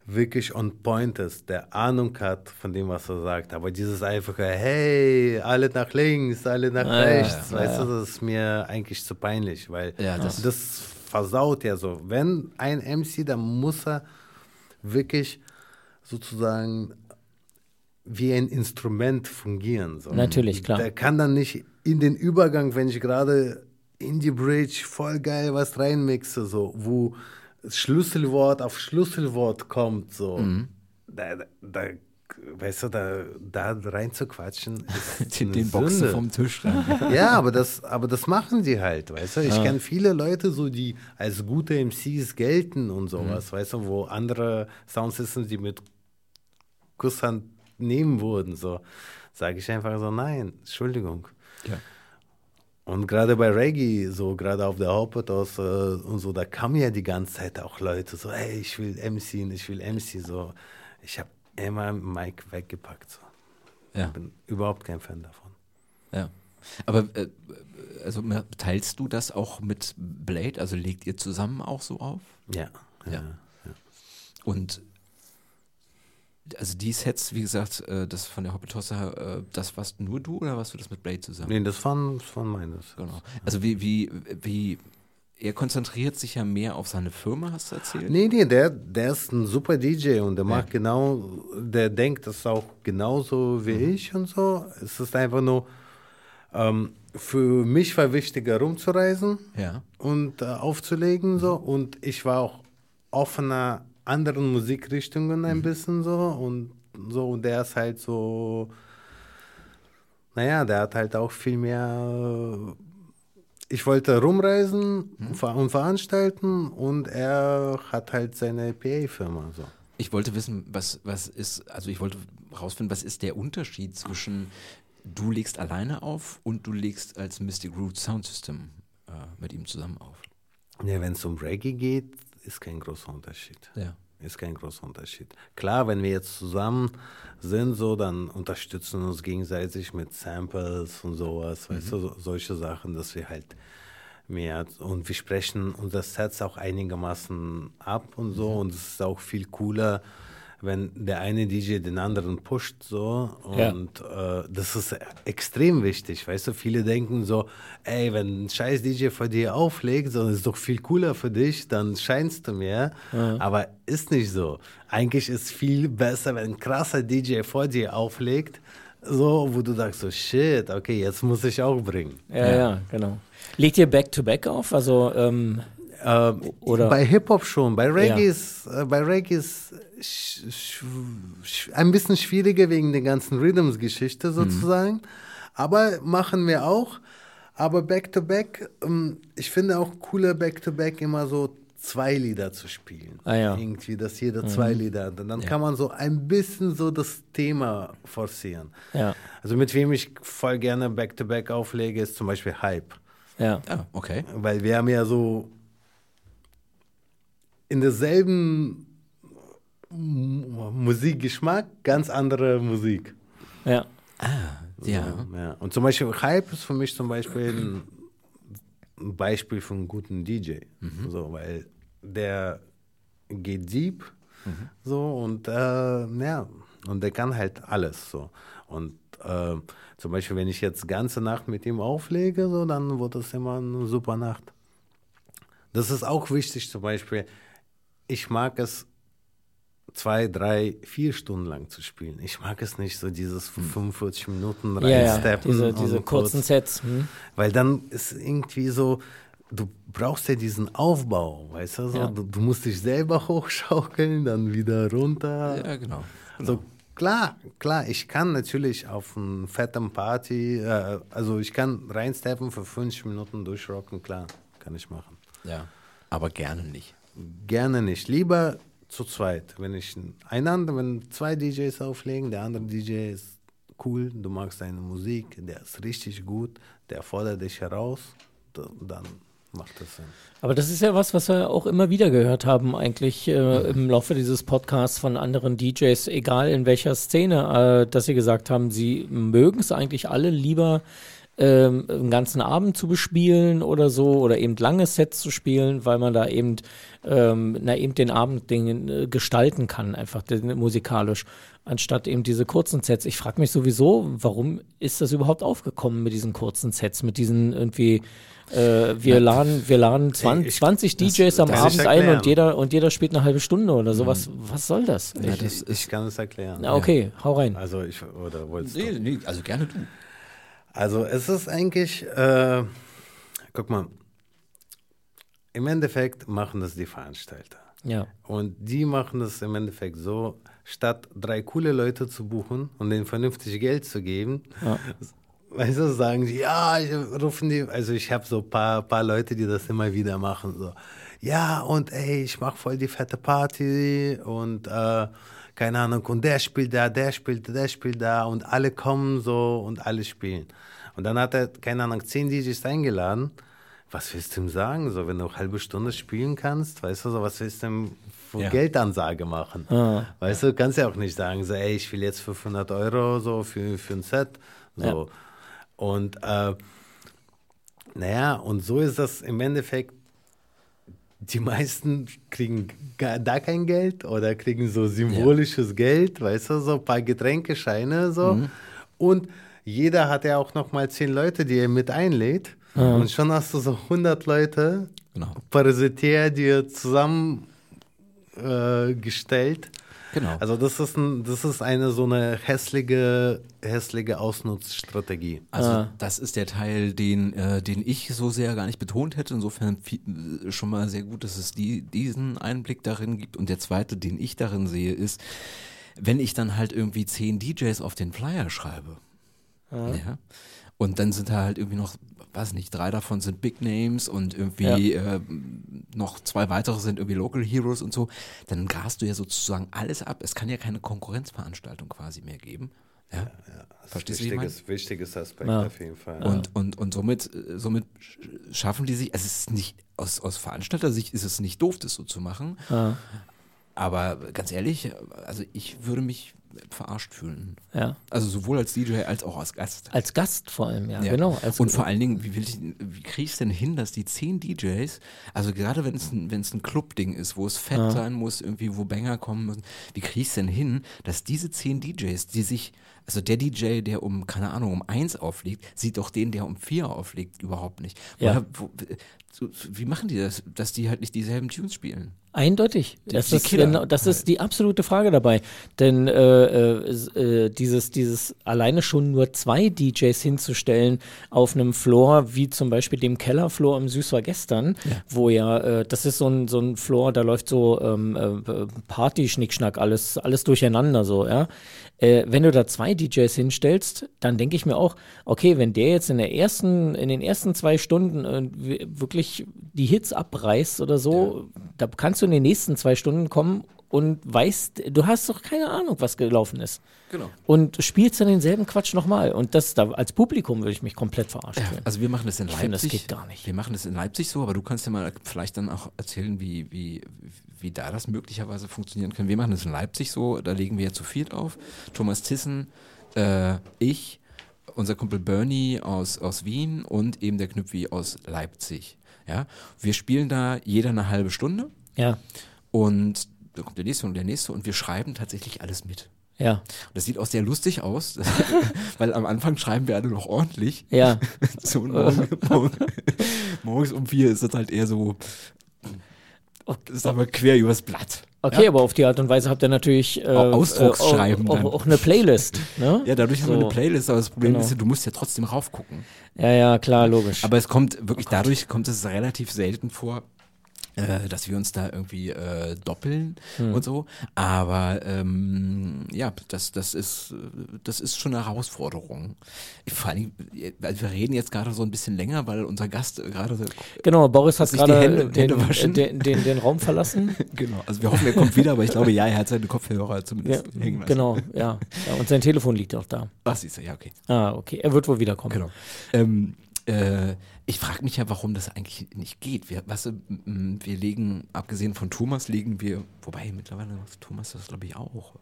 D: wirklich on point ist, der Ahnung hat von dem, was er sagt, aber dieses einfache, hey, alle nach links, alle nach
B: Ah,
D: rechts,
B: ja,
D: weißt
B: ja.
D: du, das ist mir eigentlich zu peinlich, weil
C: Ja, das-
D: das versaut ja so. Wenn ein MC, dann muss er wirklich sozusagen wie ein Instrument fungieren. So.
B: Natürlich, klar.
D: Der kann dann nicht in den Übergang, wenn ich gerade in die Bridge voll geil was reinmixe, so, wo Schlüsselwort auf Schlüsselwort kommt, so.
C: Mhm.
D: Da, da, weißt du, da, da rein zu quatschen, ist
C: Den, den Boxen vom Tisch rein.
D: Ja, aber das, aber das machen die halt, weißt du? Ich kenne viele Leute, so die als gute MCs gelten und sowas, weißt du, wo andere Soundsystems, die mit Kusshand nehmen wurden, so sage ich einfach so, nein, Entschuldigung.
C: Ja.
D: Und gerade bei Reggae, so gerade auf der Haupthaus äh, und so, da kamen ja die ganze Zeit auch Leute so, hey, ich will MC, ich will MC, so. Ich habe immer Mike weggepackt, so.
C: Ja.
D: Bin überhaupt kein Fan davon.
C: Ja. Aber äh, also teilst du das auch mit Blade? Also legt ihr zusammen auch so auf?
D: Ja.
C: Ja. Und also die Sets, wie gesagt, äh, das von der Hoppetosse, äh, das warst nur du oder warst du das mit Blade zusammen?
D: Nee, das waren, das waren meines.
C: Genau. Also wie, wie, wie, er konzentriert sich ja mehr auf seine Firma, hast du erzählt?
D: Nee, nee, der, der ist ein super DJ und der macht genau, der denkt das auch genauso wie ich und so. Es ist einfach nur, ähm, für mich war wichtiger rumzureisen
C: Ja.
D: und äh, aufzulegen so und ich war auch offener anderen Musikrichtungen ein bisschen so und so und der ist halt so, naja, der hat halt auch viel mehr ich wollte rumreisen und ver- und veranstalten und er hat halt seine PA-Firma. So.
C: Ich wollte wissen, was, was ist, also ich wollte rausfinden, was ist der Unterschied zwischen du legst alleine auf und du legst als Mystic Root Sound System äh, mit ihm zusammen auf.
D: Ja, Wenn es um Reggae geht, ist kein großer Unterschied.
C: Ja.
D: Ist kein großer Unterschied. Klar, wenn wir jetzt zusammen sind, so, dann unterstützen wir uns gegenseitig mit Samples und sowas, weißt du, so, solche Sachen, dass wir halt mehr und wir sprechen unser Sets auch einigermaßen ab und so und es ist auch viel cooler, wenn der eine DJ den anderen pusht so
B: Ja.
D: und äh, das ist extrem wichtig, weißt du, viele denken so, ey, wenn ein scheiß DJ vor dir auflegt, so ist doch viel cooler für dich, dann scheinst du mehr, aber ist nicht so. Eigentlich ist viel besser, wenn ein krasser DJ vor dir auflegt, so, wo du sagst so, shit, okay, jetzt muss ich auch bringen.
B: Ja, ja, genau. Legt ihr Back-to-Back auf? Also, ähm,
D: Äh,
B: Oder-
D: bei Hip-Hop schon, bei Reggae
B: Ja.
D: ist, äh, bei Reggae ist ein bisschen schwieriger wegen der ganzen Rhythms-Geschichte sozusagen. Aber machen wir auch. Aber Back-to-Back, ähm, ich finde auch cooler Back-to-Back immer so zwei Lieder zu spielen.
B: Ah, ja.
D: Irgendwie, dass jeder zwei Lieder hat. Und dann kann man so ein bisschen so das Thema forcieren.
B: ja,
D: Also mit wem ich voll gerne Back-to-Back auflege, ist zum Beispiel Hype.
B: ja.
C: Ja, okay.
D: Weil wir haben ja so in derselben Musikgeschmack ganz andere Musik.
B: Ja,
C: Ja.
D: Ja. Und zum Beispiel Hype ist für mich zum Beispiel ein Beispiel von einem guten DJ. So, weil der geht deep so und äh, ja, und der kann halt alles so. Und äh, zum Beispiel, wenn ich jetzt ganze Nacht mit ihm auflege, so, dann wird das immer eine super Nacht. Das ist auch wichtig, zum Beispiel, ich mag es zwei, drei, vier Stunden lang zu spielen. Ich mag es nicht so dieses 45 Minuten
B: ja, ja.
D: reinsteppen.
B: Diese, diese
D: kurz-
B: kurzen Sets. Hm?
D: weil dann ist irgendwie so, du brauchst ja diesen Aufbau, weißt du? So,
B: Ja.
D: du, du musst dich selber hochschaukeln, dann wieder runter.
C: Ja, genau.
D: So, klar, klar, ich kann natürlich auf einer fetten Party, äh, also ich kann reinsteppen für 50 Minuten durchrocken, klar, kann ich machen.
C: Ja. Aber gerne nicht.
D: Gerne nicht. Lieber zu zweit. Wenn ich einander, wenn zwei DJs auflegen, der andere DJ ist cool, du magst seine Musik, der ist richtig gut, der fordert dich heraus, dann macht das Sinn.
B: Aber das ist ja was, was wir auch immer wieder gehört haben, eigentlich äh, im Laufe dieses Podcasts von anderen DJs, egal in welcher Szene, äh, dass sie gesagt haben, sie mögen es eigentlich alle lieber, ähm, einen ganzen Abend zu bespielen oder so, oder eben lange Sets zu spielen, weil man da eben, ähm, na, eben den Abend den, äh, gestalten kann, einfach den, musikalisch, anstatt eben diese kurzen Sets. Ich frage mich sowieso, warum ist das überhaupt aufgekommen mit diesen kurzen Sets, mit diesen irgendwie äh, wir laden, wir laden 20,
D: ich-
B: 20 DJs am
D: kann ich
B: Abend ein und jeder, und jeder spielt eine halbe Stunde oder sowas. Was soll das?
C: Ja,
D: ich,
C: das
D: ich kann es erklären.
B: Na, okay, hau rein.
D: Also ich, oder wolltest?
C: Nee, nee, also gerne du.
D: Also es ist eigentlich, äh, guck mal, im Endeffekt machen das die Veranstalter.
B: Ja.
D: Und die machen das im Endeffekt so, statt drei coole Leute zu buchen und denen vernünftig Geld zu geben, weißt du, sagen die, ja, ich, rufen die, also ich habe so ein paar, paar Leute, die das immer wieder machen, so, ja, und ey, ich mache voll die fette Party und äh, keine Ahnung, und der spielt da, der spielt, der spielt da und alle kommen so und alle spielen. Und dann hat er, keine Ahnung, zehn DJs eingeladen. Was willst du ihm sagen? So, wenn du eine halbe Stunde spielen kannst, weißt du, so, was willst du ihm für
C: Ja.
D: Geldansage machen? Weißt du, kannst ja auch nicht sagen, so, ey, ich will jetzt 500 Euro so für, für ein Set. So. Und äh, naja, und so ist das im Endeffekt. Die meisten kriegen gar, da kein Geld oder kriegen so symbolisches Geld, weißt du, so ein paar Getränkescheine so. Und jeder hat ja auch noch mal zehn Leute, die er mit einlädt. Und schon hast du so 100 Leute
C: Genau.
D: parasitär dir zusammengestellt. Äh, gestellt.
C: Genau.
D: Also das ist, ein, das ist eine so eine hässliche, hässliche Ausnutzstrategie.
C: Also das ist der Teil, den, äh, den ich so sehr gar nicht betont hätte. Insofern viel, äh, schon mal sehr gut, dass es die, diesen Einblick darin gibt. Und der zweite, den ich darin sehe, ist, wenn ich dann halt irgendwie zehn DJs auf den Flyer schreibe. Ja. Und dann sind da halt irgendwie noch, weiß nicht, drei davon sind Big Names und irgendwie äh, noch zwei weitere sind irgendwie Local Heroes und so. Dann grast du ja sozusagen alles ab. Es kann ja keine Konkurrenzveranstaltung quasi mehr geben. Ja. Verstehst du?
D: Wichtiges, wichtiges Aspekt
B: Ja.
D: auf jeden Fall.
C: Und, und, und somit, äh, somit sch- schaffen die sich, also es ist nicht, aus, aus Veranstalter-Sicht ist es nicht doof, das so zu machen. aber ganz ehrlich, also ich würde mich verarscht fühlen.
B: Ja.
C: Also sowohl als DJ als auch als Gast.
B: Als Gast vor allem, ja,
C: Ja.
B: genau.
C: Und vor allen Dingen, wie, will ich, wie kriege ich es denn hin, dass die zehn DJs, also gerade wenn es ein, ein Club-Ding ist, wo es fett sein muss, irgendwie, wo Banger kommen müssen, wie kriege ich es denn hin, dass diese zehn DJs, die sich, also der DJ, der um, keine Ahnung, um eins auflegt, sieht doch den, der um vier auflegt, überhaupt nicht.
B: Ja.
C: Wo, so, wie machen die das, dass die halt nicht dieselben Tunes spielen?
B: Eindeutig. Das,
C: die
B: ist, genau, das
C: halt.
B: ist die absolute Frage dabei. Denn äh, äh, äh, dieses, dieses alleine schon nur zwei DJs hinzustellen auf einem Floor, wie zum Beispiel dem Kellerfloor im Süß war gestern, wo ja, äh, das ist so ein, so ein Floor, da läuft so ähm, äh, Party-Schnickschnack, alles, alles durcheinander so, ja. Äh, wenn du da zwei DJs hinstellst, dann denke ich mir auch, okay, wenn der jetzt in der ersten, in den ersten zwei Stunden äh, wirklich die Hits abreißt oder so, da kannst du in den nächsten zwei Stunden kommen und weißt, du hast doch keine Ahnung, was gelaufen ist.
C: Genau.
B: Und spielst dann denselben Quatsch nochmal. Und das da als Publikum würde ich mich komplett verarscht fühlen.
C: Also wir machen das in Leipzig.
B: finde, das geht gar nicht.
C: Wir machen das in Leipzig so, aber du kannst ja mal vielleicht dann auch erzählen, wie, wie, wie da das möglicherweise funktionieren kann. Wir machen das in Leipzig so, da legen wir ja zu viert auf. Thomas Tissen, äh, ich, unser Kumpel Bernie aus, aus Wien und eben der Knüpfi aus Leipzig. Ja, wir spielen da jeder eine halbe Stunde
B: Ja,
C: und da kommt der nächste und der nächste und wir schreiben tatsächlich alles mit.
B: ja,
C: Und das sieht auch sehr lustig aus, weil am Anfang schreiben wir alle noch ordentlich.
B: ja.
C: So, morgen, morgen, morgens um vier ist das halt eher so, das ist aber quer übers Blatt.
B: Okay, aber auf die Art und Weise habt ihr natürlich äh,
C: Au- Ausdrucksschreiben
B: äh, auch, auch, auch eine Playlist. Ne?
C: Ja, dadurch haben wir
B: So.
C: eine Playlist, aber das Problem
B: Genau.
C: ist, ja, du musst ja trotzdem raufgucken.
B: Ja, ja, klar, logisch.
C: Aber es kommt wirklich, dadurch kommt es relativ selten vor, äh, dass wir uns da irgendwie äh, doppeln
B: Hm.
C: und so. Aber ähm, ja, das, das, ist, äh, das ist schon eine Herausforderung. Vor allem, äh, also wir reden jetzt gerade so ein bisschen länger, weil unser Gast äh, gerade
B: genau, Boris hat
C: sich die
B: gerade
C: Hände-
B: den, äh, den, den, den Raum verlassen.
C: Genau, also wir hoffen, er kommt wieder, aber ich glaube, ja, er hat seine Kopfhörer
B: Ja,
C: zumindest hängen lassen.
B: genau, ja. ja. Und sein Telefon liegt auch da.
C: Ach, siehst du, ja, okay.
B: Ah, okay. Er wird wohl wiederkommen.
C: Genau. Ähm, äh, ich frage mich ja, warum das eigentlich nicht geht. Wir, weißt du, wir legen, abgesehen von Thomas, legen wir, wobei mittlerweile Thomas das, glaube ich, auch.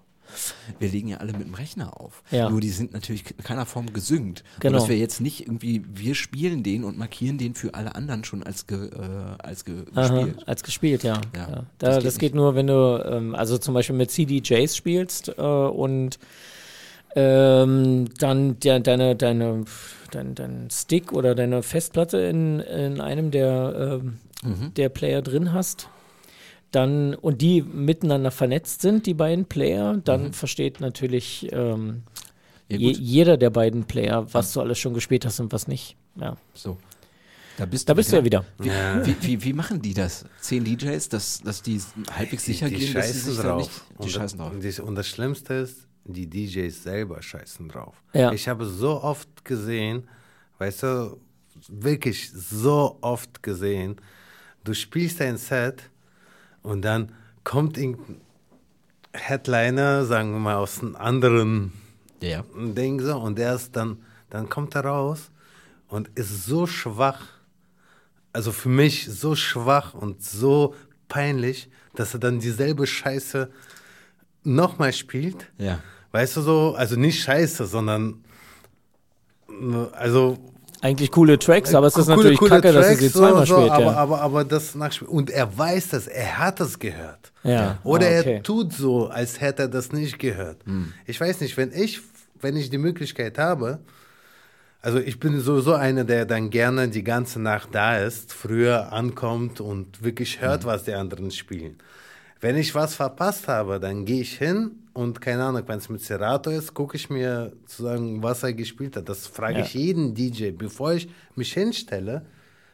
C: Wir legen ja alle mit dem Rechner auf.
B: Ja.
C: Nur die sind natürlich in keiner Form gesynkt.
B: Genau.
C: Und dass wir jetzt nicht irgendwie, wir spielen den und markieren den für alle anderen schon als, ge, äh, als ge,
B: Aha,
C: gespielt.
B: als gespielt, ja.
C: Ja,
B: ja.
C: das
B: Da,
C: geht
B: das geht nur, wenn du, ähm, also zum Beispiel mit CDJs spielst äh, und ähm, dann der, deine, deine, dein, dein Stick oder deine Festplatte in, in einem der, ähm,
C: Mhm.
B: der Player drin hast. Dann, und die miteinander vernetzt sind, die beiden Player, dann versteht natürlich ähm,
C: Mhm. Ja,
B: je, jeder der beiden Player, was du alles schon gespielt hast und was nicht. Ja.
C: So. Da bist,
B: Da bist du ja wieder.
C: Wie, wie, wie, wie machen die das? Zehn DJs, dass, dass die halbwegs sicher
D: die
C: gehen, dass sie
D: scheißen
C: sich da
D: drauf.
C: nicht. Die
D: und,
C: scheißen drauf.
D: Und das Schlimmste ist, die DJs selber scheißen drauf.
B: Ja.
D: Ich habe so oft gesehen, weißt du, wirklich so oft gesehen, du spielst ein Set und dann kommt irgendein Headliner, sagen wir mal, aus einem anderen
C: Ja.
D: Ding so und der ist dann, dann kommt er raus und ist so schwach, also für mich so schwach und so peinlich, dass er dann dieselbe Scheiße nochmal spielt.
C: Ja.
D: Weißt du so, also nicht Scheiße, sondern also
B: Eigentlich coole Tracks, aber es ist
D: coole-
B: natürlich
D: coole
B: kacke, dass er
D: Tracks,
B: sie zweimal
D: so,
B: spielt.
D: aber,
B: ja.
D: aber, aber das nachspielt. Und er weiß das, er hat es gehört.
B: Ja.
D: Oder
B: Ah, okay.
D: er tut so, als hätte er das nicht gehört. Ich weiß nicht, wenn ich, wenn ich die Möglichkeit habe, also ich bin sowieso einer, der dann gerne die ganze Nacht da ist, früher ankommt und wirklich hört, was die anderen spielen. Wenn ich was verpasst habe, dann gehe ich hin und keine Ahnung, wenn es mit Serato ist, gucke ich mir sozusagen, was er gespielt hat. Das frage
B: Ja.
D: ich jeden DJ. Bevor ich mich hinstelle,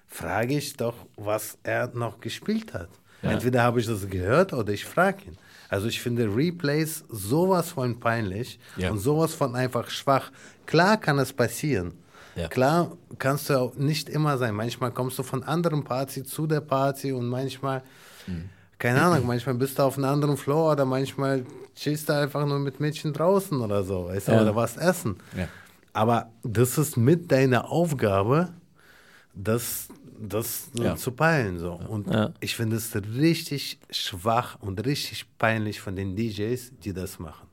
D: frage ich doch, was er noch gespielt hat. Entweder habe ich das gehört oder ich frage ihn. Also ich finde Replays sowas von peinlich
C: Ja.
D: und sowas von einfach schwach. Klar kann es passieren.
C: Ja.
D: Klar kannst du auch nicht immer sein. Manchmal kommst du von anderen Party zu der Party und manchmal,
C: Mhm.
D: Keine Ahnung, manchmal bist du auf einem anderen Floor oder manchmal chillst du einfach nur mit Mädchen draußen oder so, weißt du,
B: Ja.
D: oder was essen.
C: Ja.
D: Aber das ist mit deiner Aufgabe, das das
C: Ja.
D: zu peilen. So. Und ich finde es richtig schwach und richtig peinlich von den DJs, die das machen.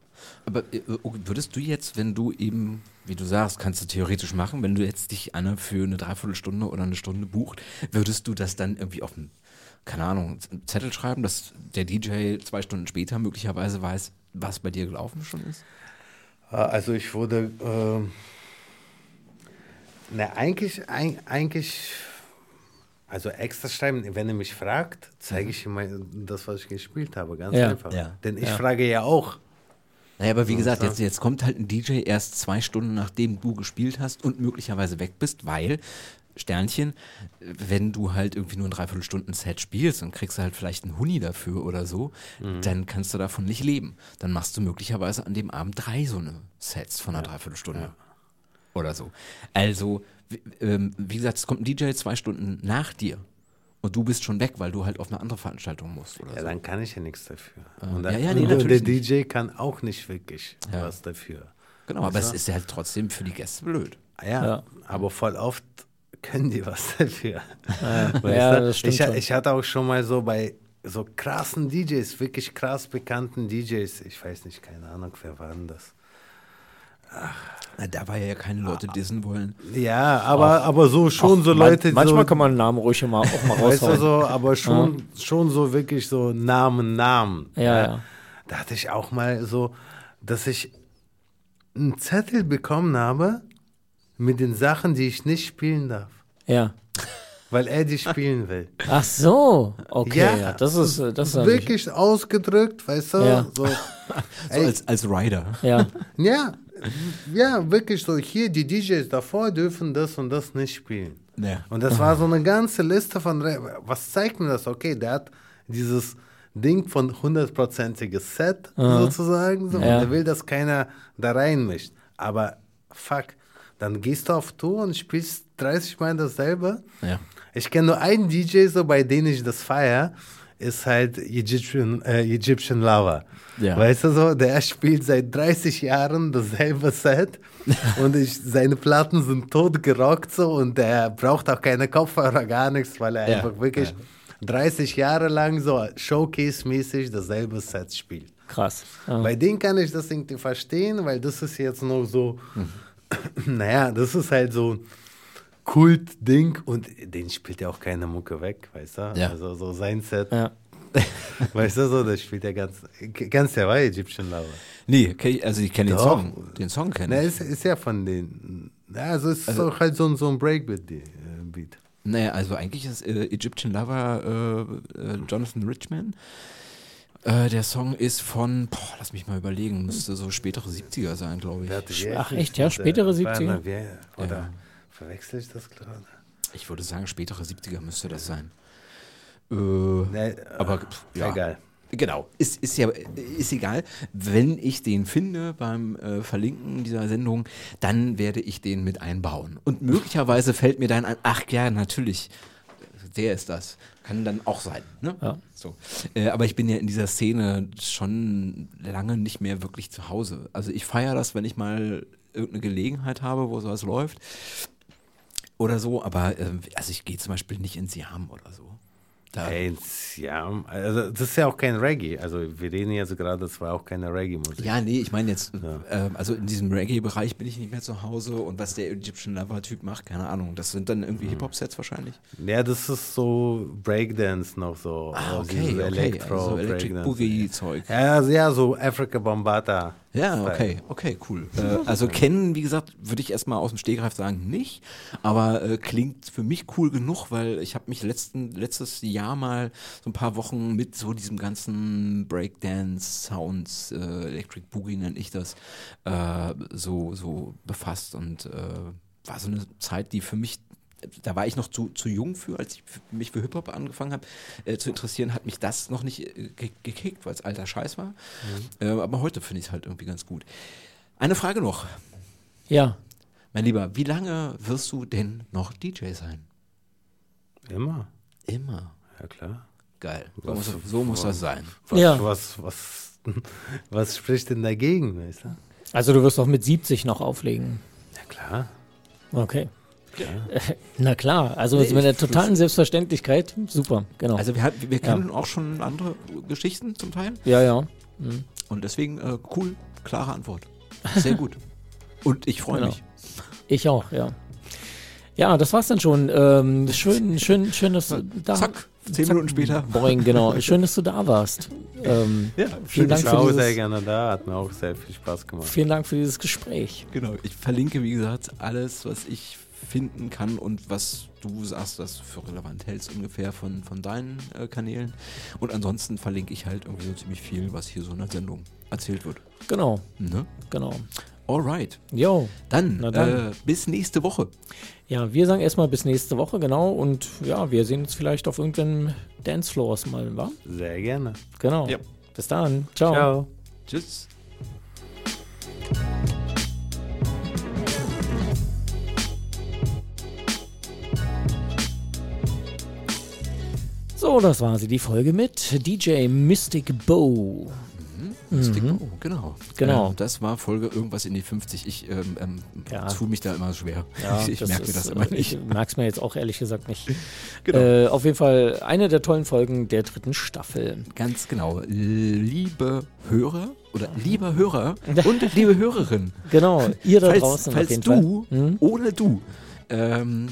C: Aber äh, würdest du jetzt, wenn du eben, wie du sagst, kannst du theoretisch machen, wenn du jetzt dich einer für eine Dreiviertelstunde oder eine Stunde bucht, würdest du das dann irgendwie auf einen, keine Ahnung, Zettel schreiben, dass der DJ zwei Stunden später möglicherweise weiß, was bei dir gelaufen schon ist?
D: Äh, Also ich wurde, ähm, na eigentlich, ein, eigentlich, also extra schreiben, wenn er mich fragt, zeige ich ihm das, was ich gespielt habe, ganz
B: Ja.
D: einfach.
C: Ja.
D: Denn ich
B: Ja.
D: frage ja auch,
C: Naja, aber wie gesagt, jetzt, jetzt kommt halt ein DJ erst zwei Stunden, nachdem du gespielt hast und möglicherweise weg bist, weil, Sternchen, wenn du halt irgendwie nur ein Dreiviertelstunden-Set spielst und kriegst halt vielleicht einen Huni dafür oder so, dann kannst du davon nicht leben. Dann machst du möglicherweise an dem Abend drei so eine Sets von einer Dreiviertelstunde. Oder so. Also, wie, ähm, wie gesagt, es kommt ein DJ zwei Stunden nach dir. Und du bist schon weg, weil du halt auf eine andere Veranstaltung musst oder
D: ja,
C: so.
D: dann kann ich ja nichts dafür.
C: Ah.
D: Und
C: Ja,
D: dann,
C: ja, nee,
D: und der
C: nicht.
D: DJ kann auch nicht wirklich
C: Ja.
D: was dafür.
C: Genau, aber es ist ja halt trotzdem für die Gäste blöd.
D: Ja,
B: Ja.
D: aber voll oft können die was dafür. Weißt
B: Ja,
D: du?
B: das stimmt
D: ich, ich hatte auch schon mal so bei so krassen DJs, wirklich krass bekannten DJs, ich weiß nicht, keine Ahnung, wer waren das.
C: Na, da war ja keine Leute dissen wollen.
D: Ja, aber, aber so schon so
B: Man-
D: Leute,
B: Manchmal
D: so,
B: kann man einen Namen ruhig mal, auch mal
D: weißt du
B: raushauen.
D: so, aber schon, schon so wirklich so Namen, Namen.
B: Ja, ja.
D: Da hatte ich auch mal so, dass ich einen Zettel bekommen habe mit den Sachen, die ich nicht spielen darf,
B: Ja.
D: weil er die spielen will.
B: Ach so, okay,
D: Ja,
B: ja, das ist, äh, das ist
D: Wirklich ausgedrückt, weißt du?
B: Ja.
D: So,
C: So als, als Rider.
B: Ja,
D: ja, ja, wirklich so, hier, die DJs davor dürfen das und das nicht spielen.
C: Ja.
D: Und das war so eine ganze Liste von, Re- was zeigt mir das? Okay, der hat dieses Ding von hundertprozentiges Set sozusagen, so,
B: Ja.
D: und er will, dass keiner da reinmischt. Aber fuck, dann gehst du auf Tour und spielst 30 Mal dasselbe.
C: Ja.
D: Ich kenne nur einen DJ, so bei dem ich das feier, ist halt Egyptian, äh, Egyptian Lover.
C: Ja.
D: Weißt du so, der spielt seit 30 Jahren dasselbe Set und ich, seine Platten sind tot gerockt so und der braucht auch keine Kopfhörer, gar nichts, weil er
C: Ja,
D: einfach wirklich 30 Jahre lang so Showcase-mäßig dasselbe Set spielt.
B: krass. Ja.
D: Bei denen kann ich das irgendwie verstehen, weil das ist jetzt nur so, naja, das ist halt so ein Kult-Ding und den spielt ja auch keine Mucke weg, weißt du?
C: Ja.
D: Also so sein Set,
B: Ja.
D: weißt du, so, das spielt ja ganz, ganz ja war Egyptian Lover.
C: Nee, ich- also ich kenne den. Song. Den Song kenne
D: Na,
C: ich.
D: ist, ist ja von den, also es ist auch halt so ein, so ein Breakbeat-Beat.
C: Naja, also eigentlich ist äh, Egyptian Lover äh, äh, Jonathan Richman. Äh, der Song ist von, boah, lass mich mal überlegen, müsste so spätere 70er sein, glaube ich.
B: Ach, echt, ja? Spätere 70er?
D: Wer, oder
C: Ja.
D: verwechsel ich das gerade?
C: Ich würde sagen, spätere 70er müsste das sein. Äh,
D: Nee,
C: aber pff, ja.
D: Egal.
C: Genau, ist, ist ja ist egal. Wenn ich den finde beim äh, Verlinken dieser Sendung, dann werde ich den mit einbauen. Und möglicherweise fällt mir dann ein, ach ja, natürlich, der ist das. Kann dann auch sein. Ne?
B: Ja.
C: So. Äh, aber ich bin ja in dieser Szene schon lange nicht mehr wirklich zu Hause. Also ich feiere das, wenn ich mal irgendeine Gelegenheit habe, wo sowas läuft. Oder so, aber äh, also ich gehe zum Beispiel nicht ins Jam oder so. Da,
D: Ey, ja, also das ist ja auch kein Reggae. Also wir reden jetzt gerade, das war auch keine Reggae-Musik.
C: Ja, nee, ich meine jetzt, ähm, also in diesem Reggae-Bereich bin ich nicht mehr zu Hause und was der Egyptian Lover-Typ macht, keine Ahnung. Das sind dann irgendwie Hip-Hop-Sets wahrscheinlich.
D: Ja, das ist so Breakdance noch so.
C: Ah,
D: also
C: okay,
D: dieses
C: okay.
D: Elektro,
C: Also Electric. Boogie-Zeug.
D: Ja, also, ja, so Africa Bombata.
C: Ja, okay, okay, cool. Äh, also kennen, wie gesagt, würde ich erstmal aus dem Stegreif sagen, nicht, aber äh, klingt für mich cool genug, weil ich habe mich letzten, letztes Jahr mal so ein paar Wochen mit so diesem ganzen Breakdance-Sounds, äh, Electric Boogie nenne ich das, äh, so, so befasst. Und äh, war so eine Zeit, die für mich da war ich noch zu, zu jung für, als ich mich für Hip-Hop angefangen habe äh, zu interessieren, hat mich das noch nicht äh, ge gekickt, weil es alter Scheiß war. Äh, aber heute finde ich es halt irgendwie ganz gut. Eine Frage noch,
B: Ja,
C: mein Lieber, wie lange wirst du denn noch DJ sein?
D: Immer.
C: Immer.
D: Ja, klar.
C: Geil. So
D: Was-
C: muss, so muss das sein.
D: Was,
B: Ja.
D: was, was, was spricht denn dagegen, weißt du?
B: also du wirst auch mit 70 noch auflegen.
D: Ja, klar.
B: Okay. Na klar, also mit der totalen Selbstverständlichkeit, super, genau.
C: Also wir, wir kennen auch schon andere Geschichten zum Teil.
B: ja, ja. Mhm.
C: Und deswegen äh, cool, klare Antwort. Sehr gut. Und ich freue
B: Genau.
C: mich.
B: Ich auch, ja. Ja, das war's dann schon. Ähm, schön, schön, schön, dass du da
C: Zack, zehn Minuten später.
B: Boing, genau. Schön, dass du da warst. Ähm,
C: Ja,
B: vielen Dank
D: Ich war
B: für
D: auch sehr
B: dieses,
D: gerne da, hat mir auch sehr viel Spaß gemacht.
B: vielen Dank für dieses Gespräch.
C: Genau, ich verlinke, wie gesagt, alles, was ich finden kann und was du sagst, das für relevant hältst ungefähr von, von deinen äh, Kanälen. Und ansonsten verlinke ich halt irgendwie so ziemlich viel, was hier so in der Sendung erzählt wird.
B: Genau,
C: Ne?
B: genau.
C: Alright.
B: Jo.
C: Dann,
B: dann.
C: Äh, bis nächste Woche.
B: Ja, wir sagen erstmal bis nächste Woche, genau. Und ja, wir sehen uns vielleicht auf irgendeinem Dancefloors mal, wa?
D: Sehr gerne.
B: Genau.
C: Ja.
B: Bis dann. Ciao.
D: Ciao.
C: Tschüss.
B: So, das war sie, die Folge mit DJ Mystic Bow.
C: Mystic Bow, genau.
B: Genau.
C: Ähm, das war Folge irgendwas in die 50. Ich ähm, ähm,
B: Ja.
C: tue mich da immer schwer.
B: Ja,
C: ich merke mir das immer
B: äh,
C: nicht.
B: Ich merke es mir jetzt auch ehrlich gesagt nicht.
C: Genau.
B: Äh, auf jeden Fall eine der tollen Folgen der dritten Staffel.
C: Ganz genau. Liebe Hörer oder lieber Hörer und liebe Hörerin.
B: Genau, ihr da
C: falls
B: draußen
C: falls du
B: Fall. Hm?
C: oder du ähm,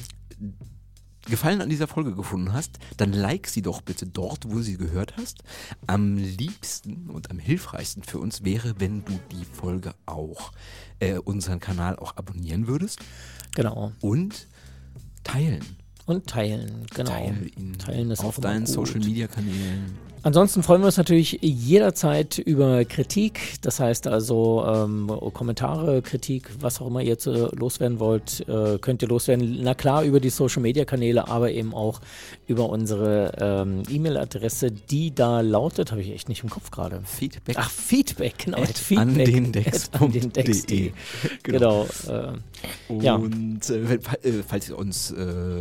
C: Gefallen an dieser Folge gefunden hast, dann like sie doch bitte dort, wo sie gehört hast. Am liebsten und am hilfreichsten für uns wäre, wenn du die Folge auch, äh, unseren Kanal auch abonnieren würdest
B: Genau.
C: und teilen.
B: Und teilen, genau.
C: Teile ihn
B: Teilen ist
C: auf deinen. Social Media Kanälen.
B: Ansonsten freuen wir uns natürlich jederzeit über Kritik. Das heißt also ähm, Kommentare, Kritik, was auch immer ihr jetzt äh, loswerden wollt, äh, könnt ihr loswerden. Na klar, über die Social Media Kanäle, aber eben auch über unsere ähm, E-Mail-Adresse, die da lautet, habe ich echt nicht im Kopf gerade.
C: Feedback
B: Ach, Feedback, genau.
C: At
B: Feedback
C: andendex.de.
B: at andendex.de.
C: Genau.
B: Genau. äh, ja.
C: Und fa- äh, falls ihr uns äh,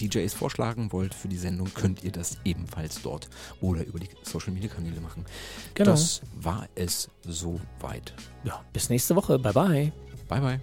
C: DJs vorschlagen wollt für die Sendung, könnt ihr das ebenfalls dort oder über die Social Media Kanäle machen.
B: Genau.
C: Das war es soweit.
B: Ja, bis nächste Woche. Bye bye.
C: Bye bye.